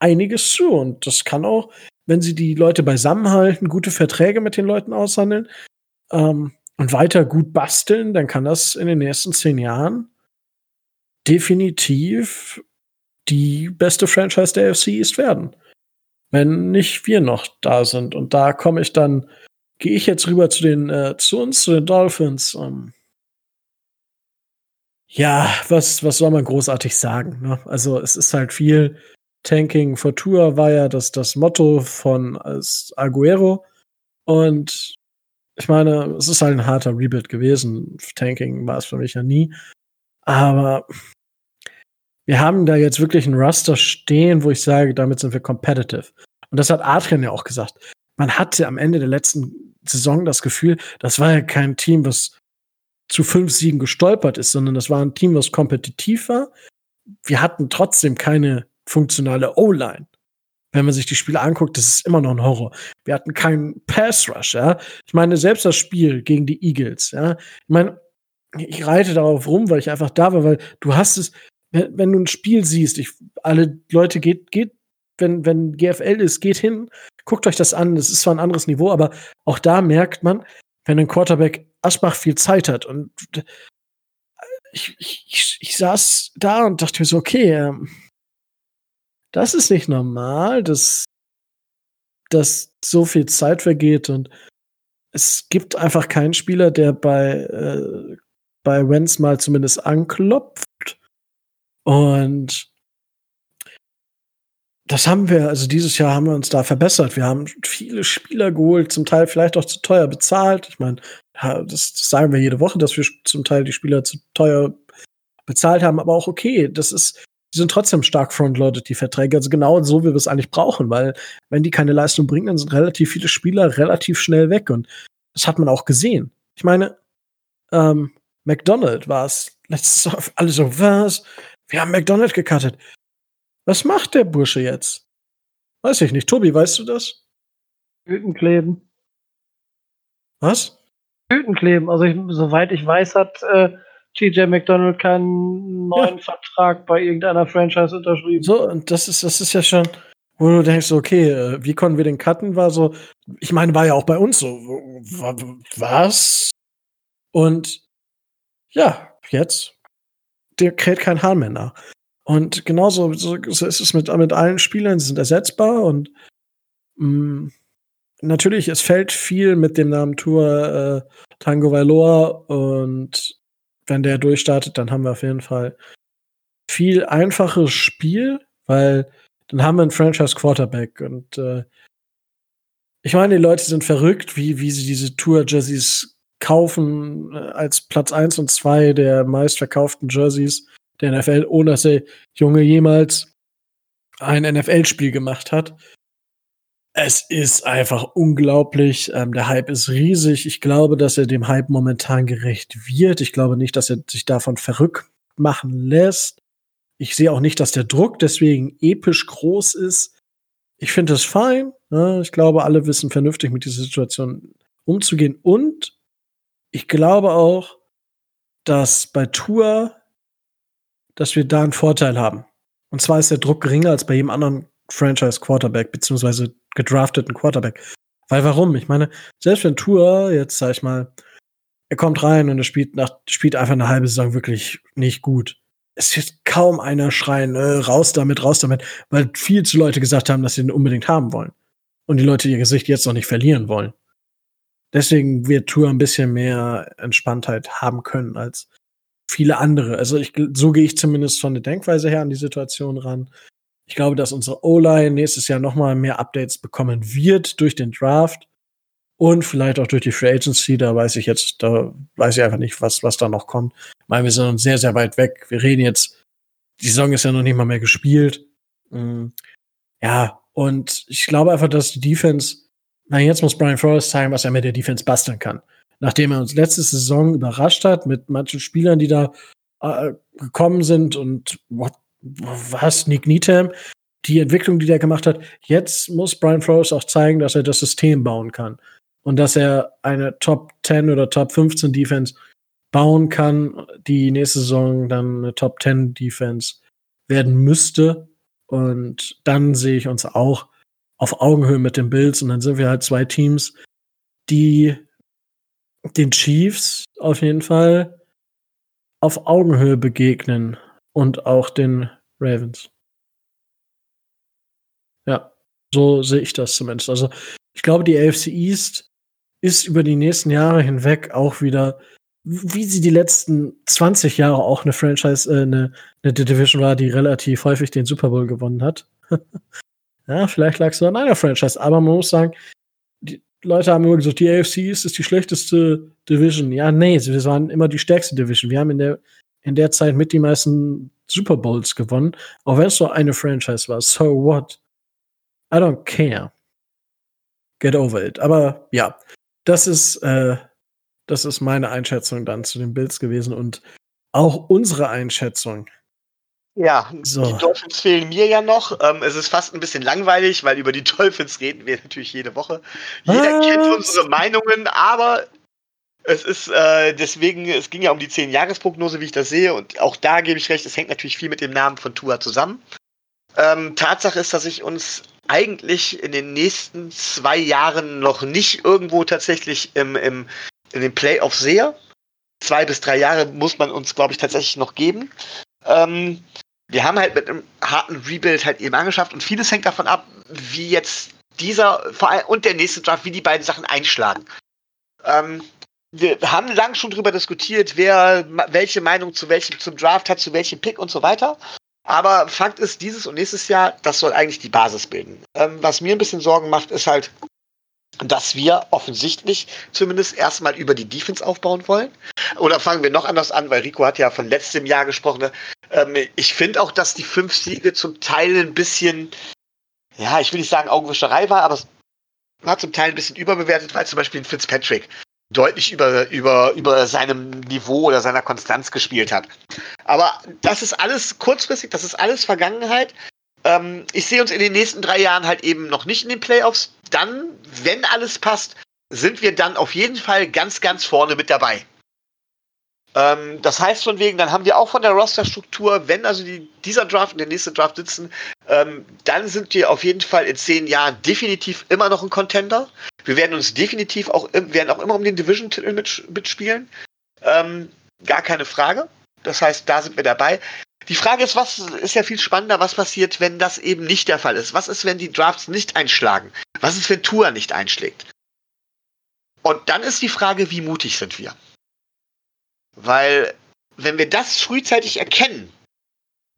[SPEAKER 1] einiges zu. Und das kann auch, wenn sie die Leute beisammenhalten, gute Verträge mit den Leuten aushandeln ähm, und weiter gut basteln, dann kann das in den nächsten zehn Jahren definitiv die beste Franchise der FC East werden. Wenn nicht wir noch da sind. Und da komme ich dann, gehe ich jetzt rüber zu den, äh, zu uns, zu den Dolphins. Ähm, ja, was, was soll man großartig sagen? Ne? Also es ist halt viel Tanking for Tour war ja das, das Motto von als Aguero. Und ich meine, es ist halt ein harter Rebuild gewesen. Tanking war es für mich ja nie. Aber wir haben da jetzt wirklich ein Raster stehen, wo ich sage, damit sind wir competitive. Und das hat Adrian ja auch gesagt. Man hatte am Ende der letzten Saison das Gefühl, das war ja kein Team, was zu fünf Siegen gestolpert ist, sondern das war ein Team, was kompetitiv war. Wir hatten trotzdem keine funktionale O-Line. Wenn man sich die Spiele anguckt, das ist immer noch ein Horror. Wir hatten keinen Pass Rush, ja. Ich meine, selbst das Spiel gegen die Eagles, ja. Ich meine, ich reite darauf rum, weil ich einfach da war, weil du hast es, wenn, du ein Spiel siehst, ich, alle Leute geht, geht, wenn, wenn GFL ist, geht hin, guckt euch das an. Es ist zwar ein anderes Niveau, aber auch da merkt man, wenn ein Quarterback Aschbach viel Zeit hat und ich, ich, ich saß da und dachte mir so, okay, ähm, das ist nicht normal, dass, dass so viel Zeit vergeht und es gibt einfach keinen Spieler, der bei, äh, bei Wenz mal zumindest anklopft. Und das haben wir, also dieses Jahr haben wir uns da verbessert. Wir haben viele Spieler geholt, zum Teil vielleicht auch zu teuer bezahlt. Ich meine, das, sagen wir jede Woche, dass wir zum Teil die Spieler zu teuer bezahlt haben, aber auch okay. Das ist, die sind trotzdem stark frontloaded, die Verträge. Also genau so, wie wir es eigentlich brauchen, weil wenn die keine Leistung bringen, dann sind relativ viele Spieler relativ schnell weg. Und das hat man auch gesehen. Ich meine, ähm, McDonald war es letztes Jahr, alle so, was? Wir haben McDonald gecuttet. Was macht der Bursche jetzt? Weiß ich nicht. Tobi, weißt du das?
[SPEAKER 2] Hüten kleben.
[SPEAKER 1] Was?
[SPEAKER 2] Hüten kleben. Also ich, soweit ich weiß, hat äh, TJ McDonald keinen neuen ja. Vertrag bei irgendeiner Franchise unterschrieben.
[SPEAKER 1] So, und das ist, das ist ja schon, wo du denkst, okay, äh, wie konnten wir den cutten? War so, ich meine, war ja auch bei uns so, was? Und ja, jetzt, der kräht kein Hahn mehr nach. Und genauso so, so ist es mit, mit allen Spielern, sie sind ersetzbar und mh, mm, natürlich, es fällt viel mit dem Namen Tour äh, Tango Valor und wenn der durchstartet, dann haben wir auf jeden Fall viel einfaches Spiel, weil dann haben wir einen Franchise Quarterback und äh, ich meine, die Leute sind verrückt, wie, wie sie diese Tour-Jerseys kaufen äh, als Platz 1 und 2 der meistverkauften Jerseys der NFL, ohne dass der Junge jemals ein NFL-Spiel gemacht hat. Es ist einfach unglaublich. Ähm, der Hype ist riesig. Ich glaube, dass er dem Hype momentan gerecht wird. Ich glaube nicht, dass er sich davon verrückt machen lässt. Ich sehe auch nicht, dass der Druck deswegen episch groß ist. Ich finde es fein. Ne? Ich glaube, alle wissen vernünftig mit dieser Situation umzugehen. Und ich glaube auch, dass bei Tour, dass wir da einen Vorteil haben. Und zwar ist der Druck geringer als bei jedem anderen Franchise Quarterback, beziehungsweise gedrafteten Quarterback. Weil warum? Ich meine, selbst wenn Tour jetzt, sag ich mal, er kommt rein und er spielt, nach, spielt einfach eine halbe Saison wirklich nicht gut. Es wird kaum einer schreien, äh, raus damit, raus damit, weil viel zu Leute gesagt haben, dass sie ihn unbedingt haben wollen. Und die Leute ihr Gesicht jetzt noch nicht verlieren wollen. Deswegen wird Tour ein bisschen mehr Entspanntheit haben können als viele andere. Also ich, so gehe ich zumindest von der Denkweise her an die Situation ran. Ich glaube, dass unsere O-Line nächstes Jahr noch mal mehr Updates bekommen wird durch den Draft und vielleicht auch durch die Free Agency. Da weiß ich jetzt, da weiß ich einfach nicht, was, was da noch kommt. Weil wir sind sehr, sehr weit weg. Wir reden jetzt, die Saison ist ja noch nicht mal mehr gespielt. Mhm. Ja, und ich glaube einfach, dass die Defense, na, jetzt muss Brian Flores zeigen, was er mit der Defense basteln kann. Nachdem er uns letzte Saison überrascht hat mit manchen Spielern, die da äh, gekommen sind und what, was, Nick Needham, die Entwicklung, die der gemacht hat, jetzt muss Brian Flores auch zeigen, dass er das System bauen kann. Und dass er eine Top 10 oder Top 15 Defense bauen kann, die nächste Saison dann eine Top 10 Defense werden müsste. Und dann sehe ich uns auch auf Augenhöhe mit den Bills. Und dann sind wir halt zwei Teams, die den Chiefs auf jeden Fall auf Augenhöhe begegnen und auch den Ravens. Ja, so sehe ich das zumindest. Also ich glaube, die AFC East ist über die nächsten Jahre hinweg auch wieder, wie sie die letzten 20 Jahre auch eine Franchise, äh, eine, eine Division war, die relativ häufig den Super Bowl gewonnen hat. ja, vielleicht lag es an einer Franchise, aber man muss sagen, die Leute haben immer gesagt, die AFC East ist die schlechteste Division. Ja, nee, wir waren immer die stärkste Division. Wir haben in der in der Zeit mit die meisten Super Bowls gewonnen, auch wenn es so eine Franchise war. So what? I don't care. Get over it. Aber ja, das ist, äh, das ist meine Einschätzung dann zu den Bills gewesen und auch unsere Einschätzung.
[SPEAKER 3] Ja, so. die Dolphins fehlen mir ja noch. Ähm, es ist fast ein bisschen langweilig, weil über die Dolphins reden wir natürlich jede Woche. Jeder Was? kennt unsere Meinungen, aber Es ist äh, deswegen, es ging ja um die 10-Jahres-Prognose, wie ich das sehe, und auch da gebe ich recht, es hängt natürlich viel mit dem Namen von Tua zusammen. Ähm, Tatsache ist, dass ich uns eigentlich in den nächsten zwei Jahren noch nicht irgendwo tatsächlich im, im, in den Playoffs sehe. Zwei bis drei Jahre muss man uns, glaube ich, tatsächlich noch geben. Ähm, wir haben halt mit einem harten Rebuild halt eben angeschafft und vieles hängt davon ab, wie jetzt dieser allem und der nächste Draft, wie die beiden Sachen einschlagen. Ähm, wir haben lang schon drüber diskutiert, wer welche Meinung zu welchem zum Draft hat, zu welchem Pick und so weiter. Aber Fakt ist, dieses und nächstes Jahr, das soll eigentlich die Basis bilden. Ähm, was mir ein bisschen Sorgen macht, ist halt, dass wir offensichtlich zumindest erstmal über die Defense aufbauen wollen. Oder fangen wir noch anders an, weil Rico hat ja von letztem Jahr gesprochen. Ne? Ähm, ich finde auch, dass die fünf Siege zum Teil ein bisschen, ja, ich will nicht sagen Augenwischerei war, aber es war zum Teil ein bisschen überbewertet, weil zum Beispiel Fitzpatrick deutlich über, über, über seinem Niveau oder seiner Konstanz gespielt hat. Aber das ist alles kurzfristig, das ist alles Vergangenheit. Ähm, ich sehe uns in den nächsten drei Jahren halt eben noch nicht in den Playoffs. Dann, wenn alles passt, sind wir dann auf jeden Fall ganz, ganz vorne mit dabei. Ähm, das heißt von wegen, dann haben wir auch von der Rosterstruktur, wenn also die, dieser Draft und der nächste Draft sitzen, ähm, dann sind wir auf jeden Fall in zehn Jahren definitiv immer noch ein Contender. Wir werden uns definitiv auch, werden auch immer um den Division-Titel mitspielen. Ähm, gar keine Frage. Das heißt, da sind wir dabei. Die Frage ist, was ist ja viel spannender, was passiert, wenn das eben nicht der Fall ist? Was ist, wenn die Drafts nicht einschlagen? Was ist, wenn Tour nicht einschlägt? Und dann ist die Frage, wie mutig sind wir? Weil, wenn wir das frühzeitig erkennen,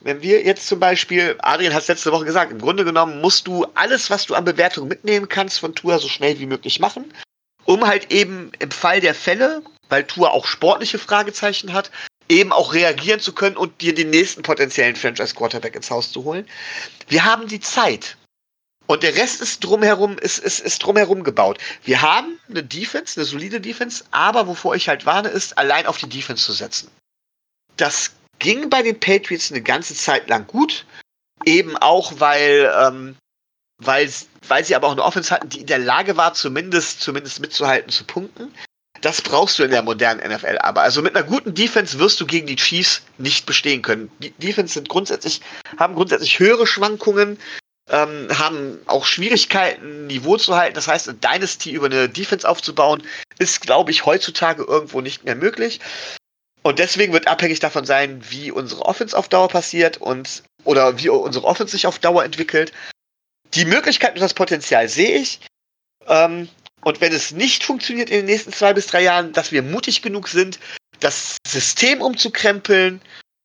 [SPEAKER 3] wenn wir jetzt zum Beispiel, Adrian hat es letzte Woche gesagt, im Grunde genommen musst du alles, was du an Bewertung mitnehmen kannst von Tour so schnell wie möglich machen, um halt eben im Fall der Fälle, weil Tour auch sportliche Fragezeichen hat, eben auch reagieren zu können und dir den nächsten potenziellen Franchise Quarterback ins Haus zu holen. Wir haben die Zeit. Und der Rest ist drumherum, ist, ist, ist drumherum gebaut. Wir haben eine Defense, eine solide Defense, aber wovor ich halt warne, ist, allein auf die Defense zu setzen. Das ging bei den Patriots eine ganze Zeit lang gut. Eben auch, weil, ähm, weil, weil sie aber auch eine Offense hatten, die in der Lage war, zumindest, zumindest mitzuhalten, zu punkten. Das brauchst du in der modernen NFL aber. Also mit einer guten Defense wirst du gegen die Chiefs nicht bestehen können. Die Defense sind grundsätzlich, haben grundsätzlich höhere Schwankungen ähm, haben auch Schwierigkeiten, Niveau zu halten. Das heißt, ein Dynasty über eine Defense aufzubauen, ist, glaube ich, heutzutage irgendwo nicht mehr möglich. Und deswegen wird abhängig davon sein, wie unsere Offense auf Dauer passiert und oder wie unsere Offense sich auf Dauer entwickelt. Die Möglichkeit und das Potenzial sehe ich. Ähm, und wenn es nicht funktioniert in den nächsten zwei bis drei Jahren, dass wir mutig genug sind, das System umzukrempeln,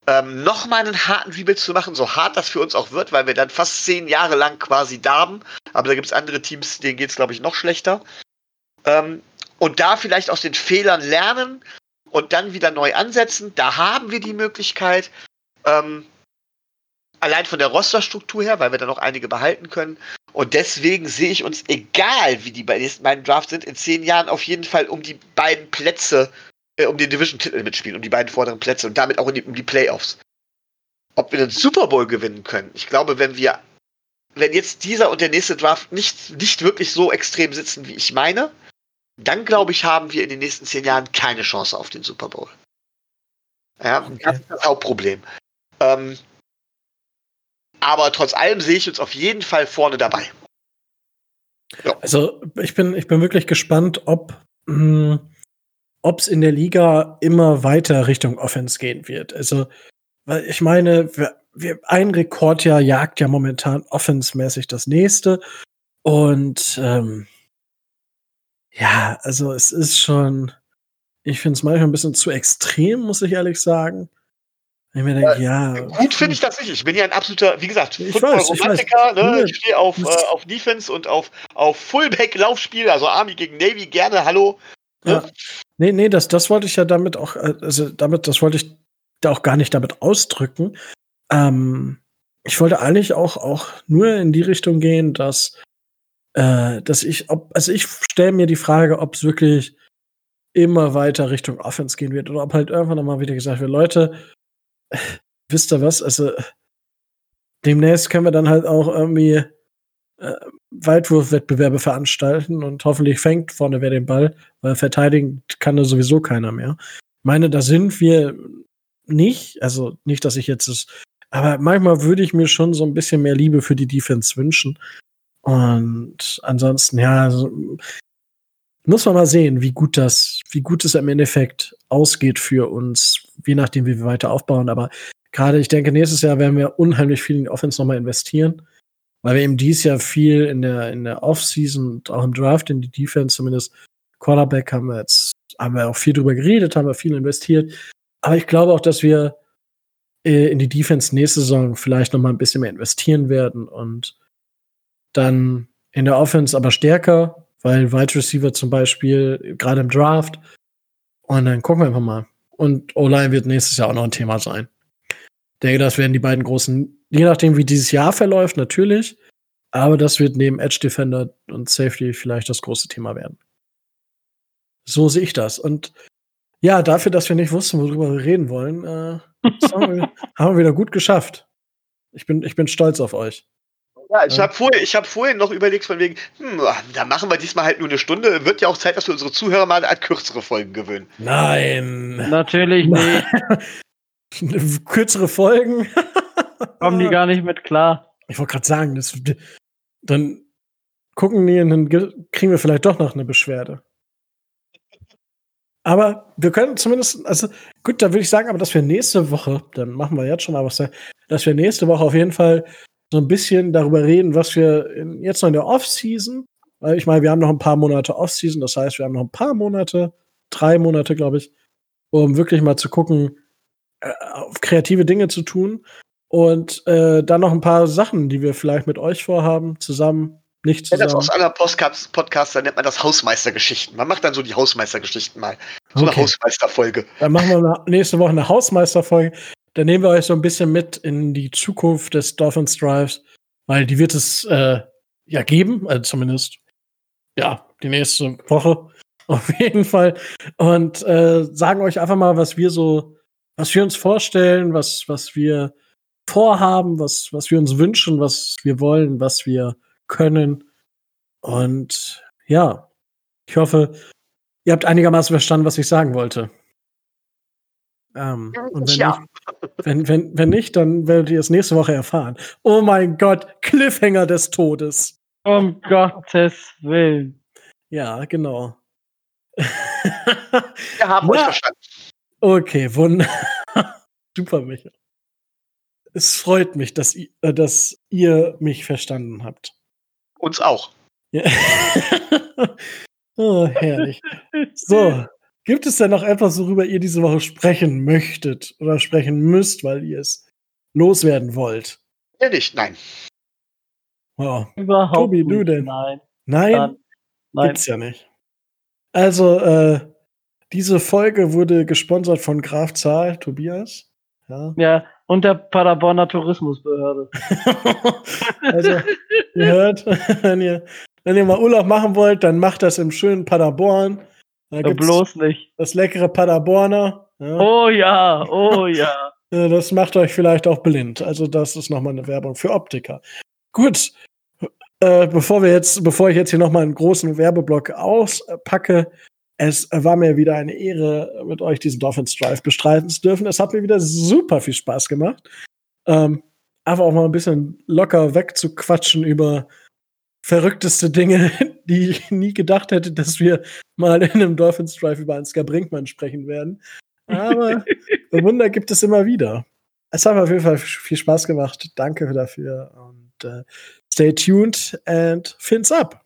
[SPEAKER 3] ähm, nochmal einen harten Rebuild zu machen, so hart das für uns auch wird, weil wir dann fast zehn Jahre lang quasi darben. Aber da gibt es andere Teams, denen geht es, glaube ich, noch schlechter. Ähm, und da vielleicht aus den Fehlern lernen und dann wieder neu ansetzen. Da haben wir die Möglichkeit. Ähm, allein von der Rosterstruktur her, weil wir da noch einige behalten können. Und deswegen sehe ich uns, egal wie die nächsten beiden Drafts sind, in zehn Jahren auf jeden Fall um die beiden Plätze äh, um den Division-Titel mitspielen, um die beiden vorderen Plätze und damit auch die, um die Playoffs. Ob wir den Super Bowl gewinnen können, ich glaube, wenn wir, wenn jetzt dieser und der nächste Draft nicht, nicht wirklich so extrem sitzen, wie ich meine, dann glaube ich, haben wir in den nächsten zehn Jahren keine Chance auf den Super Bowl. Ja, okay. das ist das Hauptproblem. Ähm, aber trotz allem sehe ich uns auf jeden Fall vorne dabei.
[SPEAKER 1] Ja. Also ich bin, ich bin wirklich gespannt, ob mh, hm, es in der Liga immer weiter Richtung Offense gehen wird. Also, ich meine, wir, wir, ein Rekordjahr jagt ja momentan offensmäßig das nächste. Und ähm, ja, also es ist schon, ich finde es manchmal ein bisschen zu extrem, muss ich ehrlich sagen.
[SPEAKER 3] Ich mir denke, ja. ja gut finde ich das nicht. Ich bin ja ein absoluter, wie gesagt, Football-Romantiker. Ich, ne? ich stehe auf, äh, auf Defense und auf, auf Fullback-Laufspiel, also Army gegen Navy, gerne, hallo.
[SPEAKER 1] Ja. Nee, nee, das, das wollte ich ja damit auch, äh, also damit, das wollte ich da auch gar nicht damit ausdrücken. Ähm, ich wollte eigentlich auch, auch nur in die Richtung gehen, dass, äh, dass ich, ob, also ich stelle mir die Frage, ob es wirklich immer weiter Richtung Offense gehen wird oder ob halt irgendwann nochmal wieder gesagt wird, Leute, wisst ihr was, also demnächst können wir dann halt auch irgendwie äh, Weitwurfwettbewerbe veranstalten und hoffentlich fängt vorne wer den Ball, weil verteidigen kann da sowieso keiner mehr. Ich meine, da sind wir nicht, also nicht, dass ich jetzt es, aber manchmal würde ich mir schon so ein bisschen mehr Liebe für die Defense wünschen. Und ansonsten, ja, also, muss man mal sehen, wie gut das, wie gut es im Endeffekt ausgeht für uns, je nachdem, wie wir weiter aufbauen. Aber gerade, ich denke, nächstes Jahr werden wir unheimlich viel in die Offense nochmal investieren, weil wir eben dieses Jahr viel in der, in der Offseason und auch im Draft in die Defense, zumindest Quarterback haben wir jetzt, haben wir auch viel drüber geredet, haben wir viel investiert. Aber ich glaube auch, dass wir äh, in die Defense nächste Saison vielleicht nochmal ein bisschen mehr investieren werden und dann in der Offense aber stärker, weil Wide Receiver zum Beispiel gerade im Draft. Und dann gucken wir einfach mal. Und O-Line wird nächstes Jahr auch noch ein Thema sein. Ich denke, das werden die beiden großen, je nachdem, wie dieses Jahr verläuft, natürlich. Aber das wird neben Edge Defender und Safety vielleicht das große Thema werden. So sehe ich das. Und ja, dafür, dass wir nicht wussten, worüber wir reden wollen, äh, haben, wir, haben wir wieder gut geschafft. Ich bin, ich bin stolz auf euch.
[SPEAKER 3] Ja, ich habe vorher, hab vorhin noch überlegt, von wegen, hm, da machen wir diesmal halt nur eine Stunde. Wird ja auch Zeit, dass wir unsere Zuhörer mal an kürzere Folgen gewöhnen.
[SPEAKER 1] Nein.
[SPEAKER 2] Natürlich nicht.
[SPEAKER 1] kürzere Folgen.
[SPEAKER 2] Kommen die gar nicht mit klar.
[SPEAKER 1] Ich wollte gerade sagen, das, dann gucken die und dann kriegen wir vielleicht doch noch eine Beschwerde. Aber wir können zumindest, also gut, da würde ich sagen, aber dass wir nächste Woche, dann machen wir jetzt schon mal was, dass wir nächste Woche auf jeden Fall so ein bisschen darüber reden, was wir in, jetzt noch in der Off-Season, weil ich meine, wir haben noch ein paar Monate Off-Season, das heißt, wir haben noch ein paar Monate, drei Monate, glaube ich, um wirklich mal zu gucken, äh, kreative Dinge zu tun und äh, dann noch ein paar Sachen, die wir vielleicht mit euch vorhaben, zusammen nicht zusammen.
[SPEAKER 3] Ja, das aus aller Podcasts, Podcasts, nennt man das Hausmeistergeschichten. Man macht dann so die Hausmeistergeschichten mal. So okay. eine Hausmeisterfolge.
[SPEAKER 1] Dann machen wir nächste Woche eine Hausmeisterfolge. Dann nehmen wir euch so ein bisschen mit in die Zukunft des Dolphins Drives, weil die wird es äh, ja geben, also zumindest ja, die nächste Woche auf jeden Fall. Und äh, sagen euch einfach mal, was wir so, was wir uns vorstellen, was, was wir vorhaben, was, was wir uns wünschen, was wir wollen, was wir können. Und ja, ich hoffe, ihr habt einigermaßen verstanden, was ich sagen wollte. Ähm, und wenn, ja. nicht, wenn, wenn, wenn nicht, dann werdet ihr es nächste Woche erfahren. Oh mein Gott, Cliffhanger des Todes.
[SPEAKER 2] Um Gottes Willen.
[SPEAKER 1] Ja, genau.
[SPEAKER 3] Wir haben ja. euch verstanden.
[SPEAKER 1] Okay, wunderbar. Super, Michael. Es freut mich, dass, ihr, äh, dass ihr mich verstanden habt.
[SPEAKER 3] Uns auch.
[SPEAKER 1] Ja. oh, herrlich. So, gibt es denn noch etwas, worüber ihr diese Woche sprechen möchtet oder sprechen müsst, weil ihr es loswerden wollt?
[SPEAKER 3] Ja, nicht, nein.
[SPEAKER 1] Oh.
[SPEAKER 2] Überhaupt
[SPEAKER 1] Tobi, du denn?
[SPEAKER 2] Nein.
[SPEAKER 1] Nein? Nein. Gibt's ja nicht. Also, äh, diese Folge wurde gesponsert von Graf Zahl, Tobias.
[SPEAKER 2] Ja. ja, und der Paderborner Tourismusbehörde.
[SPEAKER 1] also, ihr hört, wenn ihr, wenn ihr mal Urlaub machen wollt, dann macht das im schönen Paderborn.
[SPEAKER 2] Bloß nicht.
[SPEAKER 1] Das leckere Paderborner.
[SPEAKER 2] Ja. Oh ja, oh ja.
[SPEAKER 1] Das macht euch vielleicht auch blind. Also, das ist nochmal eine Werbung für Optiker. Gut. Äh, bevor wir jetzt, bevor ich jetzt hier nochmal einen großen Werbeblock auspacke, es war mir wieder eine Ehre, mit euch diesen Dolphins Drive bestreiten zu dürfen. Es hat mir wieder super viel Spaß gemacht. Ähm, einfach auch mal ein bisschen locker wegzuquatschen über verrückteste Dinge, die ich nie gedacht hätte, dass wir mal in einem Dolphins Drive über Ansgar Brinkmann sprechen werden. Aber Wunder gibt es immer wieder. Es hat auf jeden Fall viel Spaß gemacht. Danke dafür und uh, stay tuned and fins up.